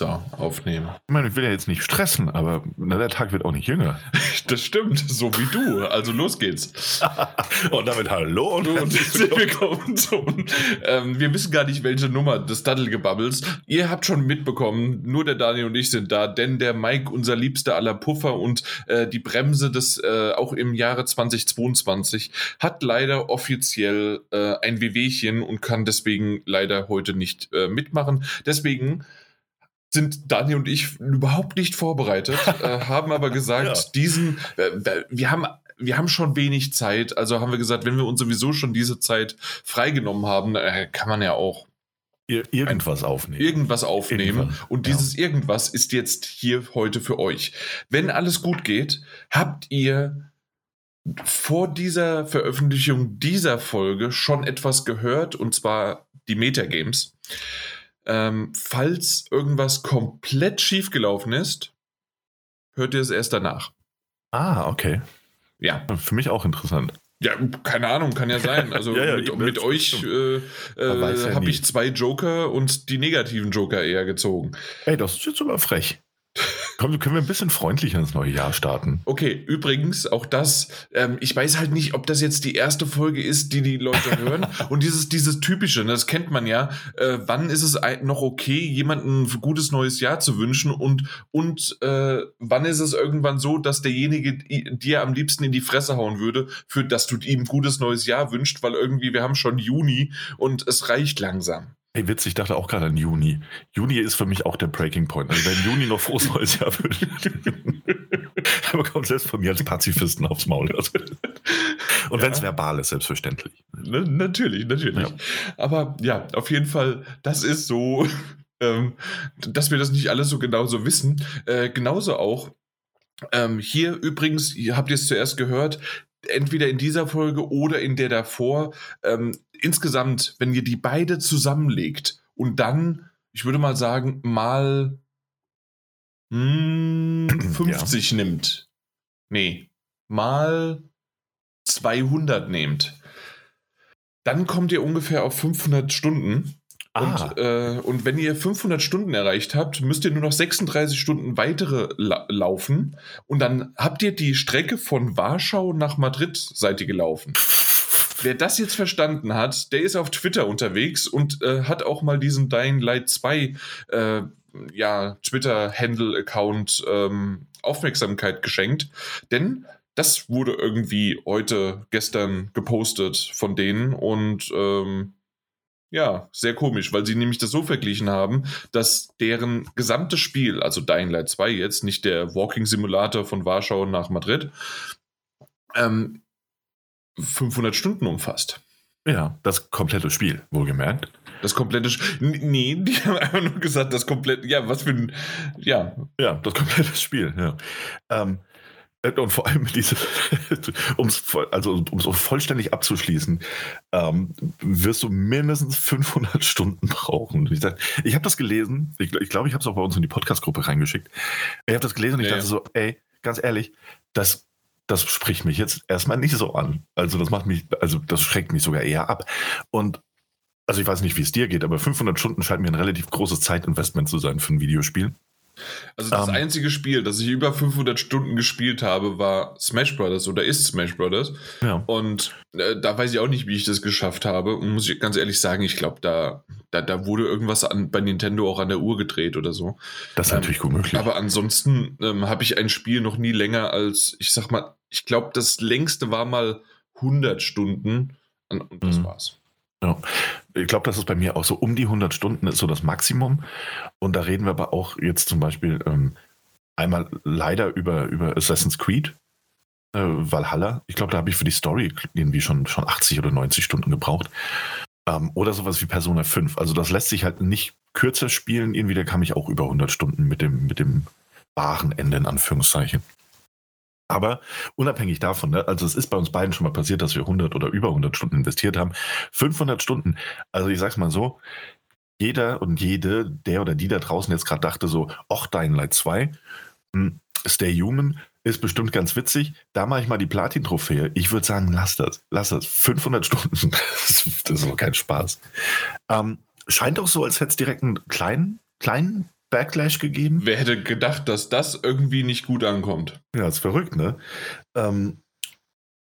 So, aufnehmen. Ich meine, ich will ja jetzt nicht stressen, aber na, der Tag wird auch nicht jünger. Das stimmt, so wie du. Also los geht's. und damit hallo und, und herzlich willkommen zum. Ähm, wir wissen gar nicht, welche Nummer des Daddelgebubbles. Ihr habt schon mitbekommen, nur der Daniel und ich sind da, denn der Mike, unser liebster aller Puffer und äh, die Bremse des äh, auch im Jahre 2022, hat leider offiziell äh, ein Wehwehchen und kann deswegen leider heute nicht äh, mitmachen. Deswegen sind Daniel und ich überhaupt nicht vorbereitet, äh, haben aber gesagt, ja. diesen, äh, wir haben wir haben schon wenig Zeit, also haben wir gesagt, wenn wir uns sowieso schon diese Zeit freigenommen haben, äh, kann man ja auch irgendwas aufnehmen. Irgendwas aufnehmen. Irgendwann. Und dieses ja. irgendwas ist jetzt hier heute für euch. Wenn alles gut geht, habt ihr vor dieser Veröffentlichung dieser Folge schon etwas gehört, und zwar die Metagames. Ähm, falls irgendwas komplett schief gelaufen ist, hört ihr es erst danach. Ah, okay. Ja. Für mich auch interessant. Ja, keine Ahnung, kann ja sein. Also ja, ja, mit, mit euch äh, äh, ja habe ich zwei Joker und die negativen Joker eher gezogen. Ey, das ist jetzt aber frech. Komm, können wir ein bisschen freundlicher ins neue Jahr starten? Okay, übrigens, auch das, ähm, ich weiß halt nicht, ob das jetzt die erste Folge ist, die die Leute hören. Und dieses, dieses Typische, ne, das kennt man ja, äh, wann ist es noch okay, jemandem ein gutes neues Jahr zu wünschen und, und äh, wann ist es irgendwann so, dass derjenige dir am liebsten in die Fresse hauen würde, für dass du ihm ein gutes neues Jahr wünscht, weil irgendwie wir haben schon Juni und es reicht langsam. Hey, witzig, ich dachte auch gerade an Juni. Juni ist für mich auch der Breaking Point. Also wenn Juni noch frohes neues Jahr wird, dann bekommt selbst von mir als Pazifisten aufs Maul. Also, und ja. wenn es verbal ist, selbstverständlich. Na, natürlich, natürlich. Ja. Aber ja, auf jeden Fall, das ist so, ähm, dass wir das nicht alles so genau so wissen. Äh, genauso auch, ähm, hier übrigens, ihr habt ihr es zuerst gehört, entweder in dieser Folge oder in der davor, ähm, insgesamt, wenn ihr die beide zusammenlegt und dann, ich würde mal sagen, mal mh, hm, 50 ja. nimmt. Nee, mal 200 nehmt. Dann kommt ihr ungefähr auf 500 Stunden. Ah. Und, äh, und wenn ihr 500 Stunden erreicht habt, müsst ihr nur noch 36 Stunden weitere la laufen. Und dann habt ihr die Strecke von Warschau nach Madrid seid ihr gelaufen. Wer das jetzt verstanden hat, der ist auf Twitter unterwegs und äh, hat auch mal diesen Dying Light 2 äh, ja, Twitter-Handle-Account ähm, Aufmerksamkeit geschenkt. Denn das wurde irgendwie heute, gestern gepostet von denen und ähm, ja, sehr komisch, weil sie nämlich das so verglichen haben, dass deren gesamtes Spiel, also Dying Light 2 jetzt, nicht der Walking Simulator von Warschau nach Madrid, ähm, 500 Stunden umfasst. Ja, das komplette Spiel, wohlgemerkt. Das komplette Spiel. Nee, die haben einfach nur gesagt, das komplette. Ja, was für ein. Ja. Ja, das komplette Spiel, ja. Ähm, äh, und vor allem diese, um es also, vollständig abzuschließen, ähm, wirst du mindestens 500 Stunden brauchen. Ich, ich habe das gelesen, ich glaube, ich, glaub, ich habe es auch bei uns in die Podcast-Gruppe reingeschickt. Ich habe das gelesen und ich ja, dachte so, ey, ganz ehrlich, das, das spricht mich jetzt erstmal nicht so an. Also das macht mich, also das schreckt mich sogar eher ab. Und also ich weiß nicht, wie es dir geht, aber 500 Stunden scheint mir ein relativ großes Zeitinvestment zu sein für ein Videospiel. Also das um, ähm. einzige Spiel, das ich über 500 Stunden gespielt habe, war Smash Brothers oder ist Smash Brothers. Ja. Und äh, da weiß ich auch nicht, wie ich das geschafft habe. Und muss ich ganz ehrlich sagen, ich glaube, da, da, da wurde irgendwas an, bei Nintendo auch an der Uhr gedreht oder so. Das ist ähm, natürlich gut möglich. Aber ansonsten ähm, habe ich ein Spiel noch nie länger als, ich sag mal, ich glaube, das längste war mal 100 Stunden. Und das mhm. war's. Ja, ich glaube, das ist bei mir auch so um die 100 Stunden ist so das Maximum. Und da reden wir aber auch jetzt zum Beispiel ähm, einmal leider über, über Assassin's Creed, äh, Valhalla. Ich glaube, da habe ich für die Story irgendwie schon, schon 80 oder 90 Stunden gebraucht. Ähm, oder sowas wie Persona 5. Also das lässt sich halt nicht kürzer spielen. Irgendwie, da kam ich auch über 100 Stunden mit dem, mit dem wahren Ende in Anführungszeichen. Aber unabhängig davon, ne, also es ist bei uns beiden schon mal passiert, dass wir 100 oder über 100 Stunden investiert haben. 500 Stunden, also ich sag's mal so, jeder und jede, der oder die da draußen jetzt gerade dachte so, och, Dying Light 2, hm, Stay Human, ist bestimmt ganz witzig. Da mache ich mal die Platin-Trophäe. Ich würde sagen, lass das. Lass das. 500 Stunden. das ist doch kein Spaß. Ähm, scheint auch so, als hätte es direkt einen kleinen, kleinen Backlash gegeben. Wer hätte gedacht, dass das irgendwie nicht gut ankommt? Ja, ist verrückt, ne? Ähm,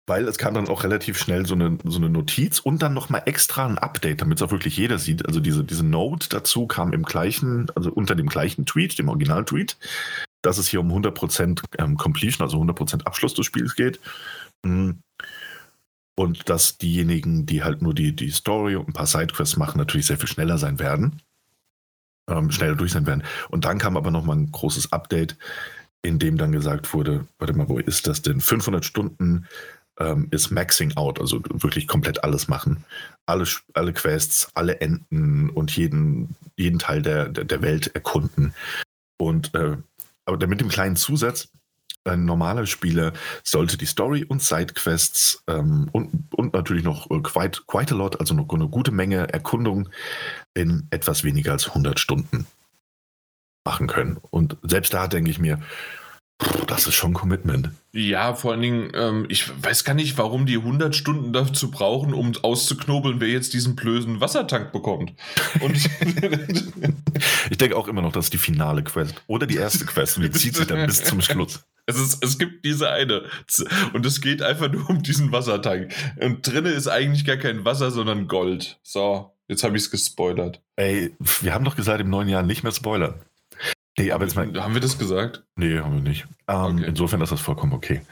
weil es kam dann auch relativ schnell so eine, so eine Notiz und dann nochmal extra ein Update, damit es auch wirklich jeder sieht. Also diese, diese Note dazu kam im gleichen, also unter dem gleichen Tweet, dem Original-Tweet, dass es hier um 100% ähm, Completion, also 100% Abschluss des Spiels geht. Mhm. Und dass diejenigen, die halt nur die, die Story und ein paar Sidequests machen, natürlich sehr viel schneller sein werden. Ähm, schneller durch sein werden. Und dann kam aber nochmal ein großes Update, in dem dann gesagt wurde, warte mal, wo ist das denn? 500 Stunden ähm, ist Maxing Out, also wirklich komplett alles machen. Alle, alle Quests, alle Enden und jeden, jeden Teil der, der, der Welt erkunden. Und äh, aber mit dem kleinen Zusatz, ein normaler Spieler sollte die Story und Sidequests ähm, und, und natürlich noch äh, quite, quite a lot, also noch eine gute Menge Erkundung in etwas weniger als 100 Stunden machen können. Und selbst da denke ich mir, das ist schon ein Commitment. Ja, vor allen Dingen, ähm, ich weiß gar nicht, warum die 100 Stunden dazu brauchen, um auszuknobeln, wer jetzt diesen blöden Wassertank bekommt. Und ich denke auch immer noch, das ist die finale Quest oder die erste Quest und die zieht sich dann bis zum Schluss. Es, ist, es gibt diese eine und es geht einfach nur um diesen Wassertank. Und drinnen ist eigentlich gar kein Wasser, sondern Gold. So, jetzt habe ich es gespoilert. Ey, wir haben doch gesagt, im neuen Jahr nicht mehr spoilern. Nee, aber jetzt mal. Haben wir das gesagt? Nee, haben wir nicht. Ähm, okay. Insofern ist das vollkommen okay.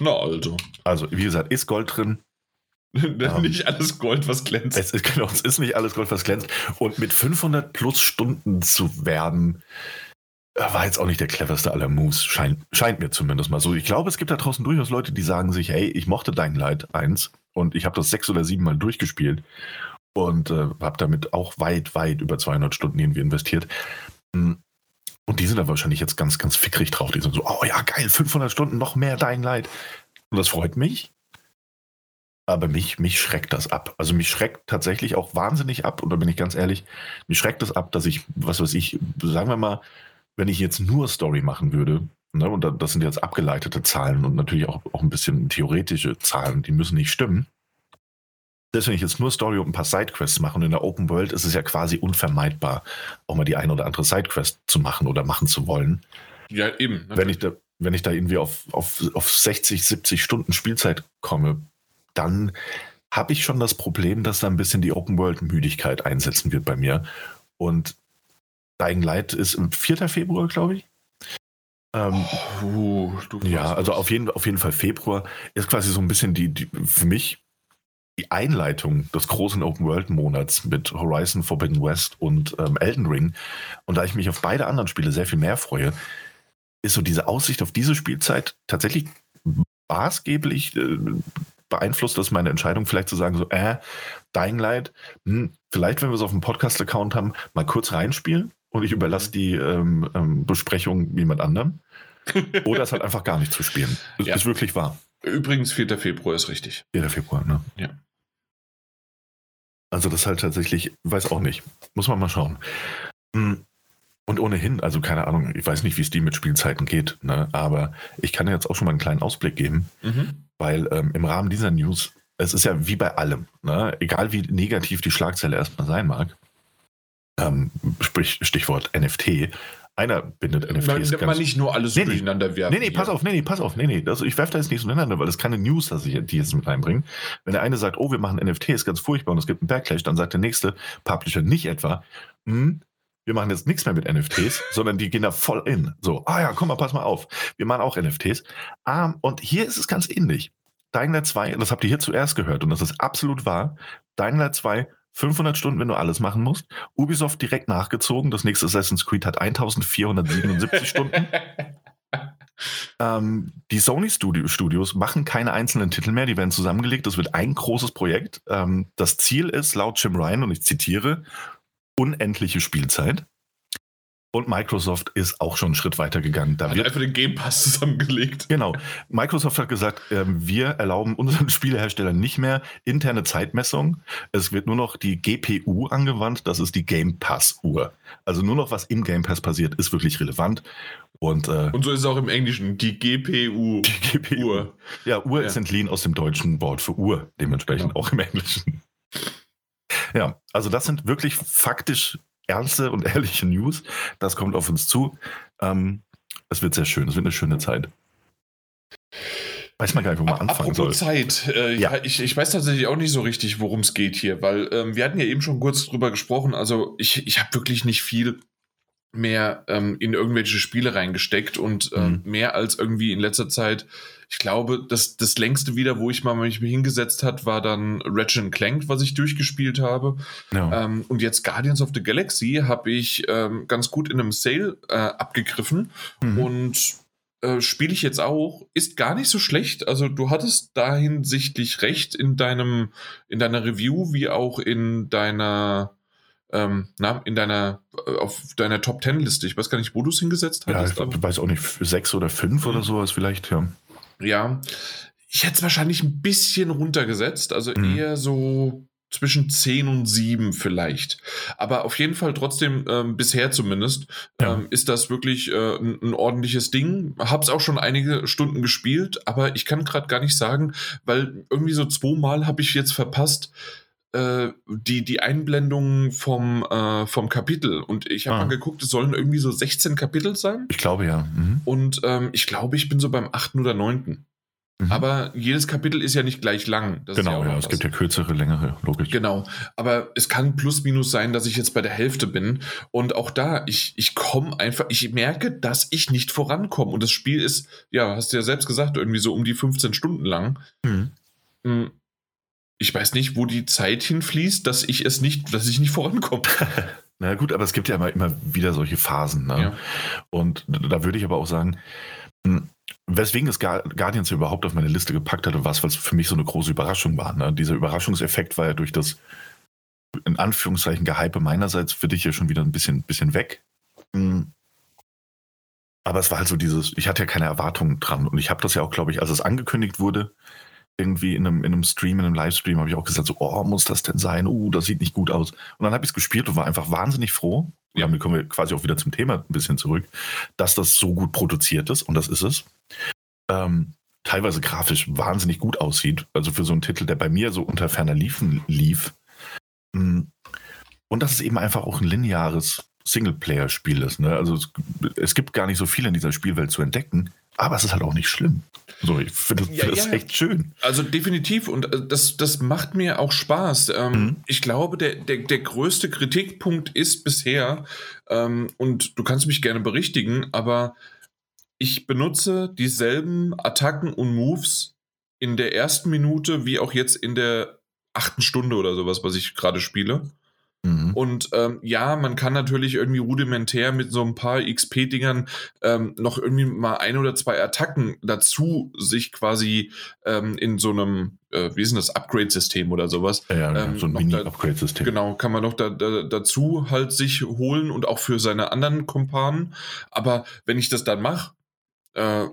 Na also. Also, wie gesagt, ist Gold drin. ähm, nicht alles Gold, was glänzt. Es ist, genau, es ist nicht alles Gold, was glänzt. Und mit 500 plus Stunden zu werben, äh, war jetzt auch nicht der cleverste aller Moves. Scheint, scheint mir zumindest mal so. Ich glaube, es gibt da draußen durchaus Leute, die sagen sich, hey, ich mochte Dying Light 1 und ich habe das sechs oder sieben Mal durchgespielt und äh, habe damit auch weit, weit über 200 Stunden irgendwie investiert. Hm, und die sind da wahrscheinlich jetzt ganz, ganz fickrig drauf. Die sind so, oh ja, geil, 500 Stunden, noch mehr Dying Light. Und das freut mich. Aber mich, mich schreckt das ab. Also mich schreckt tatsächlich auch wahnsinnig ab. Und da bin ich ganz ehrlich, mich schreckt das ab, dass ich, was weiß ich, sagen wir mal, wenn ich jetzt nur Story machen würde, ne, und das sind jetzt abgeleitete Zahlen und natürlich auch, auch ein bisschen theoretische Zahlen, die müssen nicht stimmen selbst wenn ich jetzt nur Story und ein paar Sidequests mache und in der Open World ist es ja quasi unvermeidbar, auch mal die eine oder andere Sidequest zu machen oder machen zu wollen. Ja, eben. Wenn ich da, wenn ich da irgendwie auf, auf, auf 60, 70 Stunden Spielzeit komme, dann habe ich schon das Problem, dass da ein bisschen die Open World Müdigkeit einsetzen wird bei mir. Und Dying Light ist im 4. Februar, glaube ich. Ähm, oh, ja, also auf jeden, auf jeden Fall Februar ist quasi so ein bisschen die, die für mich die Einleitung des großen Open-World-Monats mit Horizon Forbidden West und ähm, Elden Ring. Und da ich mich auf beide anderen Spiele sehr viel mehr freue, ist so diese Aussicht auf diese Spielzeit tatsächlich maßgeblich äh, beeinflusst das meine Entscheidung, vielleicht zu sagen, so, äh, Dying Light, hm, vielleicht, wenn wir es auf dem Podcast-Account haben, mal kurz reinspielen und ich überlasse die ähm, ähm, Besprechung jemand anderem. Oder es halt einfach gar nicht zu spielen. Das ja. ist wirklich wahr. Übrigens, 4. Februar ist richtig. 4. Februar, ne? Ja. Also das halt tatsächlich, weiß auch nicht. Muss man mal schauen. Hm. Und ohnehin, also keine Ahnung, ich weiß nicht, wie es die mit Spielzeiten geht, ne? aber ich kann jetzt auch schon mal einen kleinen Ausblick geben, mhm. weil ähm, im Rahmen dieser News, es ist ja wie bei allem, ne? egal wie negativ die Schlagzeile erstmal sein mag, ähm, sprich Stichwort NFT, einer bindet NFTs. Man, man nicht nur alles nee, durcheinander werfen. Nee, nee, pass auf, nee, nee, pass auf, nee, nee. Also ich werfe da jetzt nicht so durcheinander, weil das keine News, dass ich die jetzt mit einbringen. Wenn der eine sagt, oh, wir machen NFTs, ganz furchtbar und es gibt einen Backlash, dann sagt der nächste Publisher nicht etwa, hm, wir machen jetzt nichts mehr mit NFTs, sondern die gehen da voll in. So, ah ja, komm mal, pass mal auf. Wir machen auch NFTs. Ah, und hier ist es ganz ähnlich. Dying Light 2, das habt ihr hier zuerst gehört und das ist absolut wahr. Dying Light 2 500 Stunden, wenn du alles machen musst. Ubisoft direkt nachgezogen. Das nächste Assassin's Creed hat 1477 Stunden. Ähm, die Sony Studio Studios machen keine einzelnen Titel mehr, die werden zusammengelegt. Das wird ein großes Projekt. Ähm, das Ziel ist, laut Jim Ryan, und ich zitiere, unendliche Spielzeit. Und Microsoft ist auch schon einen Schritt weiter gegangen. Da hat wird einfach den Game Pass zusammengelegt. Genau. Microsoft hat gesagt, äh, wir erlauben unseren Spieleherstellern nicht mehr interne Zeitmessung. Es wird nur noch die GPU angewandt. Das ist die Game Pass Uhr. Also nur noch was im Game Pass passiert, ist wirklich relevant. Und, äh, und so ist es auch im Englischen, die GPU. Die GPU. Uhr. Ja, Uhr ja. ist entliehen aus dem deutschen Wort für Uhr, dementsprechend ja. auch im Englischen. Ja, also das sind wirklich faktisch ernste und ehrliche News. Das kommt auf uns zu. Ähm, es wird sehr schön. Es wird eine schöne Zeit. Weiß man gar nicht, wo man anfangen Apropos soll. Zeit. Äh, ja. ich, ich weiß tatsächlich auch nicht so richtig, worum es geht hier, weil ähm, wir hatten ja eben schon kurz drüber gesprochen. Also ich, ich habe wirklich nicht viel mehr ähm, in irgendwelche Spiele reingesteckt und ähm, mhm. mehr als irgendwie in letzter Zeit. Ich glaube, das, das längste wieder, wo ich mal mich hingesetzt hat, war dann Ratchet Clank, was ich durchgespielt habe. Ja. Ähm, und jetzt Guardians of the Galaxy habe ich ähm, ganz gut in einem Sale äh, abgegriffen mhm. und äh, spiele ich jetzt auch, ist gar nicht so schlecht. Also du hattest da hinsichtlich recht in deinem, in deiner Review, wie auch in deiner ähm, na, in deiner, äh, auf deiner Top Ten Liste. Ich weiß gar nicht, wo du es hingesetzt hast. Ja, ich weiß auch nicht, sechs oder fünf oder mhm. sowas vielleicht, ja. Ja, ich hätte es wahrscheinlich ein bisschen runtergesetzt, also mhm. eher so zwischen 10 und 7 vielleicht. Aber auf jeden Fall trotzdem, ähm, bisher zumindest, ja. ähm, ist das wirklich äh, ein, ein, ordentliches Ding. Hab's auch schon einige Stunden gespielt, aber ich kann gerade gar nicht sagen, weil irgendwie so zweimal habe ich jetzt verpasst, die, die Einblendungen vom, äh, vom Kapitel. Und ich habe ah. mal geguckt, es sollen irgendwie so 16 Kapitel sein. Ich glaube ja. Mhm. Und ähm, ich glaube, ich bin so beim 8. oder 9. Mhm. Aber jedes Kapitel ist ja nicht gleich lang. Das genau, ja, ja es gibt ja kürzere, längere, logisch. Genau, aber es kann plus minus sein, dass ich jetzt bei der Hälfte bin. Und auch da, ich, ich komme einfach, ich merke, dass ich nicht vorankomme. Und das Spiel ist, ja, hast du ja selbst gesagt, irgendwie so um die 15 Stunden lang. Mhm. Ich weiß nicht, wo die Zeit hinfließt, dass ich es nicht, dass ich nicht vorankomme. Na gut, aber es gibt ja immer, immer wieder solche Phasen. Ne? Ja. Und da würde ich aber auch sagen, hm, weswegen es Guardians überhaupt auf meine Liste gepackt hatte, was, was für mich so eine große Überraschung war. Ne? Dieser Überraschungseffekt war ja durch das, in Anführungszeichen, Gehype meinerseits für dich ja schon wieder ein bisschen, bisschen weg. Hm. Aber es war halt so dieses, ich hatte ja keine Erwartungen dran. Und ich habe das ja auch, glaube ich, als es angekündigt wurde, irgendwie in einem, in einem Stream, in einem Livestream, habe ich auch gesagt, so, oh, muss das denn sein? Uh, das sieht nicht gut aus. Und dann habe ich es gespielt und war einfach wahnsinnig froh. Ja, damit kommen wir quasi auch wieder zum Thema ein bisschen zurück, dass das so gut produziert ist und das ist es. Ähm, teilweise grafisch wahnsinnig gut aussieht. Also für so einen Titel, der bei mir so unter ferner Liefen lief. Mm. Und dass es eben einfach auch ein lineares Singleplayer-Spiel ist. Ne? Also es, es, gibt gar nicht so viel in dieser Spielwelt zu entdecken, aber es ist halt auch nicht schlimm. So, ich finde das, ja, das ja, echt schön. Also definitiv und äh, das, das macht mir auch Spaß. Ähm, mhm. Ich glaube, der, der, der größte Kritikpunkt ist bisher, ähm, und du kannst mich gerne berichtigen, aber ich benutze dieselben Attacken und Moves in der ersten Minute wie auch jetzt in der achten Stunde oder sowas, was ich gerade spiele. Mhm. Und ähm, ja, man kann natürlich irgendwie rudimentär mit so ein paar XP-Dingern ähm, noch irgendwie mal ein oder zwei Attacken dazu sich quasi ähm, in so einem, äh, wie ist denn das, Upgrade-System oder sowas. Ja, ähm, so ein Mini-Upgrade-System. Genau, kann man noch da, da, dazu halt sich holen und auch für seine anderen Kumpanen. Aber wenn ich das dann mache, äh,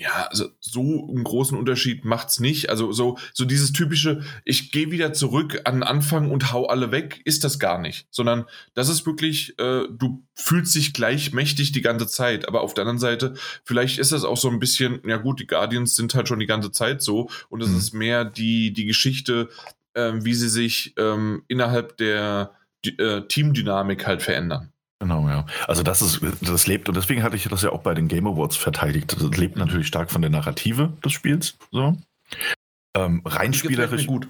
ja, also so einen großen Unterschied macht's nicht. Also so, so dieses typische, ich gehe wieder zurück an den Anfang und hau alle weg, ist das gar nicht. Sondern das ist wirklich, äh, du fühlst dich gleich mächtig die ganze Zeit. Aber auf der anderen Seite, vielleicht ist das auch so ein bisschen, ja gut, die Guardians sind halt schon die ganze Zeit so und es mhm. ist mehr die, die Geschichte, äh, wie sie sich ähm, innerhalb der äh, Teamdynamik halt verändern. Genau, ja. Also das ist, das lebt, und deswegen hatte ich das ja auch bei den Game Awards verteidigt. Das lebt natürlich stark von der Narrative des Spiels. So. Ähm, rein spielerisch. gut.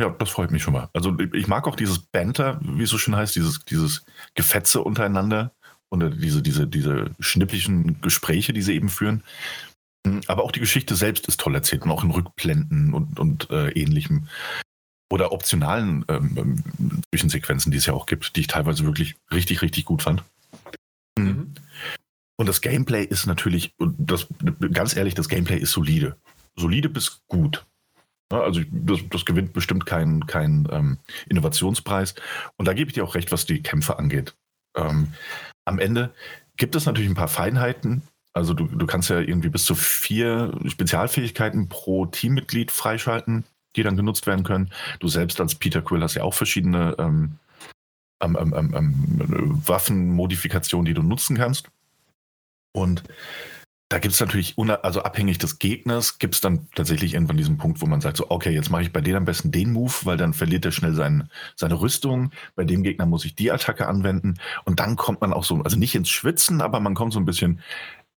Ja, das freut mich schon mal. Also ich mag auch dieses Banter, wie es so schön heißt, dieses, dieses Gefetze untereinander und diese, diese, diese schnipplichen Gespräche, die sie eben führen. Hm, aber auch die Geschichte selbst ist toll erzählt und auch in Rückblenden und, und äh, ähnlichem oder optionalen ähm, ähm, Zwischensequenzen, die es ja auch gibt, die ich teilweise wirklich richtig, richtig gut fand. Mhm. mhm. Und das Gameplay ist natürlich, das, ganz ehrlich, das Gameplay ist solide. Solide bis gut. Also das, das, gewinnt bestimmt keinen kein, ähm, Innovationspreis. Und da gebe ich dir auch recht, was die Kämpfe angeht. Ähm, am Ende gibt es natürlich ein paar Feinheiten. Also du, du kannst ja irgendwie bis zu vier Spezialfähigkeiten pro Teammitglied freischalten die dann genutzt werden können. Du selbst als Peter Quill hast ja auch verschiedene ähm, ähm, ähm, Waffenmodifikationen, die du nutzen kannst. Und da gibt es natürlich, also abhängig des Gegners, gibt es dann tatsächlich irgendwann diesen Punkt, wo man sagt, so, okay, jetzt mache ich bei denen am besten den Move, weil dann verliert er schnell sein, seine Rüstung. Bei dem Gegner muss ich die Attacke anwenden. Und dann kommt man auch so, also nicht ins Schwitzen, aber man kommt so ein bisschen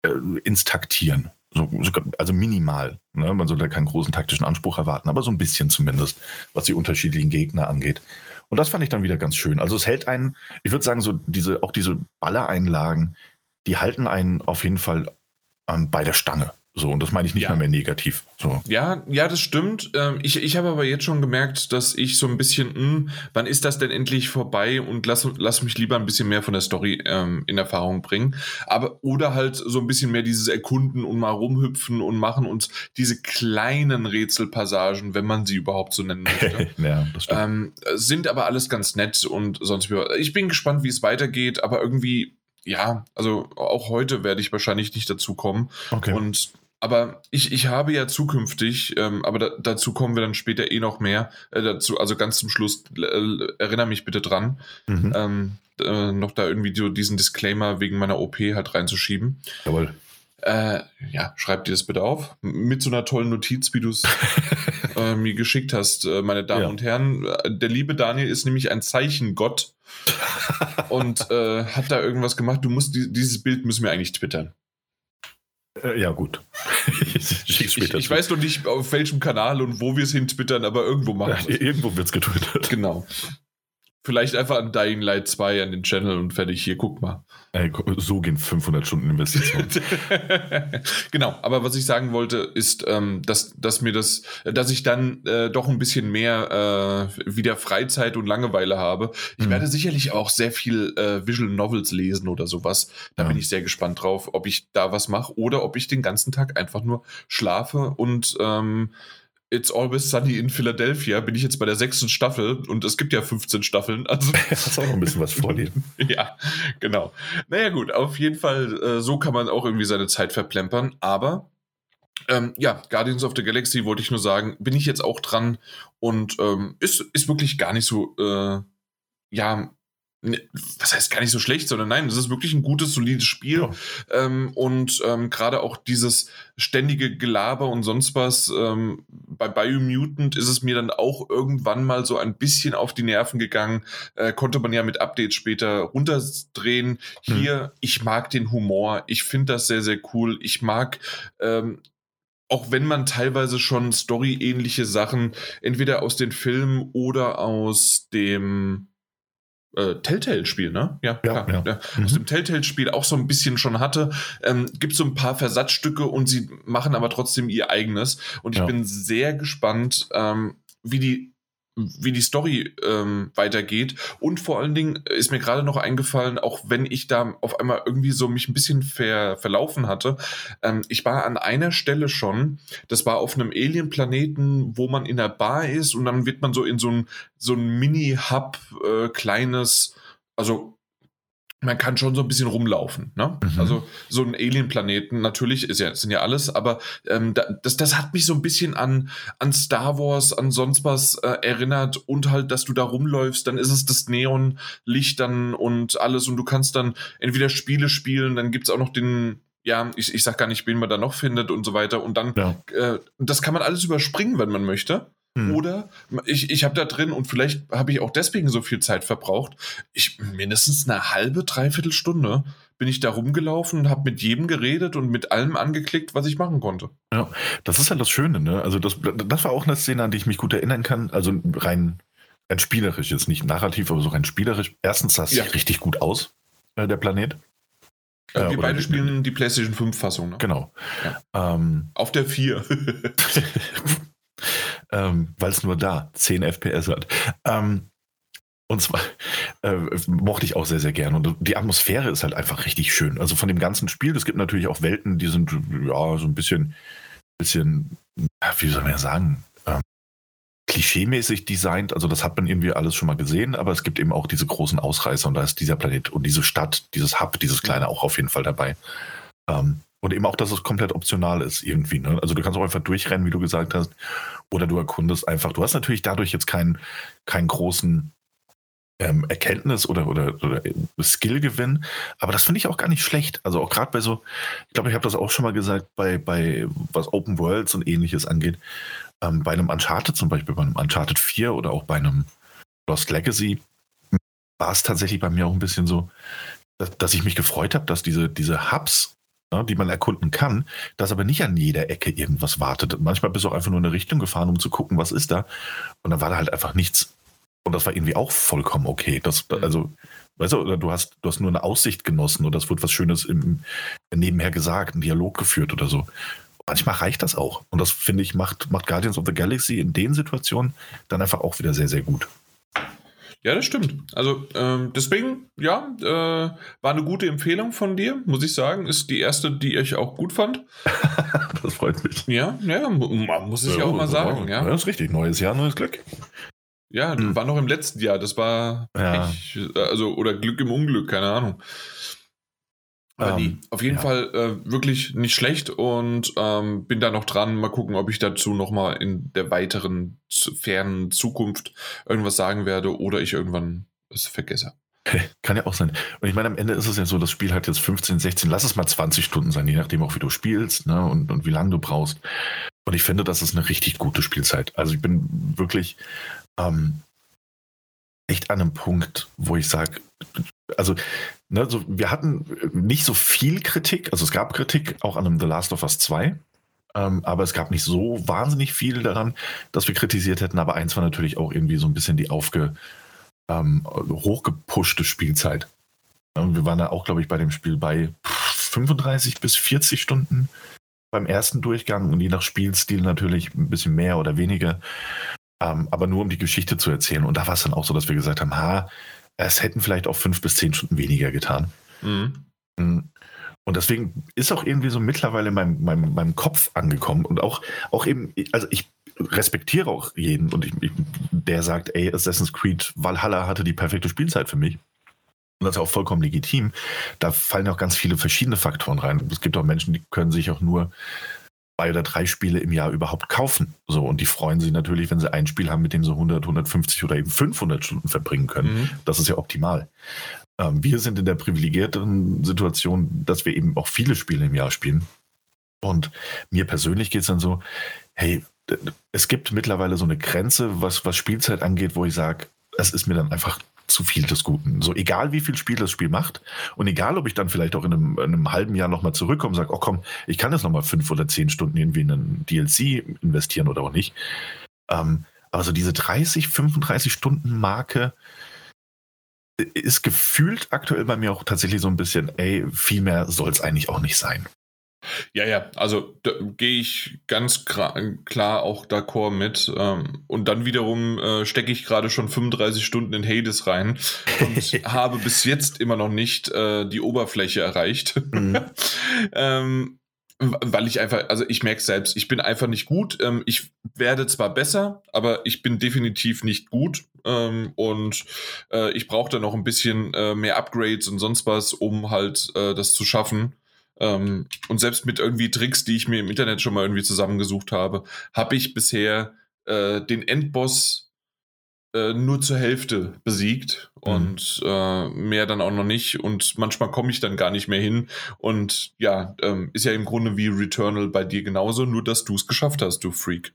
äh, ins Taktieren. So, also minimal. Ne? Man soll da keinen großen taktischen Anspruch erwarten, aber so ein bisschen zumindest, was die unterschiedlichen Gegner angeht. Und das fand ich dann wieder ganz schön. Also es hält einen, ich würde sagen, so diese, auch diese Ballereinlagen, die halten einen auf jeden Fall ähm, bei der Stange. So, und das meine ich nicht ja. mehr, mehr negativ. So. Ja, ja, das stimmt. Ähm, ich, ich habe aber jetzt schon gemerkt, dass ich so ein bisschen, mh, hm, wann ist das denn endlich vorbei und lass, lass mich lieber ein bisschen mehr von der Story ähm, in Erfahrung bringen. Aber, oder halt so ein bisschen mehr dieses Erkunden und mal rumhüpfen und machen und diese kleinen Rätselpassagen, wenn man sie überhaupt so nennen möchte. ja, das stimmt. Ähm, sind aber alles ganz nett und sonst, ich bin gespannt, wie es weitergeht, aber irgendwie ja, also auch heute werde ich wahrscheinlich nicht dazu kommen. Okay. Und aber ich, ich habe ja zukünftig, ähm, aber da, dazu kommen wir dann später eh noch mehr. Äh, dazu, also ganz zum Schluss, äh, erinnere mich bitte dran, mhm. ähm, äh, noch da irgendwie so diesen Disclaimer wegen meiner OP halt reinzuschieben. Jawohl. Äh, ja, schreib dir das bitte auf. Mit so einer tollen Notiz, wie du es äh, mir geschickt hast, äh, meine Damen ja. und Herren. Der liebe Daniel ist nämlich ein Zeichengott und hat da irgendwas gemacht. Du musst dieses Bild müssen wir eigentlich twittern. Äh, ja, gut. ich, ich, ich weiß noch nicht, auf welchem Kanal und wo wir es hin twittern, aber irgendwo machen wir es. Irgendwo wird es getwittert. Genau. Vielleicht einfach an Dying Light 2 an den Channel und fertig. Hier, guck mal. Ey, so gehen 500 Stunden Investitionen. genau, aber was ich sagen wollte, ist, ähm, dass, dass mir das, dass ich dann äh, doch ein bisschen mehr äh, wieder Freizeit und Langeweile habe. Ich mhm. werde sicherlich auch sehr viel äh, Visual Novels lesen oder sowas. Da ja. bin ich sehr gespannt drauf, ob ich da was mache oder ob ich den ganzen Tag einfach nur schlafe und ähm, It's Always Sunny in Philadelphia bin ich jetzt bei der sechsten Staffel und es gibt ja 15 Staffeln. Also hast auch noch ein bisschen was vor dir. ja, genau. Naja, gut, auf jeden Fall, äh, so kann man auch irgendwie seine Zeit verplempern. Aber ähm, ja, Guardians of the Galaxy wollte ich nur sagen, bin ich jetzt auch dran und ähm, ist, ist wirklich gar nicht so, äh, ja, was heißt gar nicht so schlecht, sondern nein, es ist wirklich ein gutes, solides Spiel. Ja. Ähm, und ähm, gerade auch dieses ständige Gelaber und sonst was, ähm, bei Biomutant ist es mir dann auch irgendwann mal so ein bisschen auf die Nerven gegangen. Äh, konnte man ja mit Updates später runterdrehen. Hier, hm. ich mag den Humor, ich finde das sehr, sehr cool. Ich mag ähm, auch wenn man teilweise schon storyähnliche Sachen entweder aus den Filmen oder aus dem äh, Telltale-Spiel, ne? Ja, ja, ja. ja. Mhm. Aus dem Telltale-Spiel auch so ein bisschen schon hatte. Ähm, gibt so ein paar Versatzstücke und sie machen aber trotzdem ihr eigenes. Und ich ja. bin sehr gespannt, ähm, wie die wie die Story ähm, weitergeht. Und vor allen Dingen ist mir gerade noch eingefallen, auch wenn ich da auf einmal irgendwie so mich ein bisschen ver, verlaufen hatte. Ähm, ich war an einer Stelle schon, das war auf einem Alien-Planeten, wo man in der Bar ist und dann wird man so in so ein, so ein Mini-Hub, äh, kleines, also man kann schon so ein bisschen rumlaufen. Ne? Mhm. Also so ein Alien-Planeten, natürlich ist ja, sind ja alles, aber ähm, das, das hat mich so ein bisschen an, an Star Wars, an sonst was äh, erinnert und halt, dass du da rumläufst, dann ist es das Neonlicht dann und alles und du kannst dann entweder Spiele spielen, dann gibt's auch noch den, ja, ich, ich sag gar nicht, wen man da noch findet und so weiter und dann, ja. äh, das kann man alles überspringen, wenn man möchte. Hm. Oder ich, ich habe da drin und vielleicht habe ich auch deswegen so viel Zeit verbraucht. Ich mindestens eine halbe, dreiviertel Stunde bin ich da rumgelaufen und habe mit jedem geredet und mit allem angeklickt, was ich machen konnte. Ja, das ist halt das Schöne, ne? Also das, das war auch eine Szene, an die ich mich gut erinnern kann. Also rein, rein spielerisch, jetzt nicht narrativ, aber so rein spielerisch. Erstens sah es ja. richtig gut aus, äh, der Planet. Ja, wir beide spielen die PlayStation 5 Fassung, ne? Genau. Ja. Ähm, Auf der 4. ähm, weil es nur da 10 FPS hat. Ähm, und zwar äh, mochte ich auch sehr, sehr gern. Und die Atmosphäre ist halt einfach richtig schön. Also von dem ganzen Spiel, es gibt natürlich auch Welten, die sind ja so ein bisschen, bisschen, wie soll man sagen, ähm, klischeemäßig designt. Also das hat man irgendwie alles schon mal gesehen, aber es gibt eben auch diese großen Ausreißer und da ist dieser Planet und diese Stadt, dieses Hub, dieses kleine auch auf jeden Fall dabei. Ähm, und eben auch, dass es komplett optional ist irgendwie. Ne? Also du kannst auch einfach durchrennen, wie du gesagt hast. Oder du erkundest einfach. Du hast natürlich dadurch jetzt keinen, keinen großen ähm, Erkenntnis oder, oder, oder Skillgewinn. Aber das finde ich auch gar nicht schlecht. Also auch gerade bei so, ich glaube, ich habe das auch schon mal gesagt, bei, bei was Open Worlds und ähnliches angeht, ähm, bei einem Uncharted zum Beispiel, bei einem Uncharted 4 oder auch bei einem Lost Legacy, war es tatsächlich bei mir auch ein bisschen so, dass, dass ich mich gefreut habe, dass diese, diese Hubs, die man erkunden kann, dass aber nicht an jeder Ecke irgendwas wartet. Manchmal bist du auch einfach nur in eine Richtung gefahren, um zu gucken, was ist da. Und dann war da halt einfach nichts. Und das war irgendwie auch vollkommen okay. Das, mhm. also, weißt du, oder du hast, du hast nur eine Aussicht genossen oder es wird was Schönes im, nebenher gesagt, ein Dialog geführt oder so. Manchmal reicht das auch. Und das, finde ich, macht, macht Guardians of the Galaxy in den Situationen dann einfach auch wieder sehr, sehr gut. Ja, das stimmt. Also ähm, deswegen, ja, äh, war eine gute Empfehlung von dir, muss ich sagen. Ist die erste, die ich auch gut fand. das freut mich. Ja, ja, muss ich ja, auch mal sagen. Ja. Das ist richtig. Neues Jahr, neues Glück. Ja, hm. war noch im letzten Jahr. Das war ja. ich, also oder Glück im Unglück, keine Ahnung. Aber ähm, auf jeden ja. Fall äh, wirklich nicht schlecht und ähm, bin da noch dran. Mal gucken, ob ich dazu nochmal in der weiteren, fernen Zukunft irgendwas sagen werde oder ich irgendwann es vergesse. Kann ja auch sein. Und ich meine, am Ende ist es ja so, das Spiel hat jetzt 15, 16, lass es mal 20 Stunden sein, je nachdem auch, wie du spielst ne, und, und wie lange du brauchst. Und ich finde, das ist eine richtig gute Spielzeit. Also ich bin wirklich ähm, echt an einem Punkt, wo ich sage, also, ne, so, wir hatten nicht so viel Kritik, also es gab Kritik auch an einem The Last of Us 2, ähm, aber es gab nicht so wahnsinnig viel daran, dass wir kritisiert hätten, aber eins war natürlich auch irgendwie so ein bisschen die aufge, ähm, hochgepushte Spielzeit. Wir waren da auch, glaube ich, bei dem Spiel bei 35 bis 40 Stunden beim ersten Durchgang und je nach Spielstil natürlich ein bisschen mehr oder weniger. Ähm, aber nur um die Geschichte zu erzählen. Und da war es dann auch so, dass wir gesagt haben, ha, es hätten vielleicht auch fünf bis zehn Stunden weniger getan. Mhm. mhm. Und deswegen ist auch irgendwie so mittlerweile in meinem, meinem, meinem Kopf angekommen und auch, auch eben, also ich respektiere auch jeden und ich, ich, der sagt, ey, Assassin's Creed Valhalla hatte die perfekte Spielzeit für mich. Und das ist auch vollkommen legitim. Da fallen auch ganz viele verschiedene Faktoren rein. Es gibt auch Menschen, die können sich auch nur zwei oder drei Spiele im Jahr überhaupt kaufen. So, und die freuen sich natürlich, wenn sie ein Spiel haben, mit dem sie 100, 150 oder eben 500 Stunden verbringen können. Mhm. Das ist ja optimal. Ähm, wir sind in der privilegierten Situation, dass wir eben auch viele Spiele im Jahr spielen. Und mir persönlich geht es dann so, hey, es gibt mittlerweile so eine Grenze, was, was Spielzeit angeht, wo ich sage, es ist mir dann einfach zu viel des Guten. So egal, wie viel Spiel das Spiel macht und egal, ob ich dann vielleicht auch in einem, in einem halben Jahr nochmal zurückkomme und sage, oh komm, ich kann jetzt nochmal fünf oder zehn Stunden irgendwie in einen DLC investieren oder auch nicht. Ähm, aber so diese 30, 35 Stunden Marke ist gefühlt aktuell bei mir auch tatsächlich so ein bisschen, ey, viel mehr soll es eigentlich auch nicht sein. Ja, ja, also da gehe ich ganz klar auch d'accord mit. Ähm, und dann wiederum äh, stecke ich gerade schon 35 Stunden in Hades rein und habe bis jetzt immer noch nicht äh, die Oberfläche erreicht. Mhm. ähm, weil ich einfach, also ich merke selbst, ich bin einfach nicht gut. Ähm, ich werde zwar besser, aber ich bin definitiv nicht gut. Ähm, und äh, ich brauche da noch ein bisschen äh, mehr Upgrades und sonst was, um halt äh, das zu schaffen. Ähm, und selbst mit irgendwie Tricks, die ich mir im Internet schon mal irgendwie zusammengesucht habe, habe ich bisher äh, den Endboss äh, nur zur Hälfte besiegt mhm. und äh, mehr dann auch noch nicht. Und manchmal komme ich dann gar nicht mehr hin. Und ja, ähm, ist ja im Grunde wie Returnal bei dir genauso, nur dass du es geschafft hast, du Freak.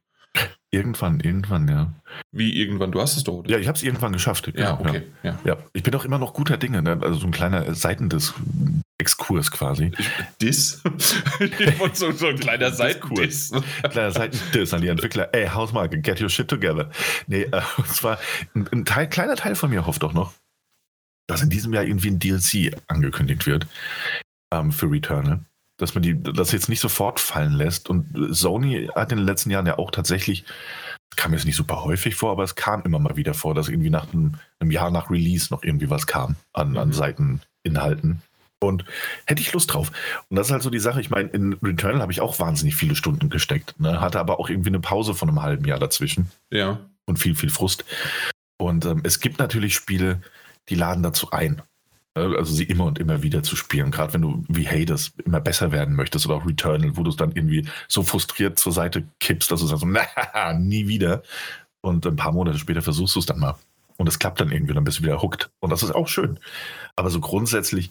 Irgendwann, irgendwann, ja. Wie irgendwann? Du hast es doch, oder? Ja, ich habe es irgendwann geschafft. Ja, okay. Ja. ja. Ich bin auch immer noch guter Dinge. Ne? Also so ein kleiner Seitendiss-Exkurs quasi. Diss? so, so ein kleiner Seitendiss. kleiner Seitendiss an die Entwickler. Ey, Hausmarke, get your shit together. Nee, äh, und zwar ein, ein Teil, kleiner Teil von mir hofft doch noch, dass in diesem Jahr irgendwie ein DLC angekündigt wird ähm, für Returnal dass man die, das jetzt nicht sofort fallen lässt. Und Sony hat in den letzten Jahren ja auch tatsächlich, das kam jetzt nicht super häufig vor, aber es kam immer mal wieder vor, dass irgendwie nach einem, einem Jahr nach Release noch irgendwie was kam an, an mhm. Seiteninhalten. Und hätte ich Lust drauf. Und das ist halt so die Sache. Ich meine, in Returnal habe ich auch wahnsinnig viele Stunden gesteckt. Ne? Hatte aber auch irgendwie eine Pause von einem halben Jahr dazwischen. Ja. Und viel, viel Frust. Und ähm, es gibt natürlich Spiele, die laden dazu ein. Ne? Also sie immer und immer wieder zu spielen. Gerade wenn du wie Hades immer besser werden möchtest oder auch Returnal, wo du es dann irgendwie so frustriert zur Seite kippst, dass du sagst, na, nie wieder. Und ein paar Monate später versuchst du es dann mal. Und es klappt dann irgendwie, dann bist du wieder hooked. Und das ist auch schön. Aber so grundsätzlich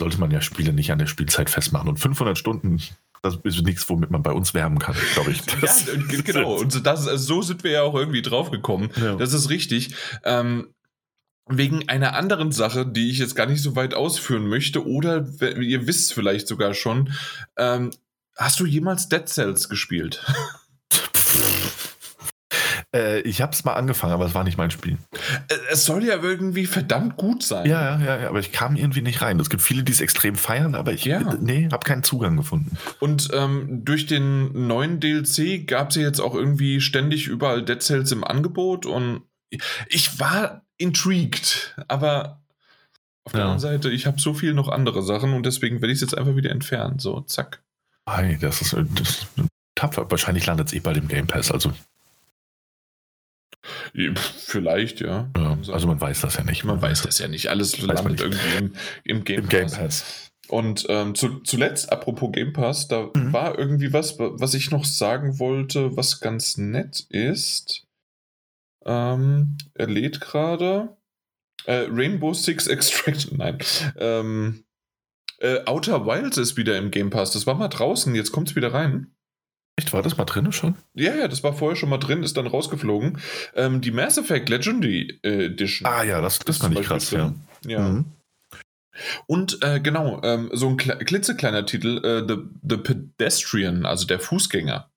sollte man ja Spiele nicht an der Spielzeit festmachen. Und 500 Stunden, das ist nichts, womit man bei uns wärmen kann, glaube ich. Ja, genau. Und das, also so sind wir ja auch irgendwie draufgekommen. Ja. Das ist richtig. Ähm, wegen einer anderen Sache, die ich jetzt gar nicht so weit ausführen möchte, oder ihr wisst vielleicht sogar schon, ähm, hast du jemals Dead Cells gespielt? Äh, ich habe es mal angefangen, aber es war nicht mein Spiel. Äh, es soll ja irgendwie verdammt gut sein. Ja, ja, ja, aber ich kam irgendwie nicht rein. Es gibt viele, die es extrem feiern, aber ich ja. nee, habe keinen Zugang gefunden. Und ähm, durch den neuen DLC gab es ja jetzt auch irgendwie ständig überall Dead Cells im Angebot und ich war intrigued, aber auf der ja. anderen Seite, ich habe so viel noch andere Sachen und deswegen werde ich es jetzt einfach wieder entfernen. So, zack. Hey, das ist, das ist tapfer. Wahrscheinlich landet es eh bald im Game Pass. Also Vielleicht, ja. ja. Also man weiß das ja nicht. Man weiß das ja nicht. Alles landet nicht. irgendwie im, im, Game, Im Game Pass. Und ähm, zu, zuletzt, apropos Game Pass, da mhm. war irgendwie was, was ich noch sagen wollte, was ganz nett ist. Ähm, er lädt gerade. Äh, Rainbow Six Extraction, nein. Ähm, äh, Outer Wilds ist wieder im Game Pass. Das war mal draußen, jetzt kommt es wieder rein. Echt, war das mal drin schon? Ja, ja, das war vorher schon mal drin, ist dann rausgeflogen. Ähm, die Mass Effect Legendary äh, Edition. Ah ja, das, das fand ich krass, ja. Ja. Mhm. Und äh, genau, ähm, so ein klitzekleiner Titel, äh, The, The Pedestrian, also der Fußgänger.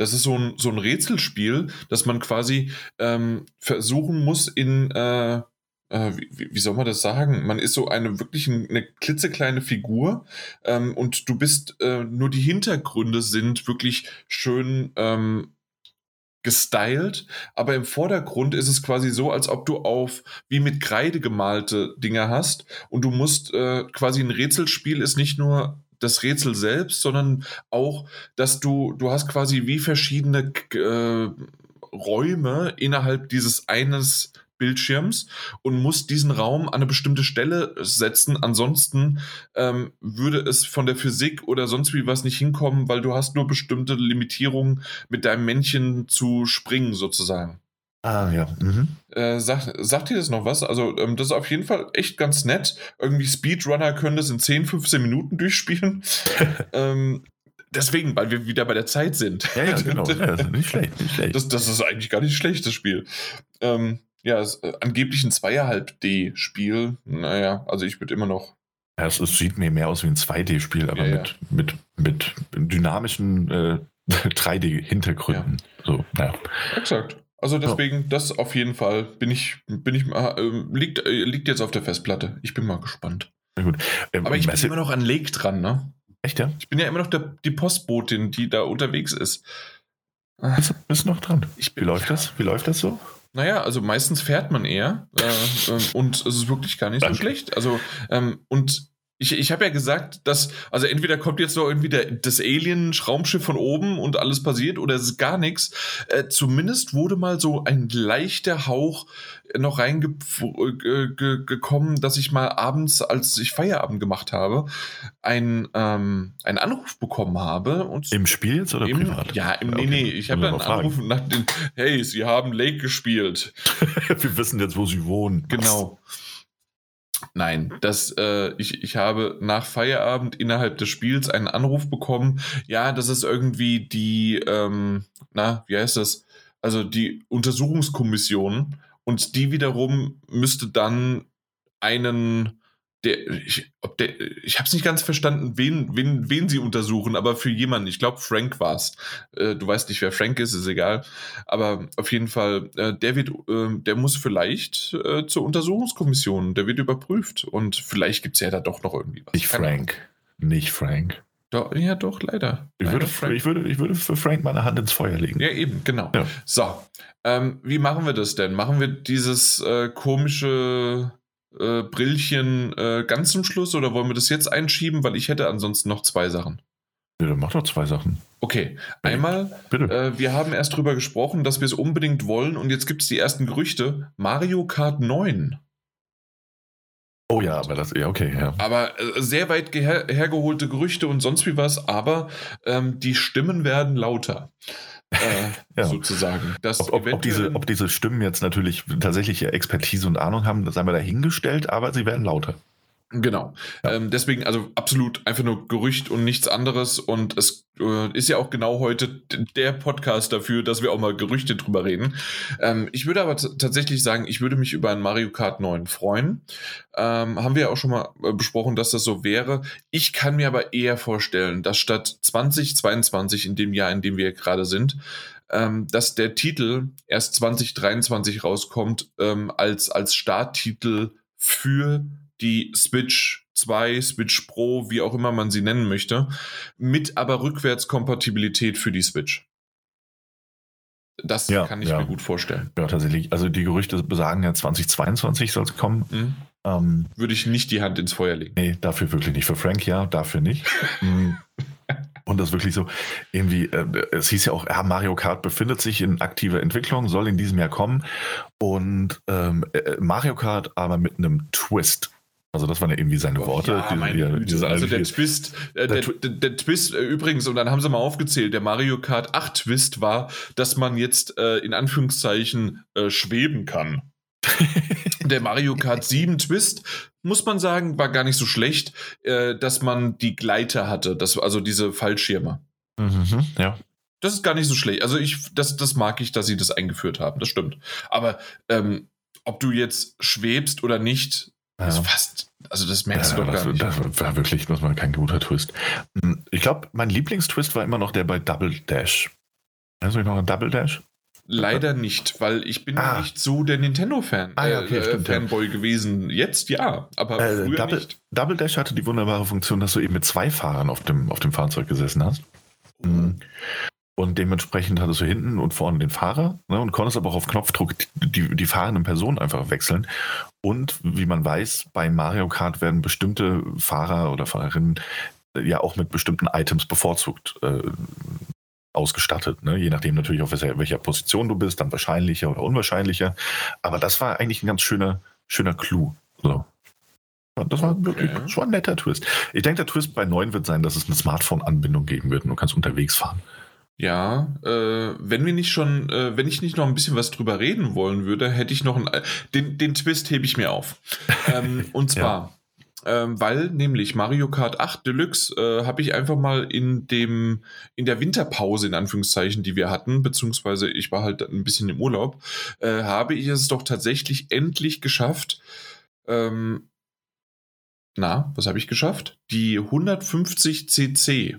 Das ist so ein, so ein Rätselspiel, das man quasi ähm, versuchen muss, in äh, äh, wie, wie, soll man das sagen? Man ist so eine wirklich eine klitzekleine Figur ähm, und du bist, äh, nur die Hintergründe sind wirklich schön ähm, gestylt, aber im Vordergrund ist es quasi so, als ob du auf wie mit Kreide gemalte Dinge hast und du musst äh, quasi ein Rätselspiel ist nicht nur das Rätsel selbst, sondern auch, dass du, du hast quasi wie verschiedene äh, Räume innerhalb dieses eines Bildschirms und muss diesen Raum an eine bestimmte Stelle setzen. Ansonsten ähm, würde es von der Physik oder sonst wie was nicht hinkommen, weil du hast nur bestimmte Limitierungen mit deinem Männchen zu springen sozusagen. Ah, ja. Mhm. Äh, sag, sagt dir das noch was? Also, ähm, das ist auf jeden Fall echt ganz nett. Irgendwie Speedrunner können das in 10, 15 Minuten durchspielen. ähm, deswegen, weil wir wieder bei der Zeit sind. Ja, ja, genau. Ja, nicht schlecht, nicht schlecht. Das, das ist eigentlich gar nicht schlecht, das Spiel. Ähm, ja, es, äh, angeblich ein zweieinhalb D-Spiel. Naja, also ich würde immer noch. Ja, es, es, sieht mir mehr aus wie ein 2D-Spiel, aber ja, mit, ja. mit, mit dynamischen äh, 3D-Hintergründen. Ja. So, naja. Exakt. Also deswegen, das auf jeden Fall bin ich, bin ich, äh, liegt, äh, liegt jetzt auf der Festplatte. Ich bin mal gespannt. gut. Ähm, aber ich bin immer noch an Lake dran, ne? Echt, ja? Ich bin ja immer noch der, die Postbotin, die da unterwegs ist. Bist, bist noch dran? Wie läuft das? Wie läuft das so? Naja, also meistens fährt man eher äh, äh, und es ist wirklich gar nicht so schlecht. Also, ähm, und ich, ich habe ja gesagt, dass, also entweder kommt jetzt noch irgendwie der, das Alien-Raumschiff von oben und alles passiert oder es ist gar nichts. Äh, zumindest wurde mal so ein leichter Hauch noch reingekommen, dass ich mal abends, als ich Feierabend gemacht habe, ein, ähm, einen Anruf bekommen habe. Und Im Spiel jetzt oder im, privat? Ja, im, okay. nee, nee. Ich habe einen Anruf nach dem, hey, Sie haben Lake gespielt. Wir wissen jetzt, wo Sie wohnen. Genau. Nein, das, äh, ich, ich habe nach Feierabend innerhalb des Spiels einen Anruf bekommen. Ja, das ist irgendwie die, ähm, na, wie heißt das? Also die Untersuchungskommission. Und die wiederum müsste dann einen der, ich, ob der, ich habe es nicht ganz verstanden, wen, wen, wen sie untersuchen, aber für jemanden, ich glaube, Frank war es. Äh, du weißt nicht, wer Frank ist, ist egal. Aber auf jeden Fall, äh, der wird, äh, der muss vielleicht äh, zur Untersuchungskommission, der wird überprüft und vielleicht gibt es ja da doch noch irgendwie was. Nicht Frank. Nicht Frank. Doch, ja, doch, leider. Ich, leider würde, ich, würde, ich würde für Frank meine Hand ins Feuer legen. Ja, eben, genau. Ja. So, ähm, wie machen wir das denn? Machen wir dieses äh, komische äh, Brillchen äh, ganz zum Schluss oder wollen wir das jetzt einschieben? Weil ich hätte ansonsten noch zwei Sachen. Ja, dann mach doch zwei Sachen. Okay, einmal, äh, wir haben erst drüber gesprochen, dass wir es unbedingt wollen und jetzt gibt es die ersten Gerüchte. Mario Kart 9. Oh ja, aber das, ja, okay, ja. Aber äh, sehr weit her hergeholte Gerüchte und sonst wie was, aber ähm, die Stimmen werden lauter. Äh, ja. sozusagen. Ob, ob, ob, diese, ob diese Stimmen jetzt natürlich tatsächliche Expertise und Ahnung haben, das haben wir dahingestellt, aber sie werden lauter. Genau. Ja. Ähm, deswegen, also absolut einfach nur Gerücht und nichts anderes. Und es äh, ist ja auch genau heute der Podcast dafür, dass wir auch mal Gerüchte drüber reden. Ähm, ich würde aber tatsächlich sagen, ich würde mich über ein Mario Kart 9 freuen. Ähm, haben wir ja auch schon mal äh, besprochen, dass das so wäre. Ich kann mir aber eher vorstellen, dass statt 2022, in dem Jahr, in dem wir gerade sind, ähm, dass der Titel erst 2023 rauskommt, ähm, als, als Starttitel für die Switch 2, Switch Pro, wie auch immer man sie nennen möchte, mit aber Rückwärtskompatibilität für die Switch. Das ja, kann ich ja. mir gut vorstellen. Ja, tatsächlich. Also die Gerüchte besagen ja 2022 soll es kommen. Mhm. Ähm, Würde ich nicht die Hand ins Feuer legen. Nee, dafür wirklich nicht. Für Frank ja, dafür nicht. Mhm. Und das wirklich so, irgendwie, äh, es hieß ja auch, ja, Mario Kart befindet sich in aktiver Entwicklung, soll in diesem Jahr kommen. Und ähm, äh, Mario Kart aber mit einem Twist. Also das waren ja irgendwie seine Worte. Ja, diese, diese, also der Twist, äh, der, der, der, Twist äh, übrigens, und dann haben sie mal aufgezählt, der Mario Kart 8 Twist war, dass man jetzt äh, in Anführungszeichen äh, schweben kann. der Mario Kart 7 Twist, muss man sagen, war gar nicht so schlecht, äh, dass man die Gleiter hatte, das, also diese Fallschirme. Mhm, ja. Das ist gar nicht so schlecht. Also ich, das, das mag ich, dass sie das eingeführt haben. Das stimmt. Aber ähm, ob du jetzt schwebst oder nicht, ja. ist fast, also das merkst ja, du doch gar das, nicht. Das war wirklich, das war kein guter Twist. Hm, ich glaube, mein Lieblingstwist war immer noch der bei Double Dash. Hast du noch einen Double Dash? Leider nicht, weil ich bin ah. nicht so der Nintendo-Fan, ah, ja, okay, äh, stimmt, Fanboy ja. gewesen. Jetzt ja, aber äh, früher Double, nicht. Double Dash hatte die wunderbare Funktion, dass du eben mit zwei Fahrern auf dem, auf dem Fahrzeug gesessen hast. Mhm. Und dementsprechend hattest du hinten und vorne den Fahrer ne, und konntest aber auch auf Knopfdruck die, die fahrenden Personen einfach wechseln. Und wie man weiß, bei Mario Kart werden bestimmte Fahrer oder Fahrerinnen äh, ja auch mit bestimmten Items bevorzugt äh, ausgestattet. Ne? Je nachdem natürlich, auf welcher, welcher, Position du bist, dann wahrscheinlicher oder unwahrscheinlicher. Aber das war eigentlich ein ganz schöner, schöner Clou. So. Das war wirklich okay. schon ein netter Twist. Ich denke, der Twist bei 9 wird sein, dass es eine Smartphone-Anbindung geben wird und du kannst unterwegs fahren. Ja, äh, wenn wir nicht schon, äh, wenn ich nicht noch ein bisschen was drüber reden wollen würde, hätte ich noch einen, den, den Twist hebe ich mir auf. ähm, und zwar, ja. ähm, weil nämlich Mario Kart 8 Deluxe äh, habe ich einfach mal in dem, in der Winterpause in Anführungszeichen, die wir hatten, beziehungsweise ich war halt ein bisschen im Urlaub, äh, habe ich es doch tatsächlich endlich geschafft, ähm, na, was habe ich geschafft? Die 150 cc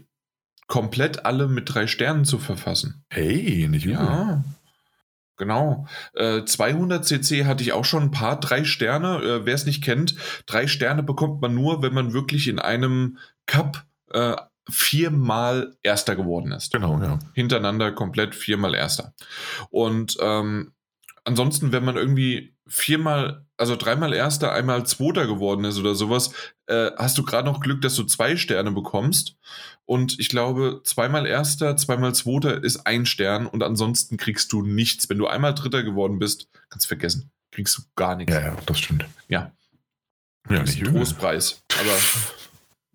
komplett alle mit drei Sternen zu verfassen. Hey, nicht übel. Ja. Genau. Äh, 200 cc hatte ich auch schon ein paar drei Sterne. Äh, Wer es nicht kennt, drei Sterne bekommt man nur, wenn man wirklich in einem Cup äh, viermal Erster geworden ist. Genau, ja. Hintereinander komplett viermal Erster. Und ähm, ansonsten, wenn man irgendwie viermal, also dreimal Erster, einmal Zweiter geworden ist oder sowas, äh, hast du gerade noch Glück, dass du zwei Sterne bekommst. Und ich glaube, zweimal Erster, zweimal Zweiter ist ein Stern und ansonsten kriegst du nichts. Wenn du einmal Dritter geworden bist, kannst du vergessen. Kriegst du gar nichts. Ja, ja, das stimmt. Ja. Ja, nicht Trostpreis. Aber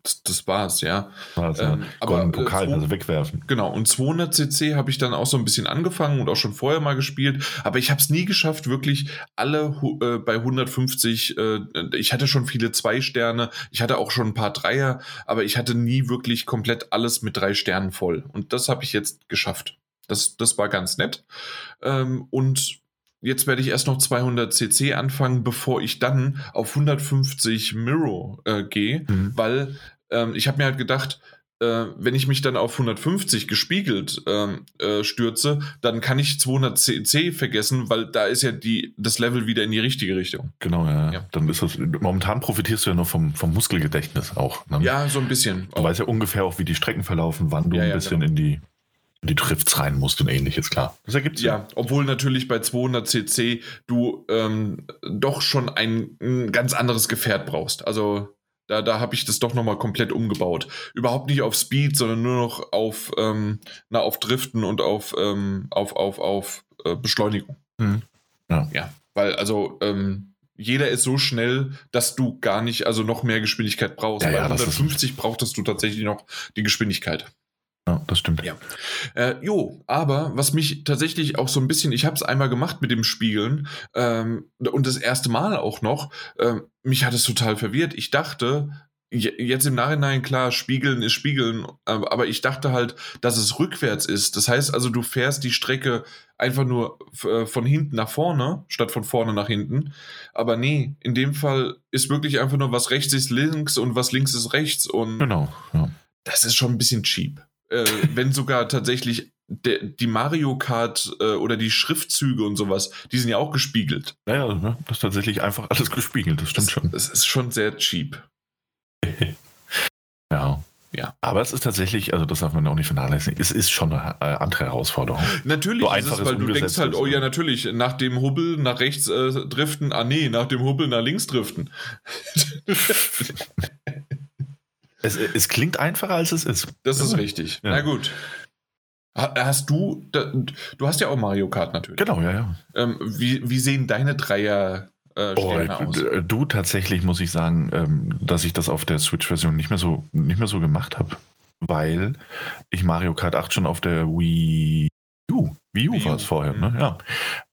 das, das war's, ja. Also, ähm, aber äh, Pokal, also wegwerfen. Genau, und 200 cc habe ich dann auch so ein bisschen angefangen und auch schon vorher mal gespielt, aber ich habe es nie geschafft, wirklich alle äh, bei 150, äh, ich hatte schon viele zwei Sterne, ich hatte auch schon ein paar Dreier, aber ich hatte nie wirklich komplett alles mit drei Sternen voll. Und das habe ich jetzt geschafft. Das, das war ganz nett. Ähm, und jetzt werde ich erst noch 200 cc anfangen, bevor ich dann auf 150 Miro äh, gehe, mhm. weil ähm, ich habe mir halt gedacht, äh, wenn ich mich dann auf 150 gespiegelt ähm, äh, stürze, dann kann ich 200 CC vergessen, weil da ist ja die, das Level wieder in die richtige Richtung. Genau, ja. ja. Dann ist das, momentan profitierst du ja nur vom, vom Muskelgedächtnis auch. Ne? Ja, so ein bisschen. Du auch. weißt ja ungefähr auch, wie die Strecken verlaufen, wann du ja, ein bisschen genau. in die die Drifts rein musst und ähnliches, klar. Das ergibt ja. Ja, obwohl natürlich bei 200 cc du ähm, doch schon ein, ein, ganz anderes Gefährt brauchst. Also da, da habe ich das doch nochmal komplett umgebaut. Überhaupt nicht auf Speed, sondern nur noch auf, ähm, na, auf Driften und auf, ähm, auf, auf, auf äh, Beschleunigung. Mhm. Ja. ja. Weil, also, ähm, jeder ist so schnell, dass du gar nicht, also noch mehr Geschwindigkeit brauchst. Ja, Bei ja, 150 brauchtest du tatsächlich noch die Geschwindigkeit. Ja, das stimmt. Ja. Äh, jo, aber was mich tatsächlich auch so ein bisschen, ich habe es einmal gemacht mit dem Spiegeln ähm, und das erste Mal auch noch, äh, mich hat es total verwirrt. Ich dachte, jetzt im Nachhinein klar, Spiegeln ist Spiegeln, aber ich dachte halt, dass es rückwärts ist. Das heißt also, du fährst die Strecke einfach nur äh, von hinten nach vorne, statt von vorne nach hinten. Aber nee, in dem Fall ist wirklich einfach nur, was rechts ist links und was links ist rechts. Und genau. Ja. Das ist schon ein bisschen cheap äh, wenn sogar tatsächlich de, die Mario Kart äh, oder die Schriftzüge und sowas, die sind ja auch gespiegelt. Naja, ne? das ist tatsächlich einfach alles gespiegelt, das stimmt das, schon. Es ist schon sehr cheap. ja. Ja. Aber es ist tatsächlich, also das darf man auch nicht vernachlässigen, es ist schon eine äh, andere Herausforderung. Natürlich, so einfach ist, weil du denkst halt, oh ja, natürlich, nach dem Hubbel nach rechts äh, driften, ah nee, nach dem Hubbel nach links driften. Es, es klingt einfacher, als es ist. Das ist richtig. Ja. Na gut. Hast du, du hast ja auch Mario Kart natürlich. Genau, ja, ja. Ähm, wie, wie sehen deine Dreier äh, oh, aus? Du tatsächlich muss ich sagen, ähm, dass ich das auf der Switch-Version nicht mehr so nicht mehr so gemacht habe, weil ich Mario Kart 8 schon auf der Wii U, Wii U war es vorher, ne? Mhm. Ja,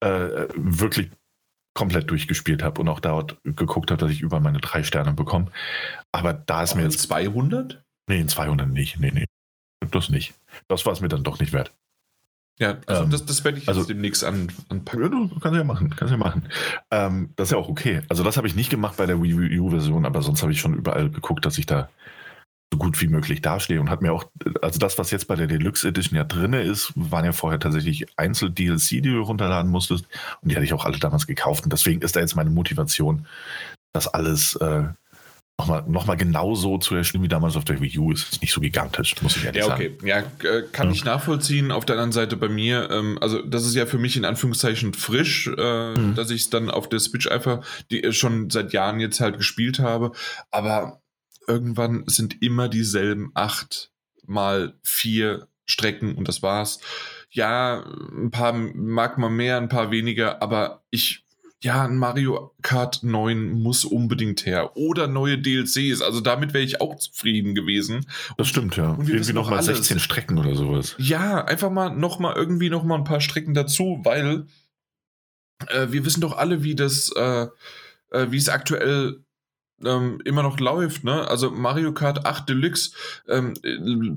äh, wirklich komplett durchgespielt habe und auch dort geguckt habe, dass ich über meine drei Sterne bekomme. Aber da ist auch mir jetzt. 200? Nee, in 200 nicht. Nee, nee. Das nicht. Das war es mir dann doch nicht wert. Ja, also ähm, das, das werde ich also, demnächst an, anpacken. Du kannst ja machen, kannst ja machen. Ähm, das ist ja auch okay. Also das habe ich nicht gemacht bei der Wii U-Version, aber sonst habe ich schon überall geguckt, dass ich da so gut wie möglich dastehe und hat mir auch, also das, was jetzt bei der Deluxe Edition ja drin ist, waren ja vorher tatsächlich Einzel-DLC, die du runterladen musstest und die hatte ich auch alle damals gekauft und deswegen ist da jetzt meine Motivation, das alles äh, nochmal noch mal genauso zu erspielen wie damals auf der Wii U. Ist nicht so gigantisch, muss ich ehrlich ja, okay. sagen. Ja, äh, kann ja. ich nachvollziehen. Auf der anderen Seite bei mir, ähm, also das ist ja für mich in Anführungszeichen frisch, äh, mhm. dass ich es dann auf der Switch einfach die, äh, schon seit Jahren jetzt halt gespielt habe. Aber irgendwann sind immer dieselben acht mal vier Strecken und das war's. Ja, ein paar mag man mehr, ein paar weniger, aber ich, ja, ein Mario Kart 9 muss unbedingt her. Oder neue DLCs, also damit wäre ich auch zufrieden gewesen. Das stimmt, ja. Und irgendwie nochmal 16 Strecken oder sowas. Ja, einfach mal nochmal irgendwie nochmal ein paar Strecken dazu, weil äh, wir wissen doch alle, wie das, äh, äh, wie es aktuell ähm, immer noch läuft, ne? Also Mario Kart 8 Deluxe ähm,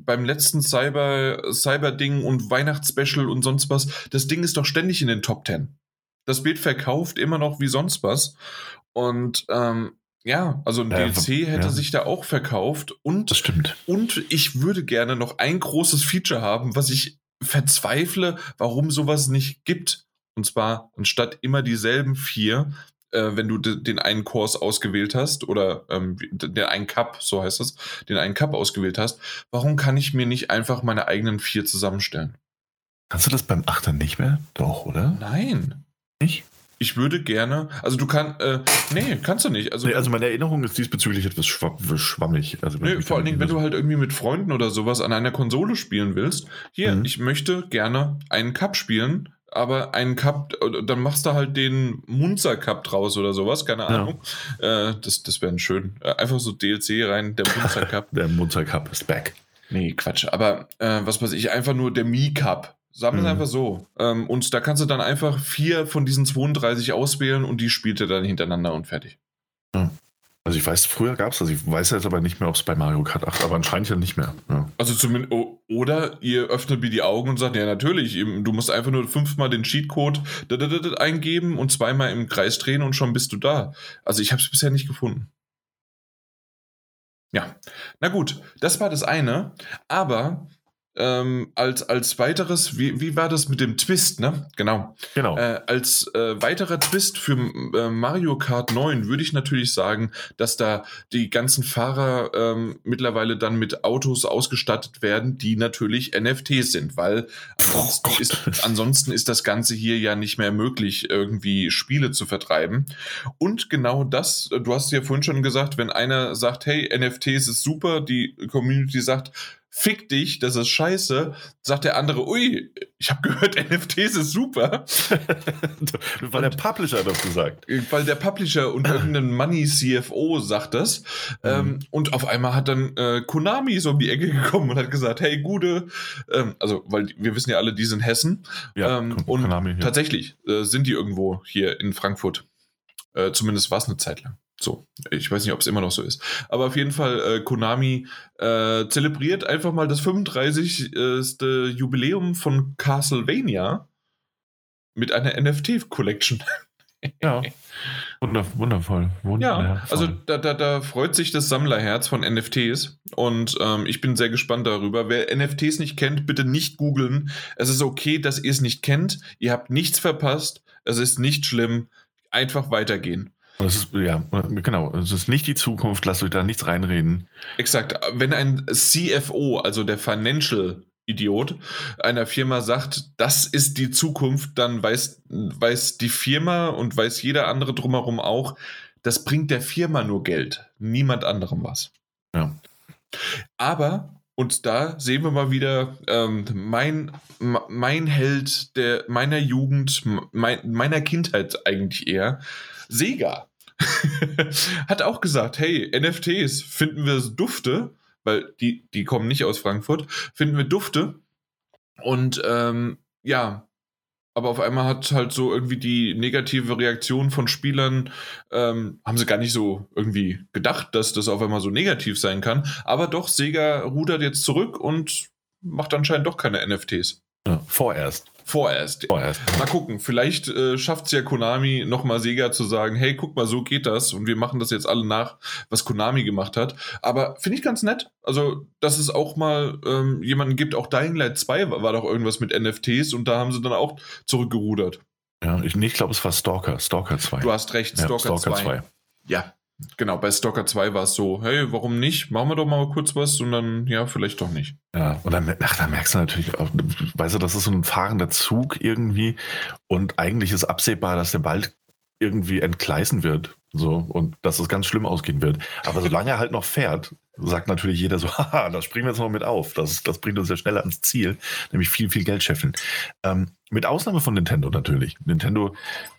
beim letzten Cyber Cyber Ding und Weihnachtsspecial und sonst was, das Ding ist doch ständig in den Top 10. Das wird verkauft immer noch wie sonst was und ähm, ja, also ein ja, DLC hätte ja. sich da auch verkauft und das stimmt. und ich würde gerne noch ein großes Feature haben, was ich verzweifle, warum sowas nicht gibt. Und zwar anstatt immer dieselben vier, äh, wenn du den einen Kurs ausgewählt hast oder ähm, den einen Cup, so heißt es, den einen Cup ausgewählt hast, warum kann ich mir nicht einfach meine eigenen vier zusammenstellen? Kannst du das beim Achter nicht mehr? Doch, oder? Nein. Nicht? Ich würde gerne, also du kannst, äh, nee, kannst du nicht. Also, nee, also meine Erinnerung ist diesbezüglich etwas schwammig. Also nee, vor allen Dingen, wenn du halt irgendwie mit Freunden oder sowas an einer Konsole spielen willst. Hier, mhm. ich möchte gerne einen Cup spielen, aber einen Cup, dann machst du halt den Munzer Cup draus oder sowas, keine Ahnung. Ja. Äh, das das wäre schön. Äh, einfach so DLC rein, der Munzer Cup. der Munzer Cup ist back. Nee, Quatsch. Aber äh, was weiß ich, einfach nur der Mi Cup. Sagen wir mhm. einfach so. Ähm, und da kannst du dann einfach vier von diesen 32 auswählen und die spielt er dann hintereinander und fertig. Ja. Also ich weiß, früher gab es das. Ich weiß jetzt aber nicht mehr, ob es bei Mario Kart 8, aber anscheinend ja nicht mehr. Ja. Also zumindest, oder ihr öffnet mir die Augen und sagt, ja natürlich, du musst einfach nur fünfmal den Cheatcode eingeben und zweimal im Kreis drehen und schon bist du da. Also ich habe es bisher nicht gefunden. Ja, na gut, das war das eine. Aber ähm, als, als weiteres, wie, wie war das mit dem Twist, ne? Genau. Genau. Äh, als äh, weiterer Twist für äh, Mario Kart 9 würde ich natürlich sagen, dass da die ganzen Fahrer ähm, mittlerweile dann mit Autos ausgestattet werden, die natürlich NFTs sind, weil ansonsten, oh ist, ansonsten ist das Ganze hier ja nicht mehr möglich, irgendwie Spiele zu vertreiben. Und genau das, du hast ja vorhin schon gesagt, wenn einer sagt, hey, NFTs ist super, die Community sagt, fick dich, das ist scheiße, sagt der andere, ui, ich habe gehört, NFTs ist super. weil der Publisher das gesagt. Weil der Publisher und irgendein Money CFO sagt das. Mhm. Ähm, und auf einmal hat dann äh, Konami so um die Ecke gekommen und hat gesagt, hey, Gude, ähm, also, weil wir wissen ja alle, die sind Hessen. Ja, ähm, und Konami, ja. tatsächlich äh, sind die irgendwo hier in Frankfurt. Äh, zumindest war es eine Zeit lang. So, ich weiß nicht, ob es immer noch so ist. Aber auf jeden Fall, äh, Konami äh, zelebriert einfach mal das 35. Jubiläum von Castlevania mit einer NFT-Collection. ja, wundervoll. wundervoll. Ja, also da, da, da freut sich das Sammlerherz von NFTs und ähm, ich bin sehr gespannt darüber. Wer NFTs nicht kennt, bitte nicht googeln. Es ist okay, dass ihr es nicht kennt. Ihr habt nichts verpasst. Es ist nicht schlimm. Einfach weitergehen. Das ist, ja, genau. Es ist nicht die Zukunft, lasst euch da nichts reinreden. Exakt. Wenn ein CFO, also der Financial Idiot, einer Firma sagt, das ist die Zukunft, dann weiß, weiß die Firma und weiß jeder andere drumherum auch, das bringt der Firma nur Geld, niemand anderem was. Ja. Aber, und da sehen wir mal wieder, ähm, mein, mein Held der, meiner Jugend, mein, meiner Kindheit eigentlich eher, Sega hat auch gesagt, hey, NFTs finden wir dufte, weil die, die kommen nicht aus Frankfurt, finden wir dufte. Und ähm, ja, aber auf einmal hat halt so irgendwie die negative Reaktion von Spielern, ähm, haben sie gar nicht so irgendwie gedacht, dass das auf einmal so negativ sein kann. Aber doch, Sega rudert jetzt zurück und macht anscheinend doch keine NFTs. Ja, vorerst. Vorerst. Vorerst. Mal gucken, vielleicht äh, schafft es ja Konami nochmal Sega zu sagen, hey, guck mal, so geht das und wir machen das jetzt alle nach, was Konami gemacht hat. Aber finde ich ganz nett. Also, dass es auch mal ähm, jemanden gibt, auch Dying Light 2 war, war doch irgendwas mit NFTs und da haben sie dann auch zurückgerudert. Ja, ich, ich glaube, es war Stalker, Stalker 2. Du hast recht, Stalker, ja, Stalker 2. 2. Ja, Genau, bei Stalker 2 war es so, hey, warum nicht? Machen wir doch mal kurz was und dann, ja, vielleicht doch nicht. Ja, und dann, ach, dann merkst du natürlich auch, weißt du, das ist so ein fahrender Zug irgendwie und eigentlich ist absehbar, dass der bald irgendwie entgleisen wird. So, und dass es ganz schlimm ausgehen wird. Aber solange er halt noch fährt, sagt natürlich jeder so, haha, da springen wir jetzt noch mit auf. Das, das bringt uns ja schneller ans Ziel, nämlich viel, viel Geld scheffeln. Ähm, mit Ausnahme von Nintendo natürlich. Nintendo,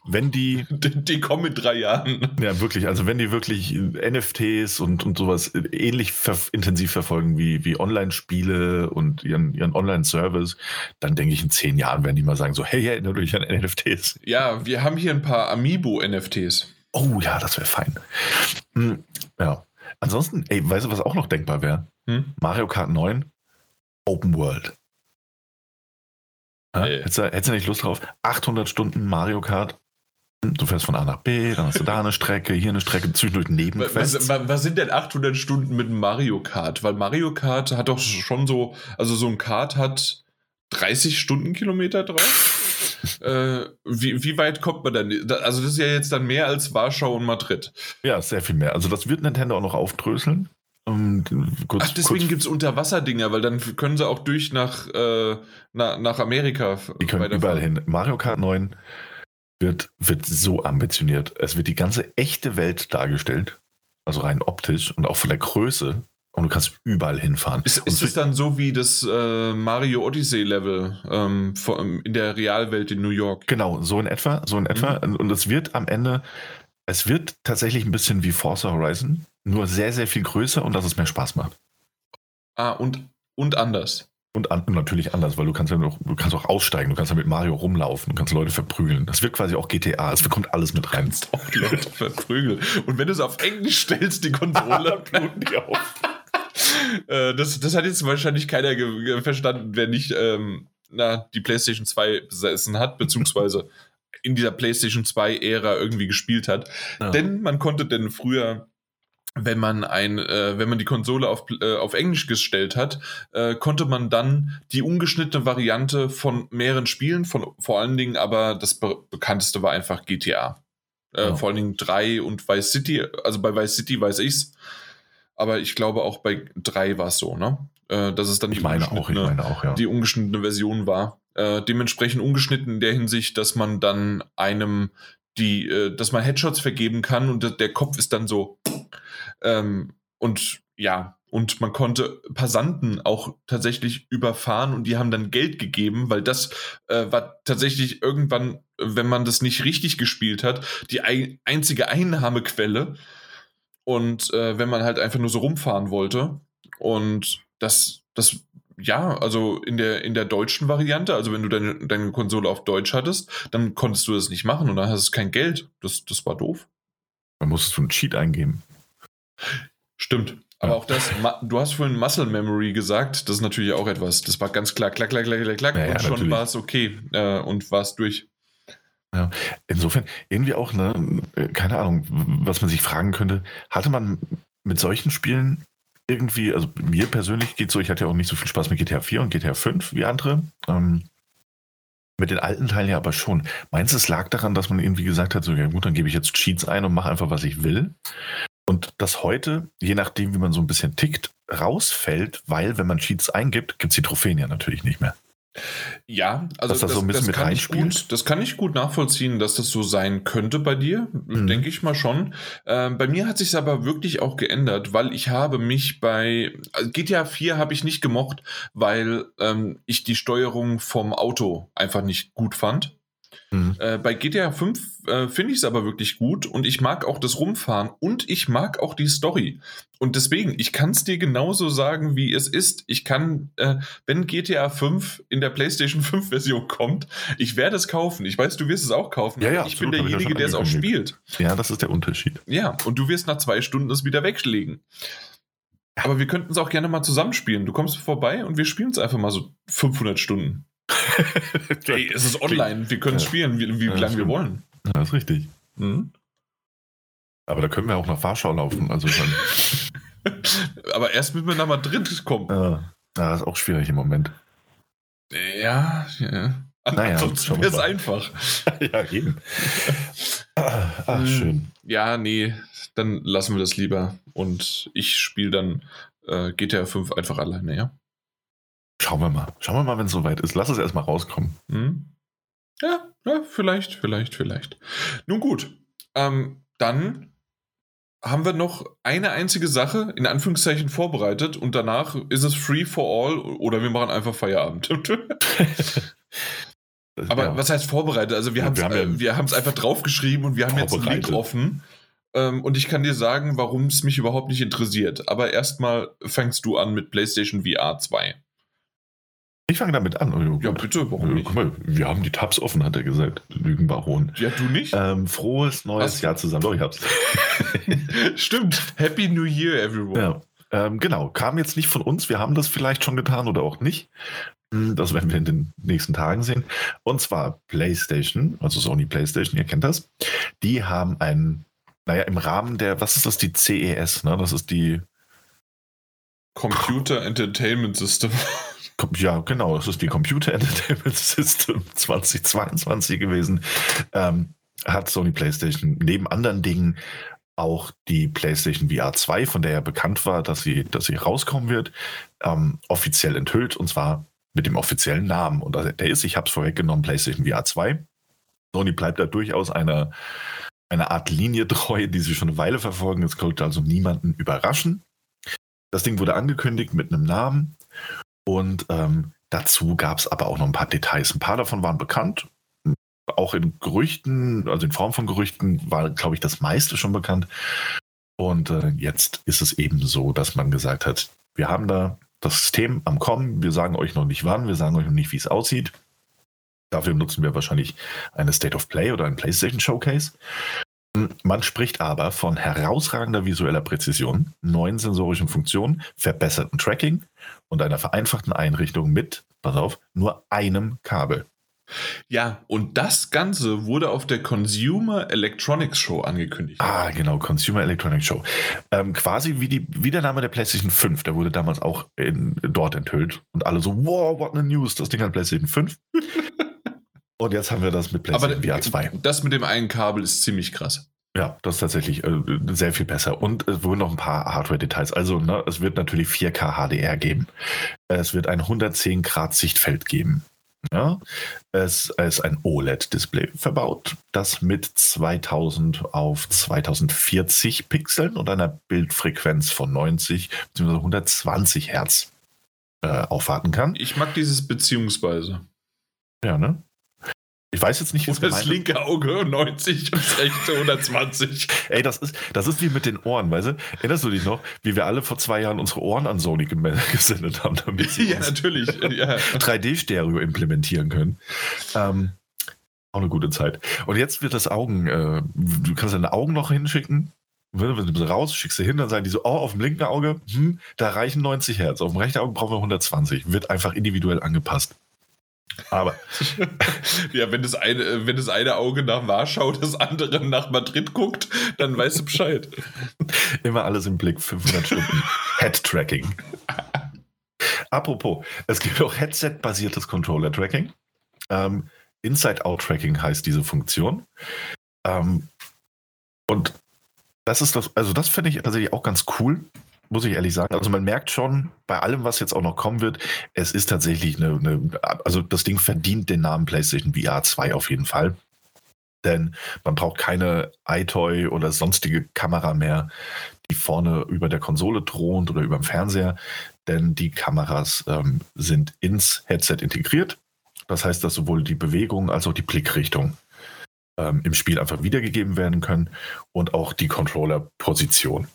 wenn die. Die, die kommen in drei Jahren. Ja, wirklich. Also, wenn die wirklich NFTs und, und sowas ähnlich ver intensiv verfolgen wie, wie Online-Spiele und ihren, ihren Online-Service, dann denke ich, in zehn Jahren werden die mal sagen: so, hey, erinnert euch an NFTs. Ja, wir haben hier ein paar Amiibo-NFTs. Oh ja, das wäre fein. Hm, ja. Ansonsten, ey, weißt du, was auch noch denkbar wäre? Hm? Mario Kart 9, Open World. Ja, hättest, du, hättest du nicht Lust drauf? 800 Stunden Mario Kart. Du fährst von A nach B, dann hast du da eine Strecke, hier eine Strecke, zwischendurch Nebenquests. Was, was, sind denn 800 Stunden mit Mario Kart? Weil Mario Kart hat doch schon so, also so ein Kart hat 30 Stundenkilometer drauf. äh, wie, wie weit kommt man denn? Also das ist ja jetzt dann mehr als Warschau und Madrid. Ja, sehr viel mehr. Also das wird Nintendo auch noch aufdröseln. Um, kurz, Ach, deswegen gibt es Unterwasserdinger, weil dann können sie auch durch nach, äh, nach, nach Amerika. Die können überall hin. Mario Kart 9 wird, wird so ambitioniert. Es wird die ganze echte Welt dargestellt, also rein optisch und auch von der Größe. Und du kannst überall hinfahren. Ist, ist es dann so wie das äh, Mario Odyssey Level ähm, in der Realwelt in New York? Genau, so in etwa, so in etwa. Mhm. Und es wird am Ende, es wird tatsächlich ein bisschen wie Forza Horizon nur sehr, sehr viel größer und dass es mehr Spaß macht. Ah, und, und anders. Und, an, natürlich anders, weil du kannst ja noch, du kannst auch aussteigen, du kannst ja mit Mario rumlaufen, du kannst Leute verprügeln. Das wird quasi auch GTA, es kommt alles mit rein. Du auch Leute verprügeln. Und wenn du es auf Englisch stellst, die Controller bluten die auf. Äh, das, das hat jetzt wahrscheinlich keiner verstanden, wer nicht ähm, na, die PlayStation 2 besessen hat, beziehungsweise in dieser PlayStation 2-Ära irgendwie gespielt hat. Ja. Denn man konnte denn früher wenn man ein, äh, wenn man die Konsole auf, äh, auf Englisch gestellt hat, äh, konnte man dann die ungeschnittene Variante von mehreren Spielen, von vor allen Dingen aber das be bekannteste war einfach GTA. Äh, oh. Vor allen Dingen 3 und Vice City, also bei Vice City weiß ich's, aber ich glaube auch bei 3 war es so, ne? Äh, dass es dann die, meine auch, ich meine auch, ja. die ungeschnittene Version war. Äh, dementsprechend ungeschnitten in der Hinsicht, dass man dann einem die, äh, dass man Headshots vergeben kann und der Kopf ist dann so ähm, und ja, und man konnte Passanten auch tatsächlich überfahren und die haben dann Geld gegeben, weil das äh, war tatsächlich irgendwann, wenn man das nicht richtig gespielt hat, die ein einzige Einnahmequelle. Und äh, wenn man halt einfach nur so rumfahren wollte. Und das, das, ja, also in der, in der deutschen Variante, also wenn du deine, deine Konsole auf Deutsch hattest, dann konntest du das nicht machen und dann hast du kein Geld. Das, das war doof. Dann musstest du einen Cheat eingeben. Stimmt. Aber ja. auch das, du hast vorhin Muscle Memory gesagt, das ist natürlich auch etwas. Das war ganz klar, klack, klack, klack, klack, klack, ja, und schon war es okay äh, und war es durch. Ja, insofern irgendwie auch, ne, keine Ahnung, was man sich fragen könnte, hatte man mit solchen Spielen irgendwie, also mir persönlich geht so, ich hatte ja auch nicht so viel Spaß mit GTA 4 und GTA 5 wie andere. Ähm, mit den alten Teilen ja aber schon. Meinst du, es lag daran, dass man irgendwie gesagt hat, so, ja gut, dann gebe ich jetzt Cheats ein und mache einfach, was ich will? Und das heute, je nachdem, wie man so ein bisschen tickt, rausfällt, weil wenn man Cheats eingibt, gibt es die Trophäen ja natürlich nicht mehr. Ja, also das, so das, kann ich gut, das kann ich gut nachvollziehen, dass das so sein könnte bei dir, mhm. denke ich mal schon. Ähm, bei mir hat sich aber wirklich auch geändert, weil ich habe mich bei also GTA 4 habe ich nicht gemocht, weil ähm, ich die Steuerung vom Auto einfach nicht gut fand. Mhm. Äh, bei GTA 5 äh, finde ich es aber wirklich gut und ich mag auch das Rumfahren und ich mag auch die Story. Und deswegen, ich kann es dir genauso sagen, wie es ist. Ich kann, äh, wenn GTA 5 in der PlayStation 5 Version kommt, ich werde es kaufen. Ich weiß, du wirst es auch kaufen. Ja, ja, ich bin derjenige, der es auch spielt. Ja, das ist der Unterschied. Ja, und du wirst nach zwei Stunden es wieder weglegen. Aber wir könnten es auch gerne mal zusammenspielen. Du kommst vorbei und wir spielen es einfach mal so 500 Stunden. Ey, es ist online, wir können ja. spielen, wie, wie ja, lange wir wollen. Ja, das ist richtig. Mhm. Aber da können wir auch nach Warschau laufen. Also Aber erst müssen wir nach Madrid kommen. Ja, das ist auch schwierig im Moment. Ja, ja. Naja, Sonst wäre es einfach. ja, eben. Ach, hm. schön. Ja, nee, dann lassen wir das lieber. Und ich spiele dann äh, GTA 5 einfach alleine, ja? Schauen wir mal. Schauen wir mal, wenn es soweit ist. Lass es erstmal rauskommen. Hm? Ja, ja, vielleicht, vielleicht, vielleicht. Nun gut. Ähm, dann haben wir noch eine einzige Sache in Anführungszeichen vorbereitet und danach ist es free for all oder wir machen einfach Feierabend. Aber ja. was heißt vorbereitet? Also wir, ja, haben wir haben es einfach draufgeschrieben und wir haben jetzt einen Link offen. Ähm, und ich kann dir sagen, warum es mich überhaupt nicht interessiert. Aber erstmal fängst du an mit PlayStation VR 2. Ich fange damit an. Oh, ja, bitte, warum nicht? Guck mal, wir haben die Tabs offen, hat er gesagt. Lügenbaron. Ja, du nicht? Ähm, frohes neues Was? Jahr zusammen. Doch, ich hab's. Stimmt. Happy New Year, everyone. Ja. Ähm, genau, kam jetzt nicht von uns. Wir haben das vielleicht schon getan oder auch nicht. Hm, das werden wir in den nächsten Tagen sehen. Und zwar PlayStation, also Sony PlayStation, ihr kennt das. Die haben ein, naja, im Rahmen der, was ist das, die CES, ne? Das ist die Computer Entertainment System. Ja, genau, das ist die Computer Entertainment System 2022 gewesen. Ähm, hat Sony PlayStation neben anderen Dingen auch die PlayStation VR 2, von der ja bekannt war, dass sie, dass sie rauskommen wird, ähm, offiziell enthüllt und zwar mit dem offiziellen Namen. Und der ist, ich habe es vorweggenommen, PlayStation VR 2. Sony bleibt da durchaus einer, einer Art Linie treu, die sie schon eine Weile verfolgen. Es sollte also niemanden überraschen. Das Ding wurde angekündigt mit einem Namen und ähm, dazu gab es aber auch noch ein paar Details. Ein paar davon waren bekannt. Auch in Gerüchten, also in Form von Gerüchten, war, glaube ich, das meiste schon bekannt. Und äh, jetzt ist es eben so, dass man gesagt hat, wir haben da das System am Kommen. Wir sagen euch noch nicht wann, wir sagen euch noch nicht, wie es aussieht. Dafür nutzen wir wahrscheinlich eine State of Play oder ein PlayStation Showcase. Man spricht aber von herausragender visueller Präzision, neuen sensorischen Funktionen, verbessertem Tracking und einer vereinfachten Einrichtung mit, pass auf, nur einem Kabel. Ja, und das Ganze wurde auf der Consumer Electronics Show angekündigt. Ah, genau, Consumer Electronics Show. Ähm, quasi wie, die, wie der Name der PlayStation 5, der wurde damals auch in, dort enthüllt. Und alle so, wow, what a news, das Ding hat PlayStation 5. Und jetzt haben wir das mit PlayStation VR 2. Das mit dem einen Kabel ist ziemlich krass. Ja, das ist tatsächlich äh, sehr viel besser. Und es wurden noch ein paar Hardware-Details. Also, ne, es wird natürlich 4K HDR geben. Es wird ein 110 Grad Sichtfeld geben. Ja, es ist ein OLED-Display verbaut, das mit 2000 auf 2040 Pixeln und einer Bildfrequenz von 90 bzw. 120 Hertz äh, aufwarten kann. Ich mag dieses beziehungsweise. Ja, ne? Ich weiß jetzt nicht, was Das meine. linke Auge 90 und das rechte 120. Ey, das ist, das ist wie mit den Ohren, weißt du? Erinnerst du dich noch, wie wir alle vor zwei Jahren unsere Ohren an Sony gesendet haben, damit sie ja, natürlich. Ja. 3D-Stereo implementieren können? Ähm, auch eine gute Zeit. Und jetzt wird das Augen, äh, du kannst deine Augen noch hinschicken, wenn du raus, schickst du hin, dann sagen die so, oh, auf dem linken Auge, hm, da reichen 90 Hertz, auf dem rechten Auge brauchen wir 120. Wird einfach individuell angepasst. Aber. ja, wenn das, eine, wenn das eine Auge nach Warschau, das andere nach Madrid guckt, dann weißt du Bescheid. Immer alles im Blick, 500 Stunden Head-Tracking. Apropos, es gibt auch Headset-basiertes Controller-Tracking. Ähm, Inside-Out-Tracking heißt diese Funktion. Ähm, und das ist das, also das finde ich tatsächlich auch ganz cool muss ich ehrlich sagen. Also man merkt schon, bei allem, was jetzt auch noch kommen wird, es ist tatsächlich eine, eine also das Ding verdient den Namen PlayStation VR 2 auf jeden Fall. Denn man braucht keine iToy oder sonstige Kamera mehr, die vorne über der Konsole thront oder über dem Fernseher. Denn die Kameras ähm, sind ins Headset integriert. Das heißt, dass sowohl die Bewegung als auch die Blickrichtung ähm, im Spiel einfach wiedergegeben werden können und auch die Controller-Position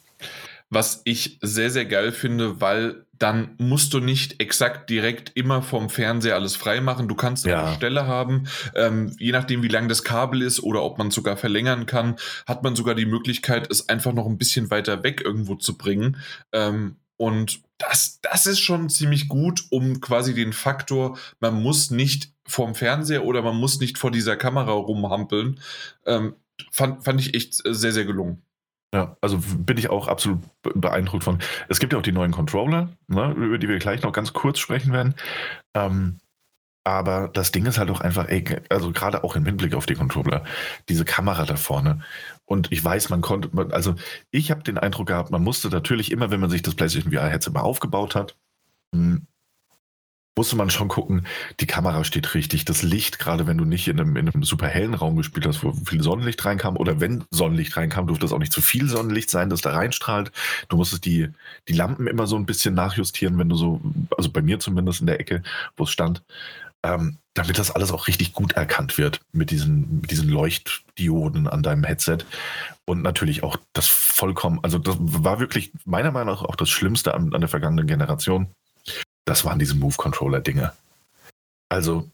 was ich sehr, sehr geil finde, weil dann musst du nicht exakt direkt immer vom Fernseher alles freimachen. Du kannst ja. eine Stelle haben, ähm, je nachdem, wie lang das Kabel ist oder ob man es sogar verlängern kann, hat man sogar die Möglichkeit, es einfach noch ein bisschen weiter weg irgendwo zu bringen. Ähm, und das, das ist schon ziemlich gut, um quasi den Faktor, man muss nicht vorm Fernseher oder man muss nicht vor dieser Kamera rumhampeln, ähm, fand, fand ich echt sehr, sehr gelungen. Ja, also bin ich auch absolut beeindruckt von. Es gibt ja auch die neuen Controller, ne, über die wir gleich noch ganz kurz sprechen werden. Ähm, aber das Ding ist halt auch einfach, ey, also gerade auch im Hinblick auf die Controller, diese Kamera da vorne. Und ich weiß, man konnte, also ich habe den Eindruck gehabt, man musste natürlich immer, wenn man sich das PlayStation VR-Headset mal aufgebaut hat, hm, musste man schon gucken, die Kamera steht richtig, das Licht, gerade wenn du nicht in einem, in einem super hellen Raum gespielt hast, wo viel Sonnenlicht reinkam, oder wenn Sonnenlicht reinkam, durfte es auch nicht zu viel Sonnenlicht sein, das da reinstrahlt. Du musstest die, die Lampen immer so ein bisschen nachjustieren, wenn du so, also bei mir zumindest in der Ecke, wo es stand, ähm, damit das alles auch richtig gut erkannt wird mit diesen, mit diesen Leuchtdioden an deinem Headset. Und natürlich auch das vollkommen, also das war wirklich meiner Meinung nach auch das Schlimmste an, an der vergangenen Generation das waren diese Move-Controller-Dinge. Also,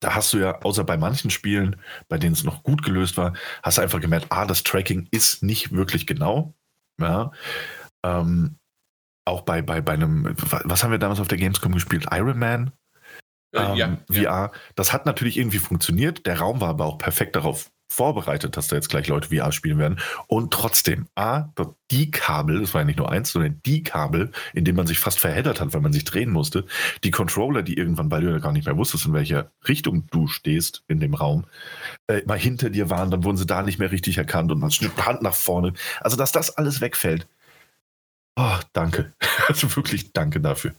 da hast du ja, außer bei manchen Spielen, bei denen es noch gut gelöst war, hast du einfach gemerkt, ah, das Tracking ist nicht wirklich genau. Ja. Ähm, auch bei, bei, bei einem, was haben wir damals auf der Gamescom gespielt? Iron Man? Äh, ähm, ja, VR. Ja. Das hat natürlich irgendwie funktioniert. Der Raum war aber auch perfekt darauf vorbereitet, dass da jetzt gleich Leute VR spielen werden. Und trotzdem, A, die Kabel, das war ja nicht nur eins, sondern die Kabel, in denen man sich fast verheddert hat, weil man sich drehen musste, die Controller, die irgendwann, weil du ja gar nicht mehr wusstest, in welcher Richtung du stehst in dem Raum, äh, mal hinter dir waren, dann wurden sie da nicht mehr richtig erkannt und man schnitt Hand nach vorne. Also, dass das alles wegfällt. Oh, danke. Also wirklich danke dafür.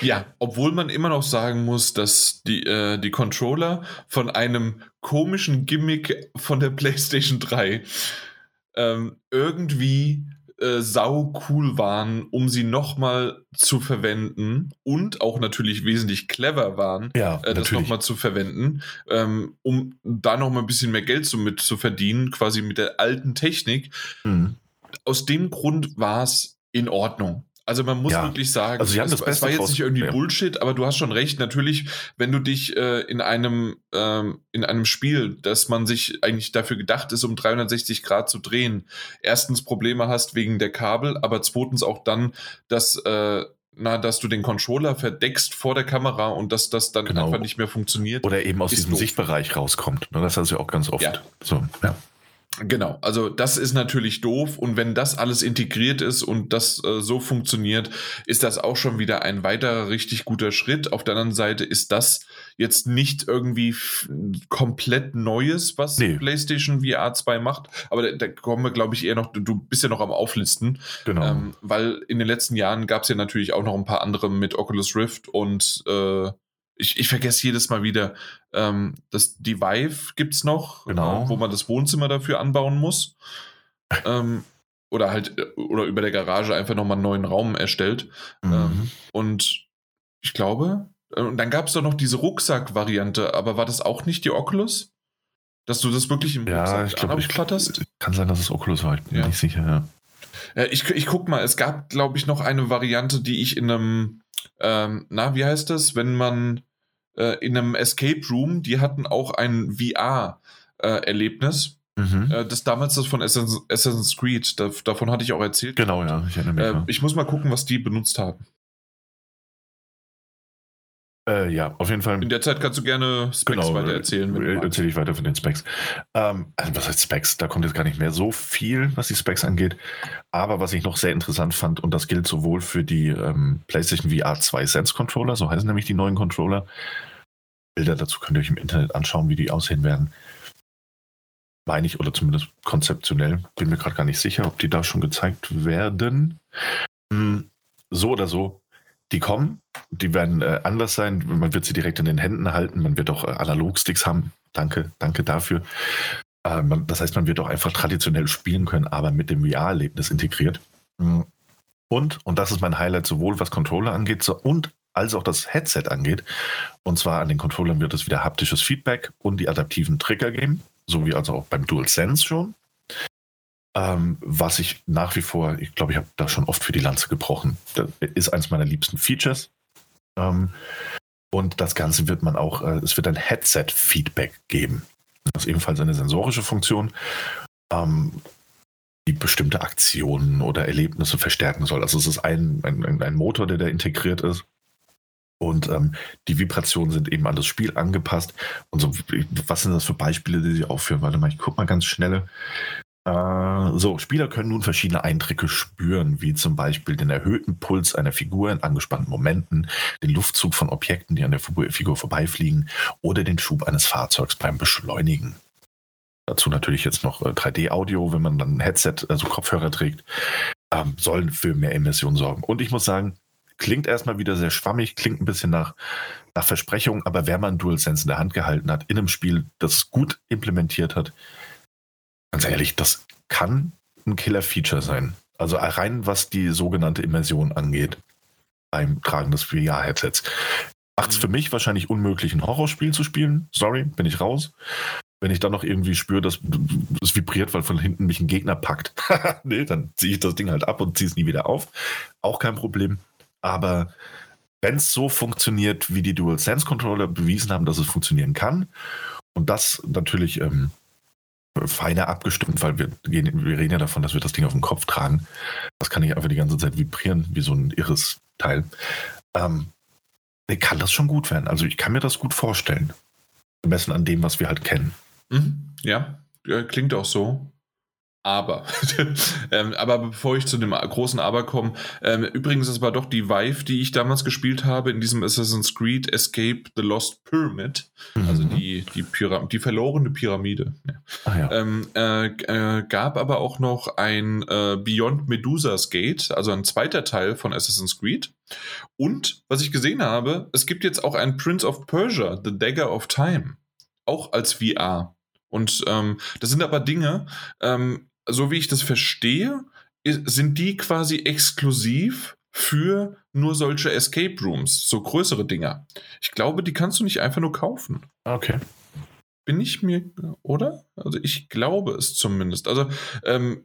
Ja, obwohl man immer noch sagen muss, dass die, äh, die Controller von einem komischen Gimmick von der PlayStation 3 ähm, irgendwie äh, sau cool waren, um sie nochmal zu verwenden und auch natürlich wesentlich clever waren, ja, äh, das nochmal zu verwenden, ähm, um da nochmal ein bisschen mehr Geld so mit zu verdienen, quasi mit der alten Technik. Mhm. Aus dem Grund war es in Ordnung. Also man muss ja. wirklich sagen, also sie haben es, das es war jetzt nicht irgendwie ja. Bullshit, aber du hast schon recht. Natürlich, wenn du dich äh, in einem ähm, in einem Spiel, dass man sich eigentlich dafür gedacht ist, um 360 Grad zu drehen, erstens Probleme hast wegen der Kabel, aber zweitens auch dann, dass äh, na, dass du den Controller verdeckst vor der Kamera und dass das dann genau. einfach nicht mehr funktioniert. Oder eben aus diesem doof. Sichtbereich rauskommt. Ne, das hast du ja auch ganz oft. Ja. So, ja. Genau, also das ist natürlich doof und wenn das alles integriert ist und das äh, so funktioniert, ist das auch schon wieder ein weiterer richtig guter Schritt. Auf der anderen Seite ist das jetzt nicht irgendwie komplett Neues, was nee. PlayStation VR 2 macht, aber da, da kommen wir, glaube ich, eher noch, du bist ja noch am Auflisten, genau. Ähm, weil in den letzten Jahren gab es ja natürlich auch noch ein paar andere mit Oculus Rift und äh, ich, ich vergesse jedes Mal wieder, ähm, das, die Vive gibt es noch, genau. äh, wo man das Wohnzimmer dafür anbauen muss. ähm, oder halt, äh, oder über der Garage einfach nochmal einen neuen Raum erstellt. Mhm. Ähm, und ich glaube, äh, und dann gab es doch noch diese Rucksack-Variante, aber war das auch nicht die Oculus? Dass du das wirklich im ja, Rucksack ich glaub, ich, Kann sein, dass es Oculus war, ich bin ja. nicht sicher, ja. ja ich, ich guck mal, es gab, glaube ich, noch eine Variante, die ich in einem, ähm, na, wie heißt das, wenn man äh, in einem Escape Room, die hatten auch ein VR-Erlebnis. Äh, mhm. äh, das damals das von Assassin's, Creed, da, davon hatte ich auch erzählt. Genau, ja, ich erinnere mich. Äh, ich muss mal gucken, was die benutzt haben. Äh, ja, auf jeden Fall. In der Zeit kannst du gerne Specs genau, weiter erzählen. Äh, erzähle ich weiter von den Specs. Ähm, also was heißt Specs? Da kommt jetzt gar nicht mehr so viel, was die Specs angeht. Aber was ich noch sehr interessant fand, und das gilt sowohl für die ähm, PlayStation VR 2 Sense Controller, so heißen nämlich die neuen Controller. Bilder dazu könnt ihr euch im Internet anschauen, wie die aussehen werden. Meine ich, oder zumindest konzeptionell. Bin mir gerade gar nicht sicher, ob die da schon gezeigt werden. Hm, so oder so, die kommen, die werden äh, anders sein. Man wird sie direkt in den Händen halten. Man wird auch äh, Analogsticks haben. Danke, danke dafür. Äh, man, das heißt, man wird auch einfach traditionell spielen können, aber mit dem VR-Erlebnis integriert. Mhm. Und, und das ist mein Highlight, sowohl was Controller angeht so, und als auch das Headset angeht. Und zwar an den Controllern wird es wieder haptisches Feedback und die adaptiven Trigger geben, so wie also auch beim DualSense schon. Ähm, was ich nach wie vor, ich glaube, ich habe da schon oft für die Lanze gebrochen. Das ist eines meiner liebsten Features. Ähm, und das Ganze wird man auch, äh, es wird ein Headset-Feedback geben. Das ist ebenfalls eine sensorische Funktion, ähm, die bestimmte Aktionen oder Erlebnisse verstärken soll. Also es ist ein, ein, ein Motor, der da integriert ist. Und ähm, die Vibrationen sind eben an das Spiel angepasst. Und so, was sind das für Beispiele, die sie aufführen? Warte mal, ich gucke mal ganz schnell. Äh, so, Spieler können nun verschiedene Eindrücke spüren, wie zum Beispiel den erhöhten Puls einer Figur in angespannten Momenten, den Luftzug von Objekten, die an der Figur vorbeifliegen oder den Schub eines Fahrzeugs beim Beschleunigen. Dazu natürlich jetzt noch 3D-Audio, äh, wenn man dann ein Headset, also Kopfhörer trägt, ähm, sollen für mehr Emissionen sorgen. Und ich muss sagen, klingt erstmal wieder sehr schwammig, klingt ein bisschen nach, nach Versprechung, aber wer man DualSense in der Hand gehalten hat, in einem Spiel, das gut implementiert hat, ganz ehrlich, das kann ein Killer-Feature sein. Also rein was die sogenannte Immersion angeht beim Tragen des VR-Headsets. Macht es mhm. für mich wahrscheinlich unmöglich, ein Horrorspiel zu spielen. Sorry, bin ich raus. Wenn ich dann noch irgendwie spüre, dass es vibriert, weil von hinten mich ein Gegner packt, nee, dann ziehe ich das Ding halt ab und ziehe es nie wieder auf. Auch kein Problem. Aber wenn es so funktioniert, wie die DualSense-Controller bewiesen haben, dass es funktionieren kann, und das natürlich ähm, feiner abgestimmt, weil wir, gehen, wir reden ja davon, dass wir das Ding auf dem Kopf tragen. Das kann nicht einfach die ganze Zeit vibrieren, wie so ein irres Teil. Ähm, kann das schon gut werden. Also ich kann mir das gut vorstellen. Gemessen an dem, was wir halt kennen. Mhm. Ja, klingt auch so. Aber, ähm, aber bevor ich zu dem großen Aber komme, ähm, übrigens, es war doch die Vive, die ich damals gespielt habe in diesem Assassin's Creed Escape the Lost Pyramid, mhm. also die, die, Pyram die verlorene Pyramide. Ja. Ah, ja. Ähm, äh, äh, gab aber auch noch ein äh, Beyond Medusa's Gate, also ein zweiter Teil von Assassin's Creed. Und was ich gesehen habe, es gibt jetzt auch ein Prince of Persia, The Dagger of Time, auch als VR. Und ähm, das sind aber Dinge, ähm, so wie ich das verstehe, sind die quasi exklusiv für nur solche Escape Rooms, so größere Dinger. Ich glaube, die kannst du nicht einfach nur kaufen. Okay. Bin ich mir, oder? Also ich glaube es zumindest. Also, ähm,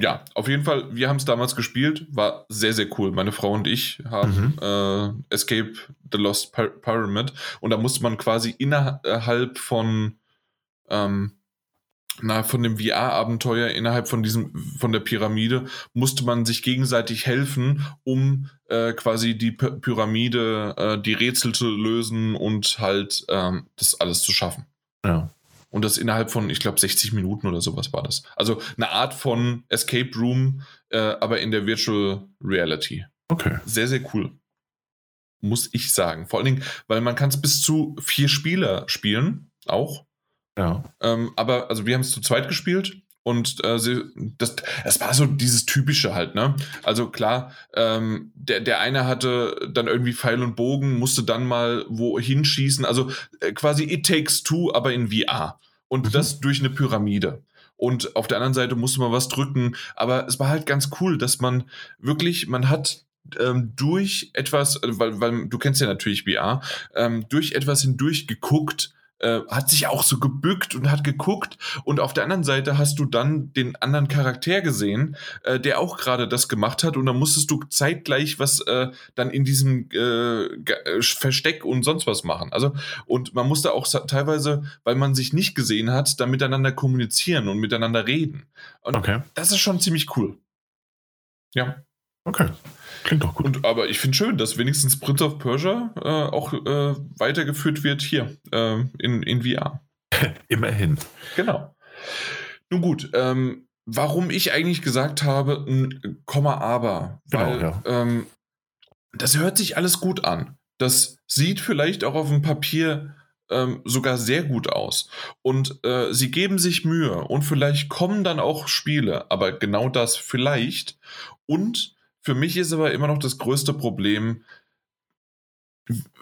ja, auf jeden Fall, wir haben es damals gespielt, war sehr, sehr cool. Meine Frau und ich haben mhm. äh, Escape the Lost Pyramid und da musste man quasi innerhalb von ähm, na, von dem VR-Abenteuer innerhalb von diesem, von der Pyramide musste man sich gegenseitig helfen, um äh, quasi die P Pyramide, äh, die Rätsel zu lösen und halt ähm, das alles zu schaffen. Ja. Und das innerhalb von, ich glaube, 60 Minuten oder sowas war das. Also eine Art von Escape Room, äh, aber in der Virtual Reality. Okay. Sehr, sehr cool. Muss ich sagen. Vor allen Dingen, weil man kann es bis zu vier Spieler spielen, auch. Ja. Ähm, aber also wir haben es zu zweit gespielt Und äh, sie, das, das war so dieses Typische halt, ne? Also klar, ähm, der, der eine hatte dann irgendwie Pfeil und Bogen, musste dann mal wo hinschießen. Also äh, quasi It Takes Two, aber in VR. Und mhm. das durch eine Pyramide. Und auf der anderen Seite musste man was drücken. Aber es war halt ganz cool, dass man wirklich, man hat ähm, durch etwas, äh, weil, weil du kennst ja natürlich VR, ähm, durch etwas hindurch geguckt, äh, hat sich auch so gebückt und hat geguckt und auf der anderen Seite hast du dann den anderen Charakter gesehen, äh, der auch gerade das gemacht hat und dann musstest du zeitgleich was äh, dann in diesem äh, äh, Versteck und sonst was machen. Also und man musste auch teilweise, weil man sich nicht gesehen hat, dann miteinander kommunizieren und miteinander reden. Und okay. das ist schon ziemlich cool. Ja. Okay. Klingt doch gut. Und, aber ich finde schön, dass wenigstens Prince of Persia äh, auch äh, weitergeführt wird hier äh, in, in VR. Immerhin. Genau. Nun gut, ähm, warum ich eigentlich gesagt habe, ein Komma aber. Genau, weil, ja. ähm, das hört sich alles gut an. Das sieht vielleicht auch auf dem Papier ähm, sogar sehr gut aus. Und äh, sie geben sich Mühe und vielleicht kommen dann auch Spiele, aber genau das vielleicht. Und für mich ist aber immer noch das größte Problem,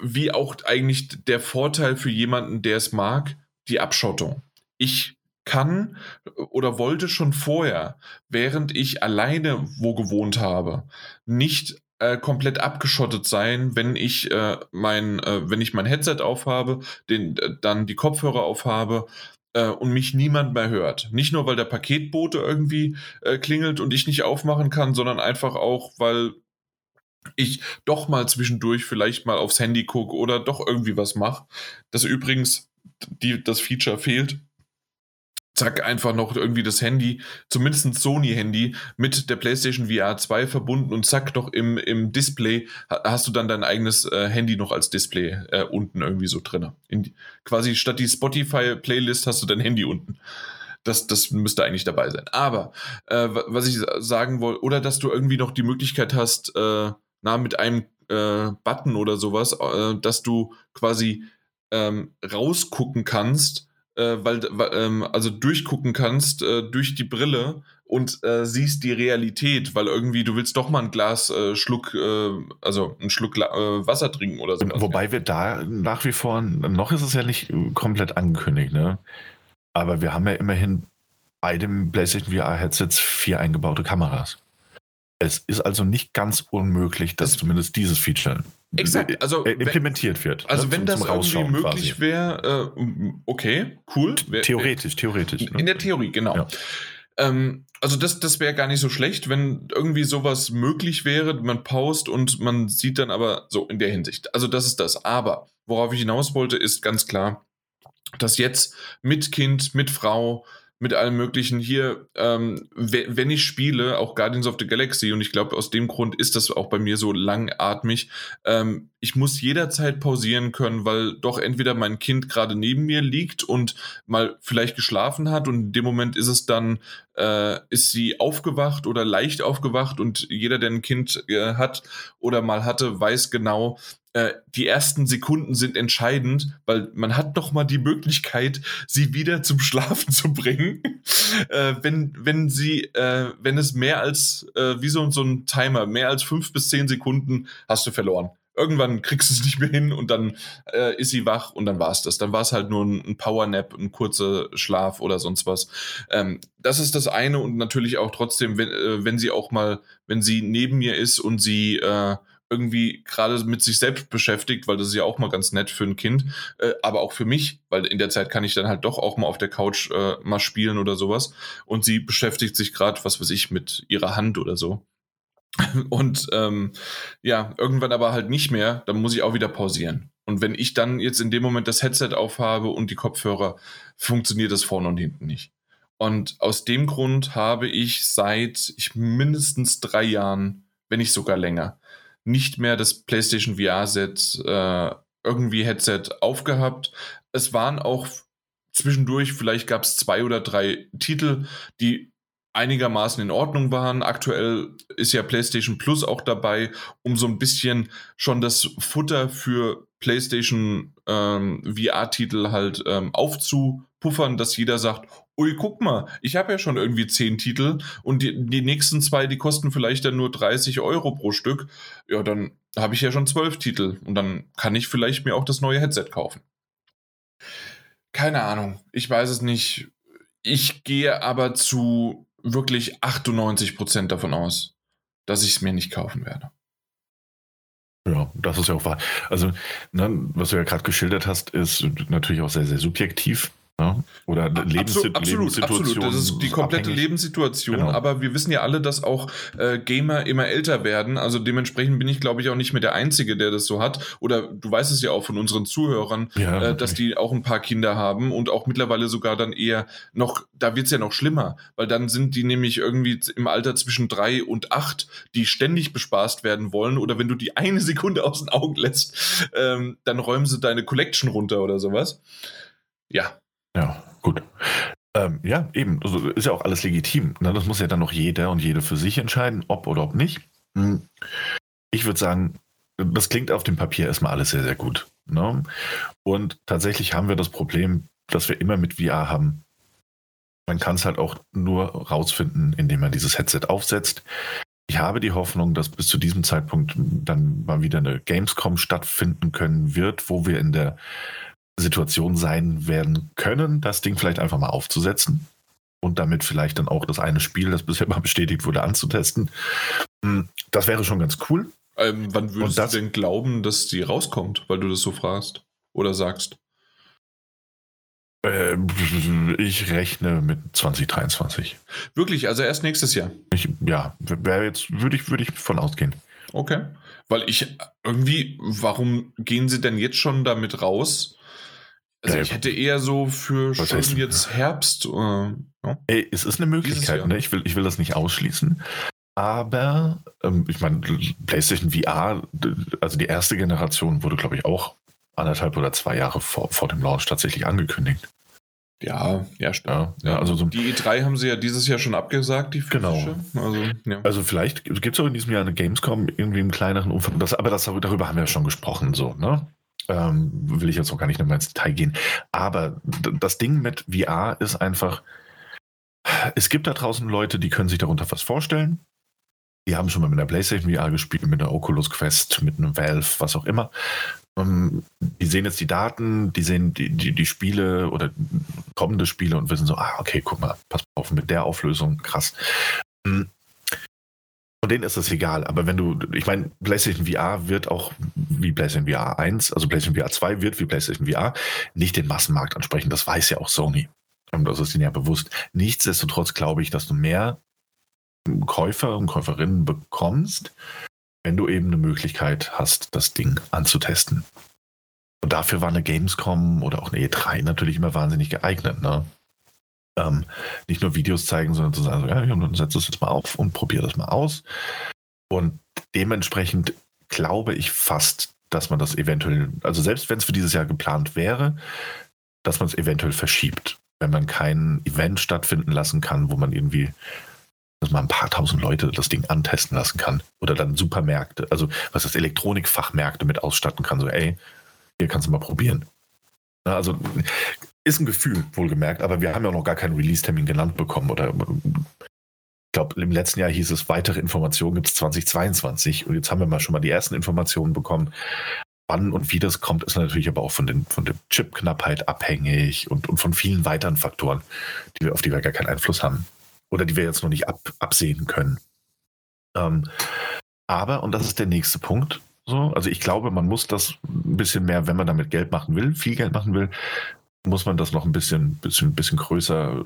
wie auch eigentlich der Vorteil für jemanden, der es mag, die Abschottung. Ich kann oder wollte schon vorher, während ich alleine wo gewohnt habe, nicht äh, komplett abgeschottet sein, wenn ich äh, mein, äh, wenn ich mein Headset aufhabe, den, äh, dann die Kopfhörer aufhabe äh, und mich niemand mehr hört. Nicht nur, weil der Paketbote irgendwie äh, klingelt und ich nicht aufmachen kann, sondern einfach auch, weil ich doch mal zwischendurch vielleicht mal aufs Handy gucke oder doch irgendwie was mache. Das übrigens die, das Feature fehlt zack, einfach noch irgendwie das Handy, zumindest Sony-Handy, mit der PlayStation VR 2 verbunden und zack, noch im, im Display hast du dann dein eigenes äh, Handy noch als Display äh, unten irgendwie so drin. In, quasi statt die Spotify-Playlist hast du dein Handy unten. Das, das müsste eigentlich dabei sein. Aber äh, was ich sagen wollte, oder dass du irgendwie noch die Möglichkeit hast, äh, na, mit einem äh, Button oder sowas, äh, dass du quasi ähm, rausgucken kannst, äh, weil, ähm, also durchgucken kannst äh, durch die Brille und äh, siehst die Realität, weil irgendwie du willst doch mal ein Glas äh, Schluck, äh, also einen Schluck äh, Wasser trinken oder so. Wobei wir da nach wie vor, noch ist es ja nicht komplett angekündigt, ne? Aber wir haben ja immerhin bei dem PlayStation VR Headsets vier eingebaute Kameras. Es ist also nicht ganz unmöglich, dass zumindest dieses Feature Exakt, also äh, implementiert wird. Also ne, wenn zum, das irgendwie möglich wäre, äh, okay, cool. Theoretisch, theoretisch. Ne? In der Theorie, genau. Ja. Ähm, also das, das wäre gar nicht so schlecht, wenn irgendwie sowas möglich wäre, man paust und man sieht dann aber so in der Hinsicht. Also das ist das. Aber worauf ich hinaus wollte, ist ganz klar, dass jetzt mit Kind, mit Frau, mit allem Möglichen hier, ähm, wenn ich spiele, auch Guardians of the Galaxy, und ich glaube, aus dem Grund ist das auch bei mir so langatmig, ähm, ich muss jederzeit pausieren können, weil doch entweder mein Kind gerade neben mir liegt und mal vielleicht geschlafen hat und in dem Moment ist es dann, äh, ist sie aufgewacht oder leicht aufgewacht und jeder, der ein Kind äh, hat oder mal hatte, weiß genau, äh, die ersten Sekunden sind entscheidend, weil man hat noch mal die Möglichkeit, sie wieder zum Schlafen zu bringen, äh, wenn wenn sie äh, wenn es mehr als äh, wie so so ein Timer mehr als fünf bis zehn Sekunden hast du verloren. Irgendwann kriegst du es nicht mehr hin und dann äh, ist sie wach und dann war es das. Dann war es halt nur ein, ein Powernap, ein kurzer Schlaf oder sonst was. Ähm, das ist das eine und natürlich auch trotzdem, wenn, wenn sie auch mal, wenn sie neben mir ist und sie irgendwie gerade mit sich selbst beschäftigt, weil das ist ja auch mal ganz nett für ein Kind, äh, aber auch für mich, weil in der Zeit kann ich dann halt doch auch mal auf der Couch äh, mal spielen oder sowas. Und sie beschäftigt sich gerade, was weiß ich, mit ihrer Hand oder so. Und ähm, ja, irgendwann aber halt nicht mehr, dann muss ich auch wieder pausieren. Und wenn ich dann jetzt in dem Moment das Headset aufhabe und die Kopfhörer, funktioniert das vorne und hinten nicht. Und aus dem Grund habe ich seit ich mindestens drei Jahren, wenn nicht sogar länger, nicht mehr das PlayStation VR-Set äh, irgendwie Headset aufgehabt. Es waren auch zwischendurch, vielleicht gab es zwei oder drei Titel, die einigermaßen in Ordnung waren. Aktuell ist ja PlayStation Plus auch dabei, um so ein bisschen schon das Futter für PlayStation ähm, VR-Titel halt ähm, aufzupuffern, dass jeder sagt, ui, guck mal, ich habe ja schon irgendwie zehn Titel und die, die nächsten zwei, die kosten vielleicht dann nur 30 Euro pro Stück. Ja, dann habe ich ja schon zwölf Titel und dann kann ich vielleicht mir auch das neue Headset kaufen. Keine Ahnung, ich weiß es nicht. Ich gehe aber zu wirklich 98% davon aus, dass ich es mir nicht kaufen werde. Ja, das ist ja auch wahr. Also, ne, was du ja gerade geschildert hast, ist natürlich auch sehr, sehr subjektiv. Ja? Oder Lebenssit absolut, Lebenssituation. Absolut, das ist die komplette abhängig. Lebenssituation. Genau. Aber wir wissen ja alle, dass auch äh, Gamer immer älter werden. Also dementsprechend bin ich, glaube ich, auch nicht mehr der Einzige, der das so hat. Oder du weißt es ja auch von unseren Zuhörern, ja, äh, dass die auch ein paar Kinder haben und auch mittlerweile sogar dann eher noch, da wird es ja noch schlimmer, weil dann sind die nämlich irgendwie im Alter zwischen drei und acht, die ständig bespaßt werden wollen. Oder wenn du die eine Sekunde aus den Augen lässt, ähm, dann räumen sie deine Collection runter oder sowas. Ja, ja, gut. Ähm, ja, eben. Also ist ja auch alles legitim. Ne? Das muss ja dann noch jeder und jede für sich entscheiden, ob oder ob nicht. Hm. Ich würde sagen, das klingt auf dem Papier erstmal alles sehr, sehr gut. Ne? Und tatsächlich haben wir das Problem, dass wir immer mit VR haben. Man kann es halt auch nur rausfinden, indem man dieses Headset aufsetzt. Ich habe die Hoffnung, dass bis zu diesem Zeitpunkt dann mal wieder eine Gamescom stattfinden können wird, wo wir in der Situation sein werden können, das Ding vielleicht einfach mal aufzusetzen und damit vielleicht dann auch das eine Spiel, das bisher mal bestätigt wurde, anzutesten. Hm, das wäre schon ganz cool. Ähm, wann würdest das, du denn glauben, dass die rauskommt, weil du das so fragst oder sagst? Äh, ich rechne mit 2023. Wirklich, also erst nächstes Jahr? Ich, ja, wäre jetzt, würde ich, würde ich von ausgehen. Okay. Weil ich irgendwie, warum gehen sie denn jetzt schon damit raus? Also ich hätte eher so für schon heißt, jetzt Herbst. Äh, ja. Ey, es ist eine Möglichkeit, ne? ich, will, ich will das nicht ausschließen. Aber ähm, ich meine, PlayStation VR, also die erste Generation wurde, glaube ich, auch anderthalb oder zwei Jahre vor, vor dem Launch tatsächlich angekündigt. Ja, ja, stimmt. Ja, ja, also so die E3 haben sie ja dieses Jahr schon abgesagt, die physische. Genau. Also, ja. also vielleicht gibt es auch in diesem Jahr eine Gamescom irgendwie im kleineren Umfang. Das, aber das, darüber haben wir ja schon gesprochen, so, ne? Ähm, will ich jetzt auch gar nicht mehr ins Detail gehen. Aber das Ding mit VR ist einfach, es gibt da draußen Leute, die können sich darunter was vorstellen. Die haben schon mal mit der PlayStation VR gespielt, mit der Oculus Quest, mit einem Valve, was auch immer. Ähm, die sehen jetzt die Daten, die sehen die, die, die Spiele oder kommende Spiele und wissen so, ah, okay, guck mal, pass auf, mit der Auflösung, krass. Von denen ist das egal. Aber wenn du, ich meine, PlayStation VR wird auch wie PlayStation VR 1, also PlayStation VR 2 wird wie PlayStation VR nicht den Massenmarkt ansprechen. Das weiß ja auch Sony. Und das ist ihnen ja bewusst. Nichtsdestotrotz glaube ich, dass du mehr Käufer und Käuferinnen bekommst, wenn du eben eine Möglichkeit hast, das Ding anzutesten. Und dafür war eine Gamescom oder auch eine E3 natürlich immer wahnsinnig geeignet. Ne? Ähm, nicht nur Videos zeigen, sondern zu sagen, ja, dann setz es jetzt mal auf und probier das mal aus. Und dementsprechend glaube ich fast, dass man das eventuell, also selbst wenn es für dieses Jahr geplant wäre, dass man es eventuell verschiebt, wenn man kein Event stattfinden lassen kann, wo man irgendwie, dass man ein paar tausend Leute das Ding antesten lassen kann oder dann Supermärkte, also was das Elektronikfachmärkte mit ausstatten kann, so ey, hier kannst du mal probieren. Also ist ein Gefühl, wohlgemerkt, aber wir haben ja noch gar keinen Release-Termin genannt bekommen. Oder ich glaube, im letzten Jahr hieß es, weitere Informationen gibt es 2022. Und jetzt haben wir mal schon mal die ersten Informationen bekommen. Wann und wie das kommt, ist natürlich aber auch von, den, von der Chip-Knappheit abhängig und, und von vielen weiteren Faktoren, die wir, auf die wir gar keinen Einfluss haben. Oder die wir jetzt noch nicht ab, absehen können. Ähm, aber, und das ist der nächste Punkt, so, also ich glaube, man muss das ein bisschen mehr, wenn man damit Geld machen will, viel Geld machen will, muss man das noch ein bisschen, bisschen, bisschen größer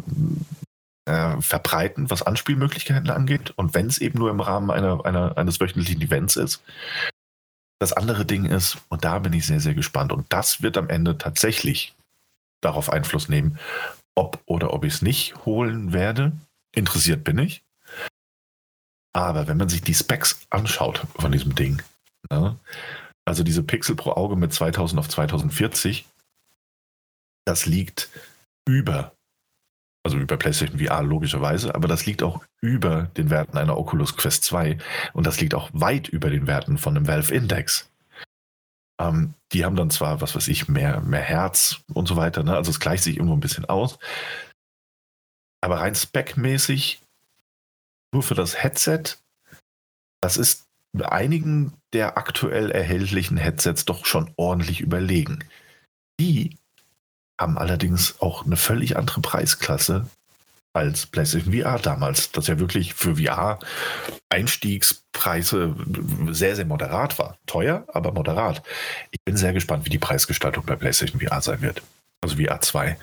äh, verbreiten, was Anspielmöglichkeiten angeht. Und wenn es eben nur im Rahmen einer, einer, eines wöchentlichen Events ist. Das andere Ding ist, und da bin ich sehr, sehr gespannt, und das wird am Ende tatsächlich darauf Einfluss nehmen, ob oder ob ich es nicht holen werde. Interessiert bin ich. Aber wenn man sich die Specs anschaut von diesem Ding, ne, also diese Pixel pro Auge mit 2000 auf 2040, das liegt über Also über PlayStation VR logischerweise, aber das liegt auch über den Werten einer Oculus Quest 2 und das liegt auch weit über den Werten von einem Valve Index. Ähm, die haben dann zwar, was weiß ich, mehr, mehr Herz und so weiter, ne? also es gleicht sich irgendwo ein bisschen aus. Aber rein specmäßig, nur für das Headset, das ist einigen der aktuell erhältlichen Headsets doch schon ordentlich überlegen. Die haben allerdings auch eine völlig andere Preisklasse als PlayStation VR damals, das ja wirklich für VR Einstiegspreise sehr, sehr moderat war. Teuer, aber moderat. Ich bin sehr gespannt, wie die Preisgestaltung bei PlayStation VR sein wird. Also VR 2.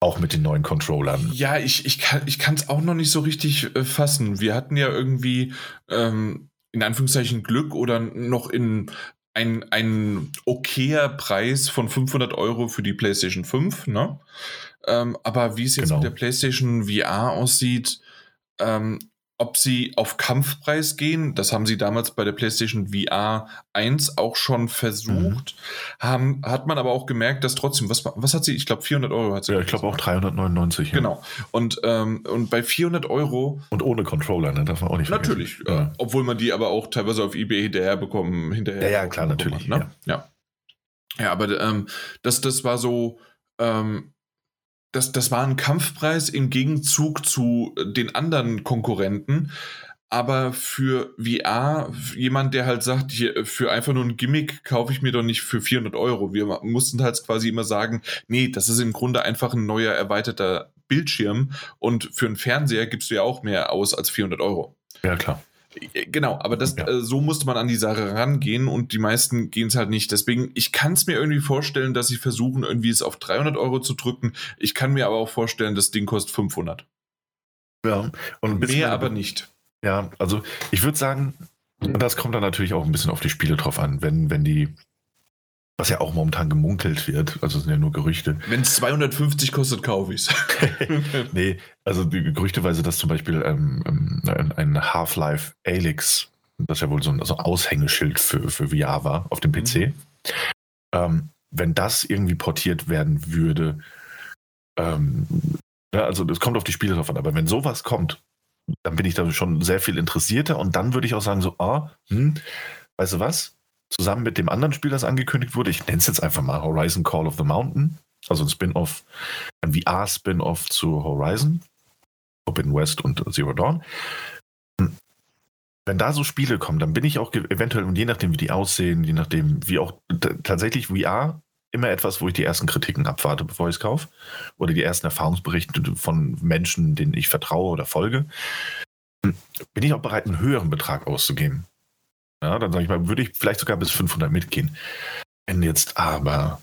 Auch mit den neuen Controllern. Ja, ich, ich kann es auch noch nicht so richtig äh, fassen. Wir hatten ja irgendwie ähm, in Anführungszeichen Glück oder noch in ein, ein okayer Preis von 500 Euro für die PlayStation 5, ne? Ähm, aber wie es jetzt genau. mit der PlayStation VR aussieht, ähm, ob sie auf Kampfpreis gehen, das haben sie damals bei der PlayStation VR 1 auch schon versucht, mhm. haben, hat man aber auch gemerkt, dass trotzdem, was, was hat sie, ich glaube 400 Euro hat sie. Ja, ich glaube auch 399. Genau. Und, ähm, und bei 400 Euro. Und ohne Controller, ne, darf man auch nicht vergessen. Natürlich, ja. äh, obwohl man die aber auch teilweise auf Ebay hinterher bekommen, hinterher. Ja, ja klar, natürlich. Hat, ne? ja. ja. ja. aber ähm, das, das war so, ähm, das, das war ein Kampfpreis im Gegenzug zu den anderen Konkurrenten. Aber für VR, jemand, der halt sagt, hier, für einfach nur ein Gimmick kaufe ich mir doch nicht für 400 Euro. Wir mussten halt quasi immer sagen, nee, das ist im Grunde einfach ein neuer erweiterter Bildschirm und für einen Fernseher gibst du ja auch mehr aus als 400 Euro. Ja, klar. Äh, genau, aber das, ja. äh, so musste man an die Sache rangehen und die meisten gehen es halt nicht. Deswegen, ich kann es mir irgendwie vorstellen, dass sie versuchen, irgendwie es auf 300 Euro zu drücken. Ich kann mir aber auch vorstellen, das Ding kostet 500. Ja, und mehr aber nicht. Ja, also ich würde sagen, das kommt dann natürlich auch ein bisschen auf die Spiele drauf an. Wenn, wenn die was ja auch momentan gemunkelt wird, also sind ja nur Gerüchte. Wenn es 250 kostet, kaufe ich es. nee, also die gerüchteweise, dass zum Beispiel ähm, ähm ein Half-Life Alyx, das ja wohl so ein, so ein Aushängeschild für, für VR war, auf dem PC, mhm. ähm, wenn das irgendwie portiert werden würde, ähm, ja, also es kommt auf die Spiele drauf an, aber wenn sowas kommt, dann bin ich da schon sehr viel interessierter und dann würde ich auch sagen, so, ah, hm, weißt du was? zusammen mit dem anderen Spiel, das angekündigt wurde, ich nenne es jetzt einfach mal Horizon Call of the Mountain, also ein Spin-off, ein VR-Spin-off zu Horizon, Open West und Zero Dawn. Wenn da so Spiele kommen, dann bin ich auch eventuell, und je nachdem, wie die aussehen, je nachdem, wie auch tatsächlich VR immer etwas, wo ich die ersten Kritiken abwarte, bevor ich es kaufe. Oder die ersten Erfahrungsberichte von Menschen, denen ich vertraue oder folge. Bin ich auch bereit, einen höheren Betrag auszugeben. Ja, dann sage ich mal, würde ich vielleicht sogar bis 500 mitgehen. Wenn jetzt aber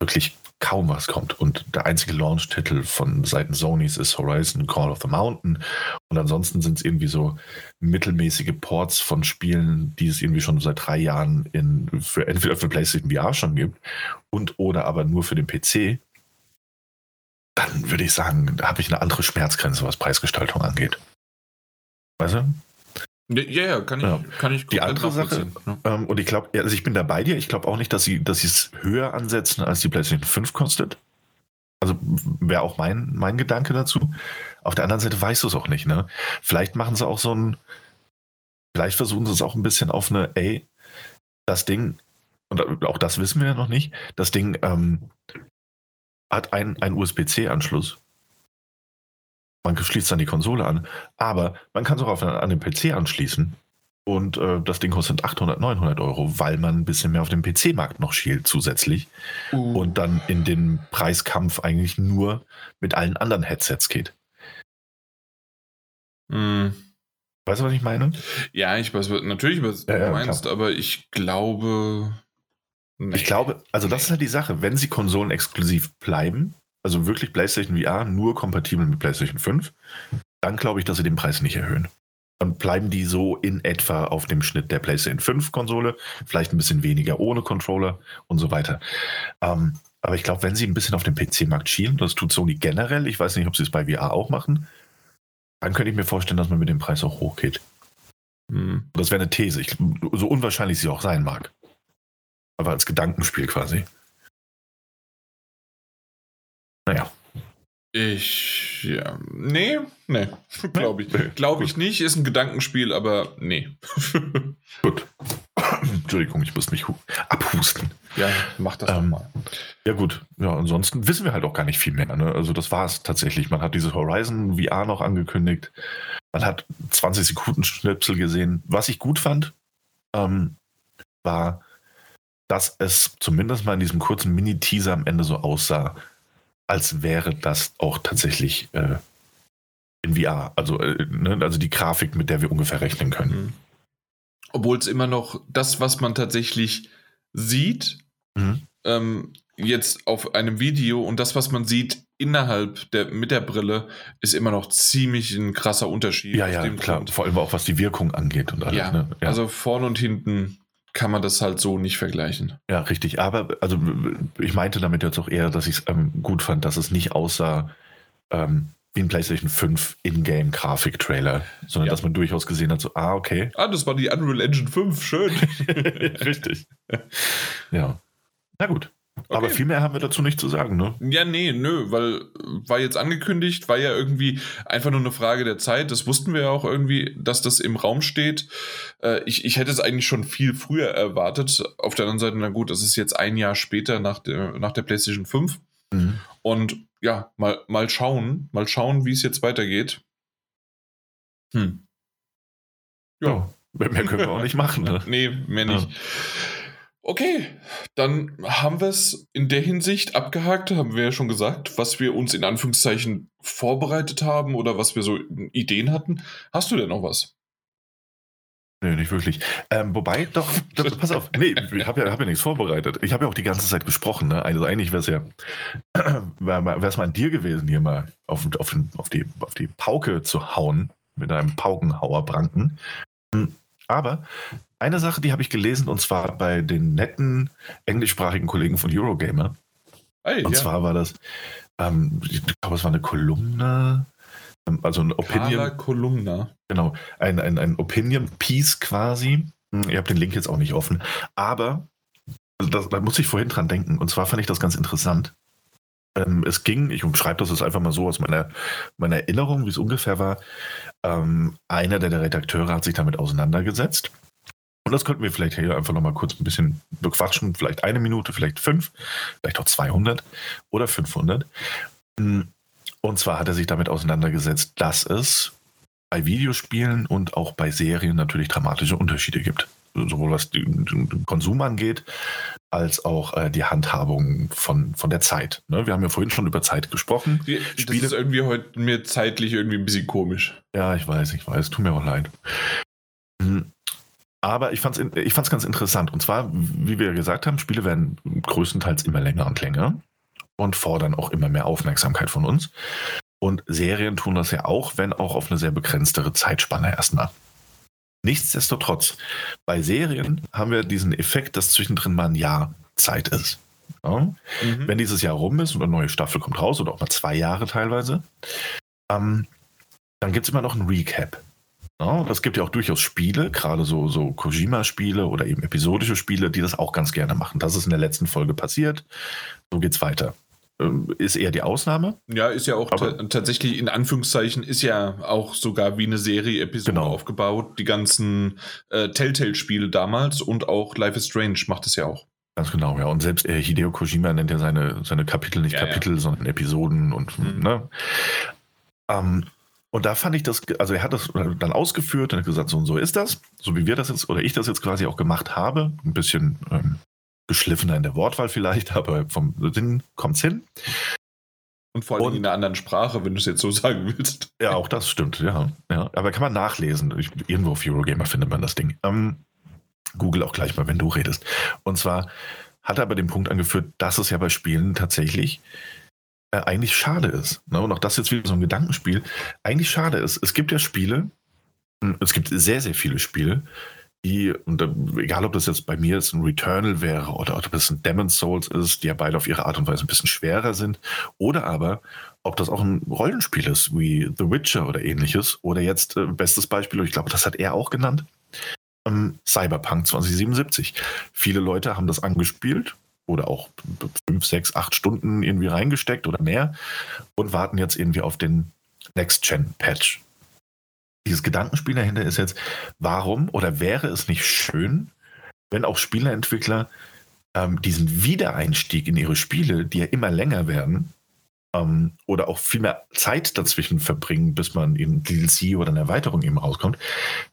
wirklich kaum was kommt und der einzige Launch-Titel von Seiten Sonys ist Horizon Call of the Mountain und ansonsten sind es irgendwie so mittelmäßige Ports von Spielen, die es irgendwie schon seit drei Jahren in, für, entweder für PlayStation VR schon gibt und oder aber nur für den PC, dann würde ich sagen, da habe ich eine andere Schmerzgrenze, was Preisgestaltung angeht. Weißt du? Ja, ja, kann ich, ja. Kann ich Die andere Sache, ne? ähm, und ich glaube, also ich bin da bei dir, ich glaube auch nicht, dass sie dass es höher ansetzen, als die PlayStation 5 kostet. Also wäre auch mein, mein Gedanke dazu. Auf der anderen Seite weißt du es auch nicht, ne? Vielleicht machen sie auch so ein, vielleicht versuchen sie es auch ein bisschen auf eine, ey, das Ding, und auch das wissen wir ja noch nicht, das Ding ähm, hat einen, einen USB-C-Anschluss man schließt dann die Konsole an, aber man kann es auch auf, an den PC anschließen. Und äh, das Ding kostet 800, 900 Euro, weil man ein bisschen mehr auf dem PC-Markt noch schielt zusätzlich. Uh. Und dann in den Preiskampf eigentlich nur mit allen anderen Headsets geht. Mm. Weißt du, was ich meine? Ja, ich weiß natürlich, was ja, du meinst, klar. aber ich glaube. Nee. Ich glaube, also das ist halt die Sache. Wenn sie Konsolen exklusiv bleiben, also wirklich PlayStation VR nur kompatibel mit PlayStation 5, dann glaube ich, dass sie den Preis nicht erhöhen. Dann bleiben die so in etwa auf dem Schnitt der PlayStation 5 Konsole, vielleicht ein bisschen weniger ohne Controller und so weiter. Ähm, aber ich glaube, wenn sie ein bisschen auf den PC-Markt schielen, das tut Sony generell, ich weiß nicht, ob sie es bei VR auch machen, dann könnte ich mir vorstellen, dass man mit dem Preis auch hochgeht. Hm. Das wäre eine These, ich, so unwahrscheinlich sie auch sein mag. Aber als Gedankenspiel quasi. Naja. Ich, ja, nee, nee, glaube ich. Nee, glaube ich nicht, ist ein Gedankenspiel, aber nee. gut. Entschuldigung, ich muss mich abhusten. Ja, mach das ähm, mal. Ja, gut. Ja, ansonsten wissen wir halt auch gar nicht viel mehr. Ne? Also, das war es tatsächlich. Man hat dieses Horizon VR noch angekündigt. Man hat 20 Sekunden Schnipsel gesehen. Was ich gut fand, ähm, war, dass es zumindest mal in diesem kurzen Mini-Teaser am Ende so aussah, als wäre das auch tatsächlich äh, in VR. Also, äh, ne? also die Grafik, mit der wir ungefähr rechnen können. Mhm. Obwohl es immer noch das, was man tatsächlich sieht, mhm. ähm, jetzt auf einem Video und das, was man sieht innerhalb der, mit der Brille, ist immer noch ziemlich ein krasser Unterschied. Ja, ja, klar. Grund. Vor allem auch was die Wirkung angeht und alles. Ja, ne? ja. also vorne und hinten kann man das halt so nicht vergleichen. Ja, richtig. Aber also ich meinte damit jetzt auch eher, dass ich es ähm, gut fand, dass es nicht aussah ähm, wie ein PlayStation 5 Ingame-Grafik-Trailer, sondern ja. dass man durchaus gesehen hat, so, ah, okay. Ah, das war die Unreal Engine 5, schön. richtig. Ja. Na gut. Okay. Aber viel mehr haben wir dazu nicht zu sagen, ne? Ja, nee, nö, weil war jetzt angekündigt, war ja irgendwie einfach nur eine Frage der Zeit. Das wussten wir ja auch irgendwie, dass das im Raum steht. Äh, ich, ich hätte es eigentlich schon viel früher erwartet. Auf der anderen Seite, na gut, das ist jetzt ein Jahr später nach der, nach der PlayStation 5. Mhm. Und ja, mal, mal schauen, mal schauen, wie es jetzt weitergeht. Hm. Ja. ja. Mehr können wir auch nicht machen. Ne? nee, mehr nicht. Ja. Okay, dann haben wir es in der Hinsicht abgehakt, haben wir ja schon gesagt, was wir uns in Anführungszeichen vorbereitet haben oder was wir so Ideen hatten. Hast du denn noch was? Nee, nicht wirklich. Ähm, wobei, doch, doch, pass auf, nee, ich habe ja, hab ja nichts vorbereitet. Ich habe ja auch die ganze Zeit gesprochen. Ne? Also eigentlich wäre es ja, wäre es mal an dir gewesen, hier mal auf, auf, auf, die, auf die Pauke zu hauen, mit einem Paukenhauerbranken. Hm, aber eine Sache, die habe ich gelesen, und zwar bei den netten englischsprachigen Kollegen von Eurogamer. Hey, und ja. zwar war das, ähm, ich glaube, es war eine Kolumne, ähm, also ein Opinion. Kolumna. Genau, ein, ein, ein Opinion-Piece quasi. Hm, ihr habt den Link jetzt auch nicht offen, aber das, da muss ich vorhin dran denken. Und zwar fand ich das ganz interessant. Ähm, es ging, ich umschreibe das jetzt einfach mal so aus meiner, meiner Erinnerung, wie es ungefähr war. Ähm, einer der Redakteure hat sich damit auseinandergesetzt und das könnten wir vielleicht hier einfach nochmal kurz ein bisschen bequatschen. Vielleicht eine Minute, vielleicht fünf, vielleicht auch 200 oder 500. Hm, und zwar hat er sich damit auseinandergesetzt, dass es bei Videospielen und auch bei Serien natürlich dramatische Unterschiede gibt. Sowohl was den Konsum angeht, als auch äh, die Handhabung von, von der Zeit. Ne? Wir haben ja vorhin schon über Zeit gesprochen. Das Spiele ist irgendwie heute mir zeitlich irgendwie ein bisschen komisch. Ja, ich weiß, ich weiß. Tut mir auch leid. Hm, aber ich fand es ich fand's ganz interessant. Und zwar, wie wir gesagt haben, Spiele werden größtenteils immer länger und länger und fordern auch immer mehr Aufmerksamkeit von uns. Und Serien tun das ja auch, wenn auch auf eine sehr begrenztere Zeitspanne erstmal. Nichtsdestotrotz, bei Serien haben wir diesen Effekt, dass zwischendrin mal ein Jahr Zeit ist. Ja? Mhm. Wenn dieses Jahr rum ist und eine neue Staffel kommt raus oder auch mal zwei Jahre teilweise, ähm, dann gibt es immer noch ein Recap. Ja, es gibt ja auch durchaus Spiele, gerade so, so Kojima-Spiele oder eben episodische Spiele, die das auch ganz gerne machen. Das ist in der letzten Folge passiert. So geht's weiter. Ähm, ist eher die Ausnahme. Ja, ist ja auch tatsächlich in Anführungszeichen, ist ja auch sogar wie eine Serie-Episode genau. aufgebaut. Die ganzen äh, Telltale-Spiele damals und auch Life is Strange macht es ja auch. Ganz genau, ja. Und selbst äh, Hideo Kojima nennt ja seine, seine Kapitel nicht ja, Kapitel, ja. sondern Episoden und mhm. ne. Ähm, und da fand ich das, also er hat das dann ausgeführt und hat gesagt, so und so ist das, so wie wir das jetzt oder ich das jetzt quasi auch gemacht habe. Ein bisschen ähm, geschliffener in der Wortwahl vielleicht, aber vom Sinn kommt es hin. Und vor allem und, in einer anderen Sprache, wenn du es jetzt so sagen willst. Ja, auch das stimmt, ja. ja. Aber kann man nachlesen. Ich, irgendwo auf Eurogamer findet man das Ding. Ähm, Google auch gleich mal, wenn du redest. Und zwar hat er aber den Punkt angeführt, dass es ja bei Spielen tatsächlich äh, eigentlich schade ist. Ne? Und auch das jetzt wieder so ein Gedankenspiel. Eigentlich schade ist. Es gibt ja Spiele, hm, es gibt sehr, sehr viele Spiele, die, und egal ob das jetzt bei mir jetzt ein Returnal wäre oder ob das ein Demon's Souls ist, die ja beide auf ihre Art und Weise ein bisschen schwerer sind, oder aber ob das auch ein Rollenspiel ist, wie The Witcher oder ähnliches, oder jetzt äh, bestes Beispiel, ich glaube, das hat er auch genannt, ähm, Cyberpunk 2077. Viele Leute haben das angespielt oder auch fünf, sechs, acht Stunden irgendwie reingesteckt oder mehr und warten jetzt irgendwie auf den Next-Gen-Patch. Dieses Gedankenspiel dahinter ist jetzt, warum oder wäre es nicht schön, wenn auch Spieleentwickler ähm, diesen Wiedereinstieg in ihre Spiele, die ja immer länger werden, ähm, oder auch viel mehr Zeit dazwischen verbringen, bis man in DLC oder eine Erweiterung eben rauskommt,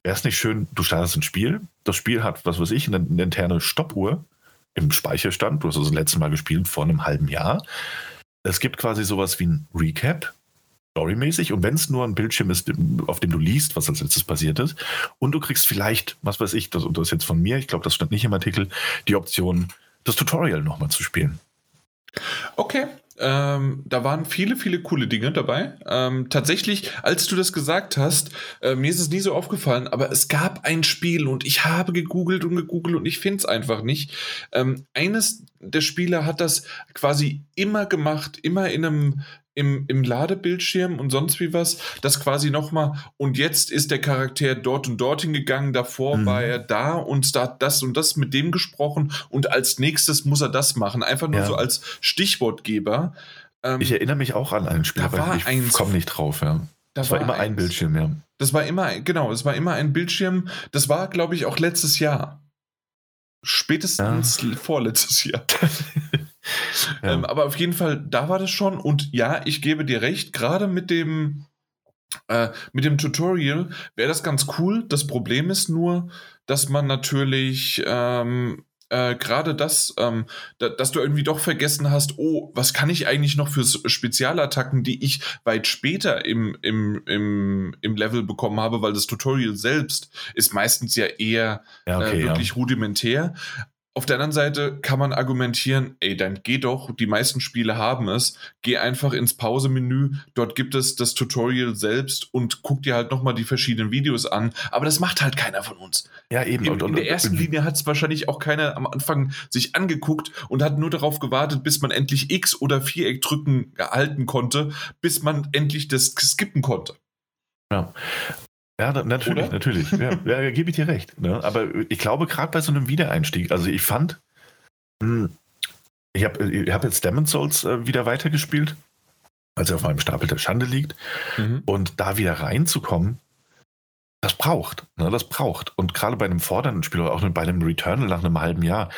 wäre es nicht schön, du startest ein Spiel, das Spiel hat, was weiß ich, eine, eine interne Stoppuhr im Speicherstand, du hast das letzte Mal gespielt vor einem halben Jahr. Es gibt quasi sowas wie ein Recap, storymäßig und wenn es nur ein Bildschirm ist, auf dem du liest, was als letztes passiert ist und du kriegst vielleicht, was weiß ich, das, das ist jetzt von mir, ich glaube, das stand nicht im Artikel, die Option, das Tutorial nochmal zu spielen. Okay, ähm, da waren viele, viele coole Dinge dabei. Ähm, tatsächlich, als du das gesagt hast, äh, mir ist es nie so aufgefallen, aber es gab ein Spiel und ich habe gegoogelt und gegoogelt und ich finde es einfach nicht. Ähm, eines der Spieler hat das quasi immer gemacht, immer in einem im, im Ladebildschirm und sonst wie was, das quasi nochmal, und jetzt ist der Charakter dort und dorthin gegangen, davor mhm. war er da und da das und das mit dem gesprochen und als nächstes muss er das machen. Einfach nur ja. so als Stichwortgeber. Ähm, ich erinnere mich auch an ein Spiel, aber ich komme nicht drauf, ja. Das war, war immer eins. ein Bildschirm, ja. Das war immer, genau, es war immer ein Bildschirm. Das war, glaube ich, auch letztes Jahr. Spätestens ja. vorletztes Jahr. ja. ähm, aber auf jeden Fall, da war das schon. Und ja, ich gebe dir recht, gerade mit dem, äh, mit dem Tutorial wäre das ganz cool. Das Problem ist nur, dass man natürlich ähm, äh, gerade das, ähm, da, dass du irgendwie doch vergessen hast, oh, was kann ich eigentlich noch für Spezialattacken, die ich weit später im, im, im, im Level bekommen habe, weil das Tutorial selbst ist meistens ja eher ja, okay, äh, wirklich ja. rudimentär. Auf der anderen Seite kann man argumentieren, ey, dann geh doch, die meisten Spiele haben es, geh einfach ins Pausemenü, dort gibt es das Tutorial selbst und guck dir halt nochmal die verschiedenen Videos an, aber das macht halt keiner von uns. Ja, eben. In, in der ersten Linie hat es wahrscheinlich auch keiner am Anfang sich angeguckt und hat nur darauf gewartet, bis man endlich X oder Viereck drücken gehalten konnte, bis man endlich das skippen konnte. Ja. Ja, natürlich, Oder? natürlich. Ja, ja, gebe ich dir recht. Ne? Aber ich glaube, gerade bei so einem Wiedereinstieg, also ich fand, hm, ich habe ich hab jetzt Demon Souls äh, wieder weitergespielt, als er auf meinem Stapel der Schande liegt. Mhm. Und da wieder reinzukommen, das braucht. Ne? Das braucht. Und gerade bei einem fordernden Spiel oder auch bei einem Returnal nach einem halben Jahr,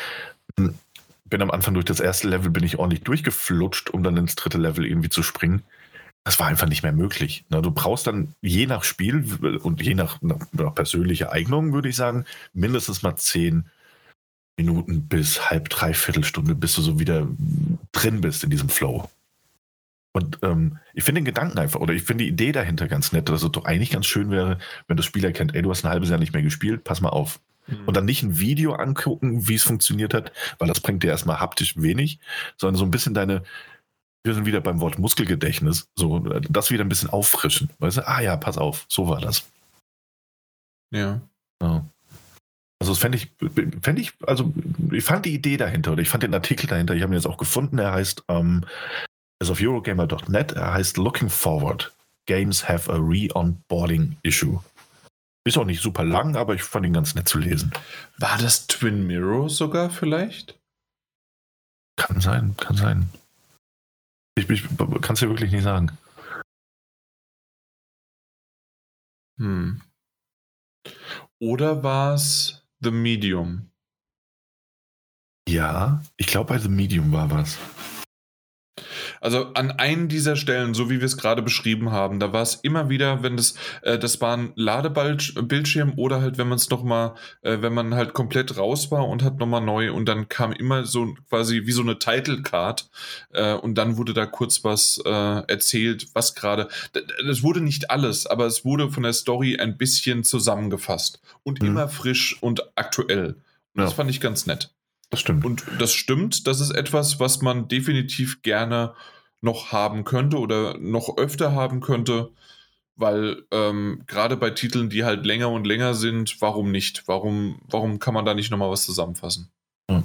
hm, bin am Anfang durch das erste Level bin ich ordentlich durchgeflutscht, um dann ins dritte Level irgendwie zu springen das war einfach nicht mehr möglich. Du brauchst dann je nach Spiel und je nach, nach persönlicher Eignung, würde ich sagen, mindestens mal zehn Minuten bis halb, dreiviertel Stunde, bis du so wieder drin bist in diesem Flow. Und ähm, ich finde den Gedanken einfach, oder ich finde die Idee dahinter ganz nett, dass es doch eigentlich ganz schön wäre, wenn das Spiel erkennt, ey, du hast ein halbes Jahr nicht mehr gespielt, pass mal auf. Mhm. Und dann nicht ein Video angucken, wie es funktioniert hat, weil das bringt dir erstmal haptisch wenig, sondern so ein bisschen deine, wir sind wieder beim Wort Muskelgedächtnis, so das wieder ein bisschen auffrischen. Weißt du, ah ja, pass auf, so war das. Ja. ja. Also das fände ich, fänd ich, also ich fand die Idee dahinter oder ich fand den Artikel dahinter, ich habe ihn jetzt auch gefunden, er heißt, ähm, ist auf Eurogamer.net, er heißt Looking Forward. Games have a re-onboarding issue. Ist auch nicht super lang, aber ich fand ihn ganz nett zu lesen. War das Twin Mirror sogar vielleicht? Kann sein, kann sein. Ich, ich kann es dir wirklich nicht sagen. Hm. Oder war es The Medium? Ja, ich glaube bei The Medium war was. Also an einen dieser Stellen, so wie wir es gerade beschrieben haben, da war es immer wieder, wenn das, äh, das war ein Ladebildschirm oder halt, wenn man es nochmal, äh, wenn man halt komplett raus war und hat nochmal neu und dann kam immer so quasi wie so eine Title Card äh, und dann wurde da kurz was äh, erzählt, was gerade, das wurde nicht alles, aber es wurde von der Story ein bisschen zusammengefasst und mhm. immer frisch und aktuell. Und ja. das fand ich ganz nett. Das stimmt. Und das stimmt, das ist etwas, was man definitiv gerne noch haben könnte oder noch öfter haben könnte, weil ähm, gerade bei Titeln, die halt länger und länger sind, warum nicht? Warum, warum kann man da nicht nochmal was zusammenfassen? Hm.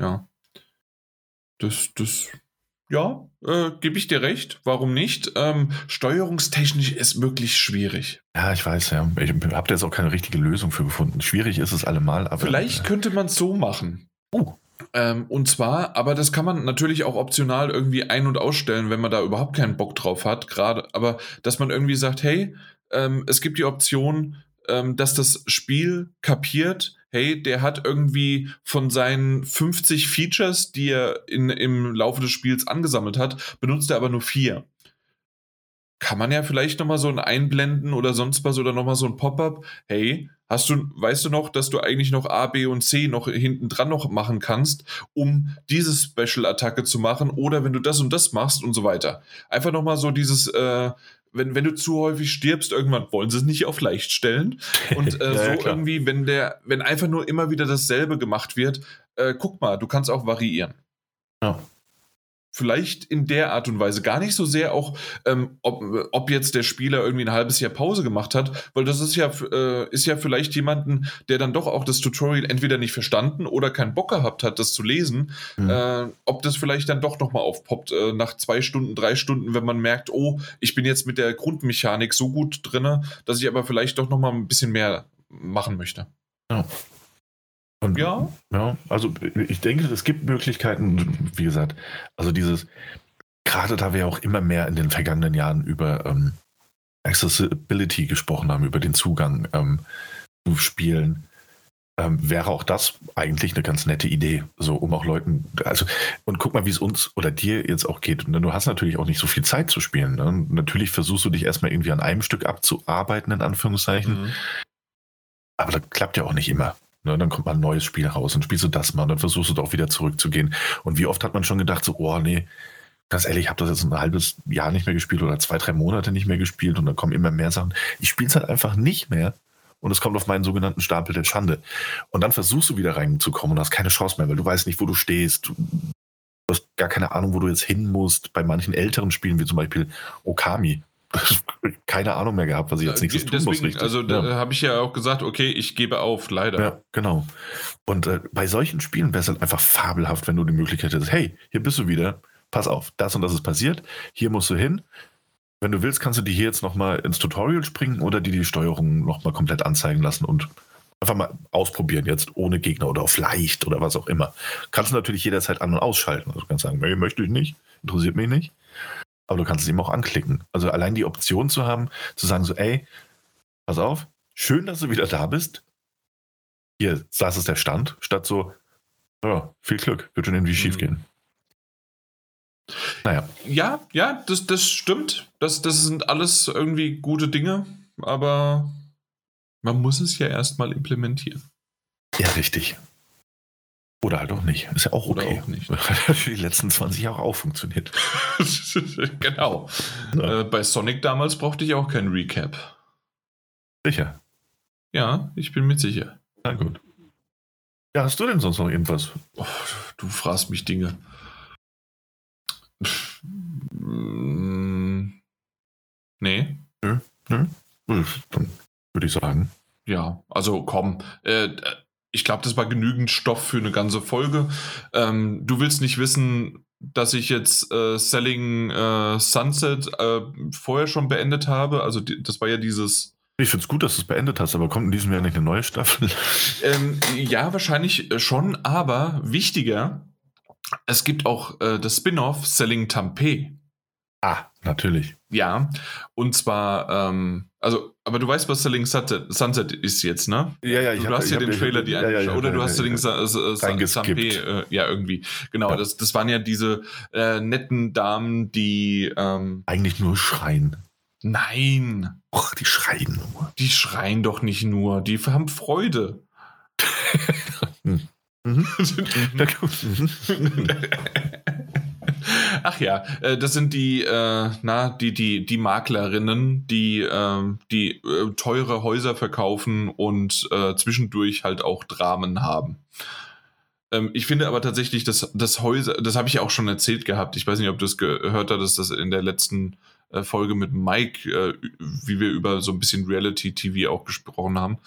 Ja. Das, das, ja, äh, gebe ich dir recht. Warum nicht? Ähm, steuerungstechnisch ist wirklich schwierig. Ja, ich weiß, ja. Ich habe da jetzt auch keine richtige Lösung für gefunden. Schwierig ist es allemal, aber. Vielleicht äh, könnte man es so machen. Uh. Ähm, und zwar, aber das kann man natürlich auch optional irgendwie ein- und ausstellen, wenn man da überhaupt keinen Bock drauf hat, gerade, aber dass man irgendwie sagt, hey, ähm, es gibt die Option, ähm, dass das Spiel kapiert, hey, der hat irgendwie von seinen 50 Features, die er in, im Laufe des Spiels angesammelt hat, benutzt er aber nur vier kann man ja vielleicht nochmal so ein Einblenden oder sonst was oder nochmal so ein Pop-up. Hey, hast du, weißt du noch, dass du eigentlich noch A, B und C noch hinten dran noch machen kannst, um diese Special-Attacke zu machen oder wenn du das und das machst und so weiter. Einfach nochmal so dieses, äh, wenn, wenn du zu häufig stirbst, irgendwann wollen sie es nicht auf leicht stellen. Und äh, ja, so ja, irgendwie, wenn der, wenn einfach nur immer wieder dasselbe gemacht wird, äh, guck mal, du kannst auch variieren. Ja vielleicht in der Art und Weise gar nicht so sehr auch, ähm, ob, ob jetzt der Spieler irgendwie ein halbes Jahr Pause gemacht hat, weil das ist ja, äh, ist ja vielleicht jemanden, der dann doch auch das Tutorial entweder nicht verstanden oder keinen Bock gehabt hat, das zu lesen, mhm. äh, ob das vielleicht dann doch nochmal aufpoppt äh, nach zwei Stunden, drei Stunden, wenn man merkt, oh, ich bin jetzt mit der Grundmechanik so gut drinne, dass ich aber vielleicht doch nochmal ein bisschen mehr machen möchte. Ja. Und, ja. Ja, also ich denke, es gibt Möglichkeiten, wie gesagt, also dieses, gerade da wir auch immer mehr in den vergangenen Jahren über ähm, Accessibility gesprochen haben, über den Zugang ähm, zu Spielen, ähm, wäre auch das eigentlich eine ganz nette Idee, so um auch Leuten, also und guck mal, wie es uns oder dir jetzt auch geht. Du hast natürlich auch nicht so viel Zeit zu spielen. Ne? Natürlich versuchst du dich erstmal irgendwie an einem Stück abzuarbeiten, in Anführungszeichen. Mhm. Aber das klappt ja auch nicht immer. Ne, dann kommt mal ein neues Spiel raus und spielst du das mal und dann versuchst du doch wieder zurückzugehen. Und wie oft hat man schon gedacht, so, oh nee, ganz ehrlich, ich habe das jetzt ein halbes Jahr nicht mehr gespielt oder zwei, drei Monate nicht mehr gespielt und dann kommen immer mehr Sachen. Ich spiele es halt einfach nicht mehr und es kommt auf meinen sogenannten Stapel der Schande. Und dann versuchst du wieder reinzukommen und hast keine Chance mehr, weil du weißt nicht, wo du stehst. Du hast gar keine Ahnung, wo du jetzt hin musst. Bei manchen älteren Spielen, wie zum Beispiel Okami, keine Ahnung mehr gehabt, was ich jetzt nächstes tun muss. Richtig. Also da habe ich ja auch gesagt, okay, ich gebe auf, leider. Ja, genau. Und äh, bei solchen Spielen wäre es halt einfach fabelhaft, wenn du die Möglichkeit hättest, hey, hier bist du wieder, pass auf, das und das ist passiert, hier musst du hin. Wenn du willst, kannst du die hier jetzt nochmal ins Tutorial springen oder die die Steuerung nochmal komplett anzeigen lassen und einfach mal ausprobieren jetzt ohne Gegner oder auf leicht oder was auch immer. Kannst du natürlich jederzeit an- und ausschalten. Also du kannst sagen, nee, möchte ich nicht, interessiert mich nicht aber du kannst es eben auch anklicken. Also allein die Option zu haben, zu sagen so, ey, pass auf, schön, dass du wieder da bist. Hier, das ist der Stand, statt so, ja, viel Glück, wird schon irgendwie mhm. schief gehen. Naja. Ja, ja, das, das stimmt. Das, das sind alles irgendwie gute Dinge, aber man muss es ja erstmal implementieren. Ja, richtig. Oder halt auch nicht. Ist ja auch okay. Oder auch nicht. Für die letzten 20 Jahre auch funktioniert. genau. Ja. Äh, bei Sonic damals brauchte ich auch kein Recap. Sicher. Ja, ich bin mir sicher. Na gut. Ja, hast du denn sonst noch irgendwas? Oh, du fragst mich Dinge. Mm, nee. Nö, nö. Dann würde ich sagen. Ja, also komm. Äh, ich glaube, das war genügend Stoff für eine ganze Folge. Ähm, du willst nicht wissen, dass ich jetzt äh, Selling äh, Sunset äh, vorher schon beendet habe. Also die, das war ja dieses. Ich finde es gut, dass du es beendet hast, aber kommt in diesem Jahr nicht eine neue Staffel? Ähm, ja, wahrscheinlich schon, aber wichtiger, es gibt auch äh, das Spin-off Selling Tampé. Ah, natürlich. Ja, und zwar, ähm, also, aber du weißt, was Selling Sunset ist jetzt, ne? Ja, ja, ich Du hab, hast ja den Trailer die ja, ja, Oder du hast Selling Tampé, äh, ja, irgendwie. Genau, ja. Das, das waren ja diese äh, netten Damen, die. Ähm, Eigentlich nur schreien. Nein. Och, die schreien nur. Die schreien doch nicht nur, die haben Freude. mhm. mhm. Ach ja, äh, das sind die, äh, na, die, die, die Maklerinnen, die, äh, die äh, teure Häuser verkaufen und äh, zwischendurch halt auch Dramen haben. Ähm, ich finde aber tatsächlich, dass das Häuser, das habe ich ja auch schon erzählt gehabt. Ich weiß nicht, ob du es gehört hattest, dass in der letzten äh, Folge mit Mike, wie wir über so ein bisschen Reality-TV auch gesprochen haben.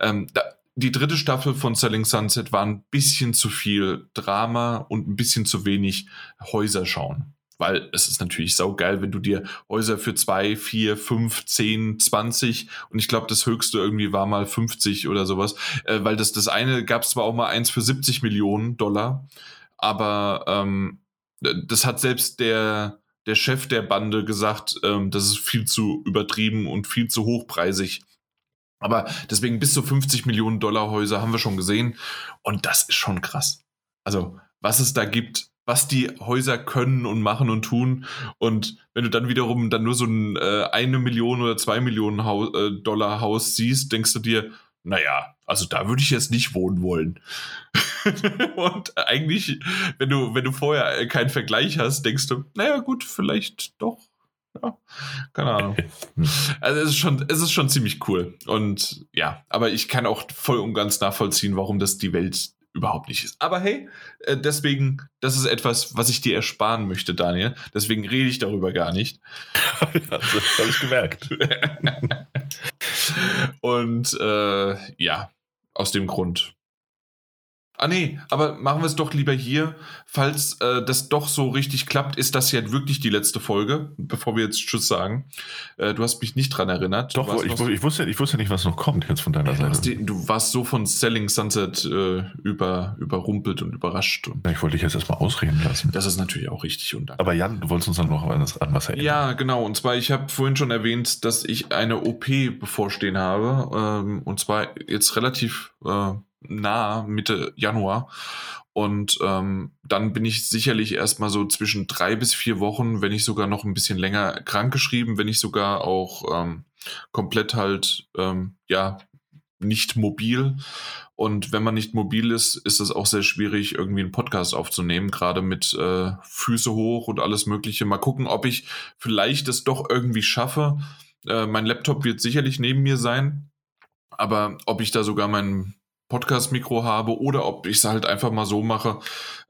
Ähm, da, die dritte Staffel von Selling Sunset war ein bisschen zu viel Drama und ein bisschen zu wenig Häuser schauen. weil es ist natürlich saugeil, wenn du dir Häuser für 2, 4, 5, 10, 20 und ich glaube, das höchste irgendwie war mal 50 oder sowas, äh, weil das, das eine gab es zwar auch mal eins für 70 Millionen Dollar, aber ähm, das hat selbst der, der Chef der Bande gesagt, ähm, das ist viel zu übertrieben und viel zu hochpreisig. Aber deswegen bis zu 50 Millionen Dollar Häuser haben wir schon gesehen und das ist schon krass. Also was es da gibt, was die Häuser können und machen und tun. Und wenn du dann wiederum dann nur so ein äh, eine Million oder zwei Millionen Haus, äh, Dollar Haus siehst, denkst du dir, naja, also da würde ich jetzt nicht wohnen wollen. und eigentlich, wenn du, wenn du vorher keinen Vergleich hast, denkst du, naja, gut, vielleicht doch. Ja, keine Ahnung. Also es ist schon, es ist schon ziemlich cool. Und ja, aber ich kann auch voll und ganz nachvollziehen, warum das die Welt überhaupt nicht ist. Aber hey, äh, deswegen, das ist etwas, was ich dir ersparen möchte, Daniel. Deswegen rede ich darüber gar nicht. das habe ich gemerkt. Und äh, ja, aus dem Grund Ah nee, aber machen wir es doch lieber hier. Falls äh, das doch so richtig klappt, ist das ja wirklich die letzte Folge, bevor wir jetzt Tschüss sagen. Äh, du hast mich nicht dran erinnert. Doch, ich, ich, wusste, ich wusste nicht, was noch kommt jetzt von deiner Seite. Die, du warst so von Selling Sunset äh, über, überrumpelt und überrascht. Und ich wollte dich jetzt erstmal ausreden lassen. Das ist natürlich auch richtig. Und aber Jan, du wolltest uns dann noch an, an was erinnern. Ja, genau. Und zwar, ich habe vorhin schon erwähnt, dass ich eine OP bevorstehen habe. Ähm, und zwar jetzt relativ äh, nah, Mitte Januar. Und ähm, dann bin ich sicherlich erstmal so zwischen drei bis vier Wochen, wenn nicht sogar noch ein bisschen länger krankgeschrieben, wenn nicht sogar auch ähm, komplett halt, ähm, ja, nicht mobil. Und wenn man nicht mobil ist, ist es auch sehr schwierig, irgendwie einen Podcast aufzunehmen, gerade mit äh, Füße hoch und alles Mögliche. Mal gucken, ob ich vielleicht es doch irgendwie schaffe. Äh, mein Laptop wird sicherlich neben mir sein, aber ob ich da sogar meinen Podcast-Mikro habe oder ob ich es halt einfach mal so mache,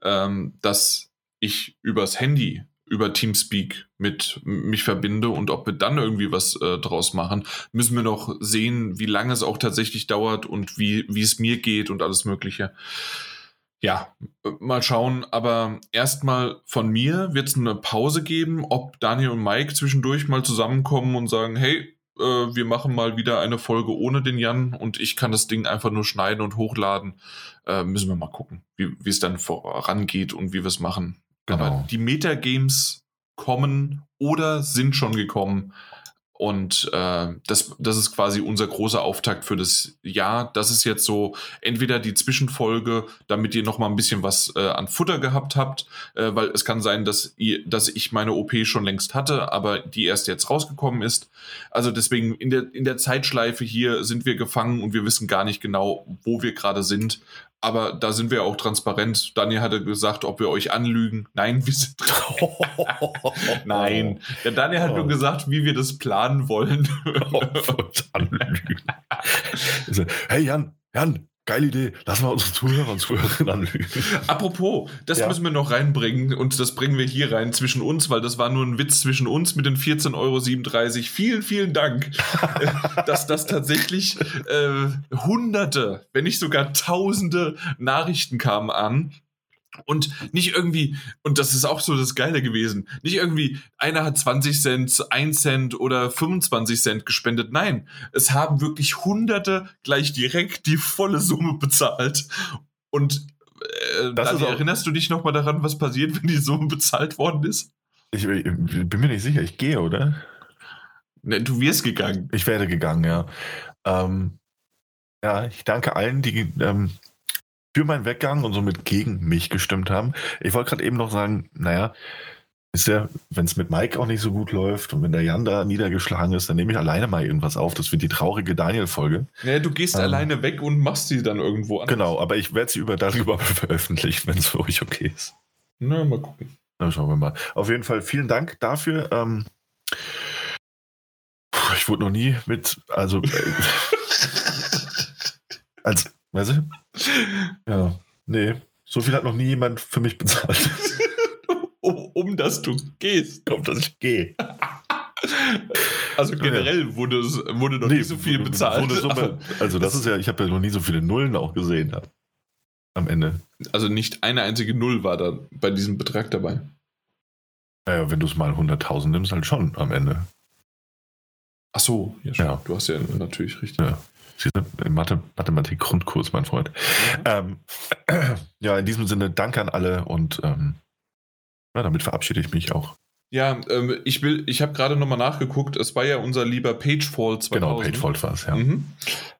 ähm, dass ich übers Handy über Teamspeak mit mich verbinde und ob wir dann irgendwie was äh, draus machen, müssen wir noch sehen, wie lange es auch tatsächlich dauert und wie, wie es mir geht und alles Mögliche. Ja, mal schauen. Aber erstmal von mir wird es eine Pause geben, ob Daniel und Mike zwischendurch mal zusammenkommen und sagen, hey, äh, wir machen mal wieder eine Folge ohne den Jan und ich kann das Ding einfach nur schneiden und hochladen. Äh, müssen wir mal gucken, wie es dann vorangeht und wie wir es machen. Genau. Aber die Metagames kommen oder sind schon gekommen. Und äh, das, das ist quasi unser großer Auftakt für das Jahr. Das ist jetzt so entweder die Zwischenfolge, damit ihr noch mal ein bisschen was äh, an Futter gehabt habt, äh, weil es kann sein, dass, ihr, dass ich meine OP schon längst hatte, aber die erst jetzt rausgekommen ist. Also deswegen in der, in der Zeitschleife hier sind wir gefangen und wir wissen gar nicht genau, wo wir gerade sind. Aber da sind wir auch transparent. Daniel hatte gesagt, ob wir euch anlügen. Nein, wir sind. Nein. Ja, Daniel hat nur gesagt, wie wir das planen wollen. anlügen. hey Jan, Jan, Geile Idee. Lass mal unsere Zuhörer und Zuhörerinnen anlügen. Apropos, das ja. müssen wir noch reinbringen und das bringen wir hier rein zwischen uns, weil das war nur ein Witz zwischen uns mit den 14,37 Euro. Vielen, vielen Dank, dass das tatsächlich äh, hunderte, wenn nicht sogar tausende Nachrichten kamen an und nicht irgendwie, und das ist auch so das Geile gewesen, nicht irgendwie, einer hat 20 Cent, 1 Cent oder 25 Cent gespendet. Nein, es haben wirklich Hunderte gleich direkt die volle Summe bezahlt. Und äh, dann erinnerst du dich nochmal daran, was passiert, wenn die Summe bezahlt worden ist? Ich, ich, bin mir nicht sicher, ich gehe, oder? Ne, du wirst gegangen. Ich werde gegangen, ja. Ähm, ja, ich danke allen, die ähm, für meinen Weggang und somit gegen mich gestimmt haben. Ich wollte gerade eben noch sagen, naja, ist ja, wenn es mit Mike auch nicht so gut läuft und wenn der Jan da niedergeschlagen ist, dann nehme ich alleine mal irgendwas auf. Das wird die traurige Daniel-Folge. Ja, du gehst ähm, alleine weg und machst sie dann irgendwo an. Genau, aber ich werde sie über darüber veröffentlichen, wenn es für euch okay ist. Na, mal gucken. Dann schauen wir mal. Auf jeden Fall vielen Dank dafür. Ähm, ich wurde noch nie mit, also äh, als Weißt du? Ja, nee. So viel hat noch nie jemand für mich bezahlt. um, um dass du gehst. Um dass ich gehe. Also generell wurde, es, wurde noch nee, nie so viel bezahlt. So, also das ist ja, ich habe ja noch nie so viele Nullen auch gesehen am Ende. Also nicht eine einzige Null war da bei diesem Betrag dabei. Naja, wenn du es mal 100.000 nimmst, halt schon am Ende. Ach so, ja, Ja. du hast ja natürlich richtig. Ja. Mathe, Mathematik-Grundkurs, mein Freund. Ähm, ja, in diesem Sinne, danke an alle und ähm, ja, damit verabschiede ich mich auch. Ja, ähm, ich will, ich habe gerade nochmal nachgeguckt, es war ja unser lieber Pagefall 2000. Genau, Pagefold war es, ja. Mhm.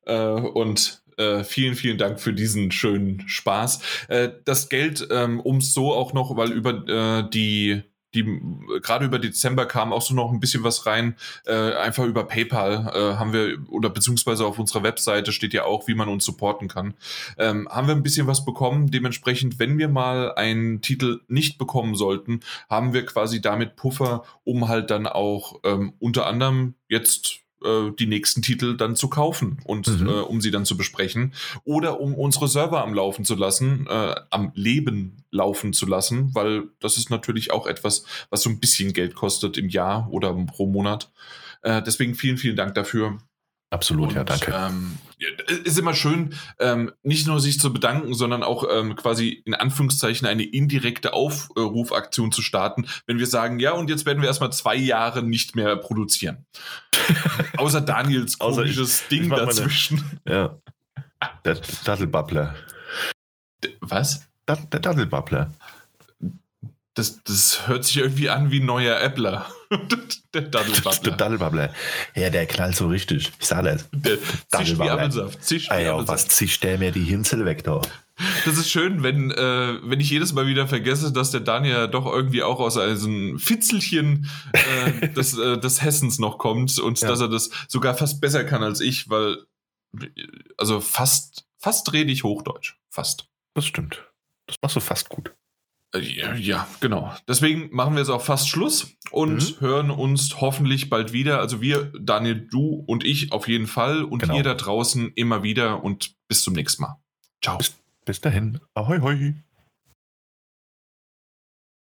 Äh, und äh, vielen, vielen Dank für diesen schönen Spaß. Äh, das Geld, ähm, um es so auch noch, weil über äh, die, die gerade über Dezember kam auch so noch ein bisschen was rein, äh, einfach über PayPal äh, haben wir, oder beziehungsweise auf unserer Webseite steht ja auch, wie man uns supporten kann. Ähm, haben wir ein bisschen was bekommen. Dementsprechend, wenn wir mal einen Titel nicht bekommen sollten, haben wir quasi damit Puffer, um halt dann auch ähm, unter anderem jetzt äh, die nächsten Titel dann zu kaufen und Mhm. äh, um sie dann zu besprechen oder um unsere Server am Laufen zu lassen, äh, am Leben laufen zu lassen, weil das ist natürlich auch etwas, was so ein bisschen Geld kostet im Jahr oder pro Monat. Äh, deswegen vielen, vielen Dank dafür. Absolut, ja, Und, danke. Ähm, ja, ist immer schön, ähm, nicht nur sich zu bedanken, sondern auch ähm, quasi in Anführungszeichen eine indirekte Aufrufaktion zu starten, wenn wir sagen, ja, und jetzt werden wir erstmal zwei Jahre nicht mehr produzieren. Außer Daniels Außer ich- komisches ich Ding mach meine- dazwischen. Ja. Der Daddelbabbler. Was? Der Daddelbabbler. Das, das hört sich irgendwie an wie ein neuer Appler. Der Der Daddelbabbler. Daddelbabbler. Ja, der knallt so richtig. Ich sag das. Der zischt wie Daddelbabbler. Apfelsaft. Zischt auf Apfelsaft. was zischt der mir die Hinsel weg da? Das ist schön, wenn, äh, wenn ich jedes Mal wieder vergesse, dass der Daniel ja doch irgendwie auch aus einem Fitzelchen äh, des, äh, des Hessens noch kommt und Ja. dass er das sogar fast besser kann als ich, weil also fast, fast rede ich Hochdeutsch. Fast. Das stimmt. Das machst du fast gut. Äh, Ja, ja, genau. Deswegen machen wir jetzt auch fast Schluss und Mhm. hören uns hoffentlich bald wieder. Also wir, Daniel, du und ich auf jeden Fall und Genau. ihr da draußen immer wieder und bis zum nächsten Mal. Ciao. Bis dahin. Ahoi, hoi.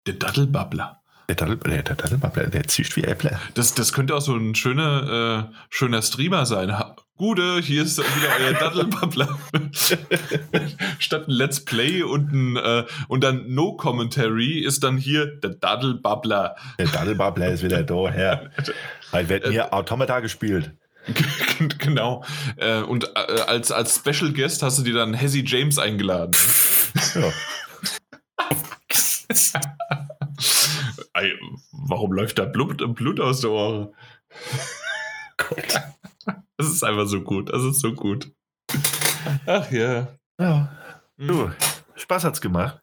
Der Daddelbabbler. Der, Daddel, der, Daddelbabbler, der zischt wie Äppler. Das, das könnte auch so ein schöner, äh, schöner Streamer sein. Ha Gute, hier ist wieder euer Daddelbabbler. Statt ein Let's Play und, ein, äh, und dann No Commentary ist dann hier der Daddelbabbler. Der Daddelbabbler ist wieder da, her. Heute wird hier Automata gespielt. genau. Äh, und äh, als, als Special Guest hast du dir dann Hezzy James eingeladen. Ja. Ey, warum läuft da Blut, Blut aus der Ohren? Gott. Das ist einfach so gut. Das ist so gut. Ach ja. Ja. Mhm. Du, Spaß hat's gemacht.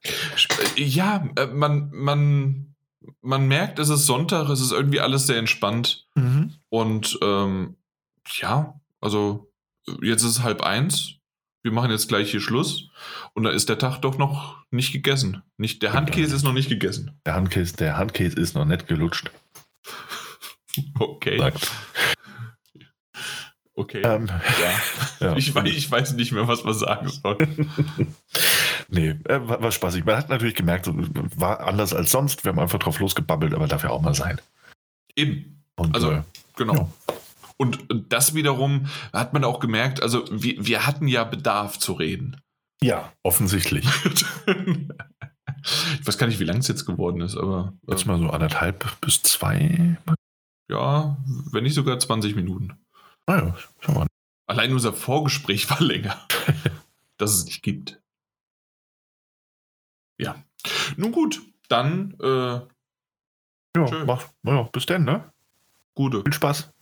Ja, äh, man, man, man merkt, es ist Sonntag, es ist irgendwie alles sehr entspannt. Mhm. Und ähm, ja, also jetzt ist es halb eins. Wir machen jetzt gleich hier Schluss. Und da ist der Tag doch noch nicht gegessen. Nicht, der Handkäse ist noch nicht gegessen. Der Handkäse, der Handkäse ist noch nicht gelutscht. Okay. Sagt. Okay. Ähm, ja. ja. Ich, weiß, ich weiß nicht mehr, was man sagen soll. nee, äh, war, war spaßig. Man hat natürlich gemerkt, war anders als sonst. Wir haben einfach drauf losgebabbelt, aber darf ja auch mal sein. Eben. Und, Also- äh, Genau. Ja. Und das wiederum hat man auch gemerkt, also wir, wir hatten ja Bedarf zu reden. ja, offensichtlich. ich weiß gar nicht, wie lang es jetzt geworden ist, aber äh, Jetzt mal so anderthalb bis zwei. ja, wenn nicht sogar 20 Minuten. Naja, schau mal. Allein unser Vorgespräch war länger. dass es nicht gibt. Ja. Nun gut, dann äh, Ja, mach, ja, bis dann, ne? gute. Viel Spaß.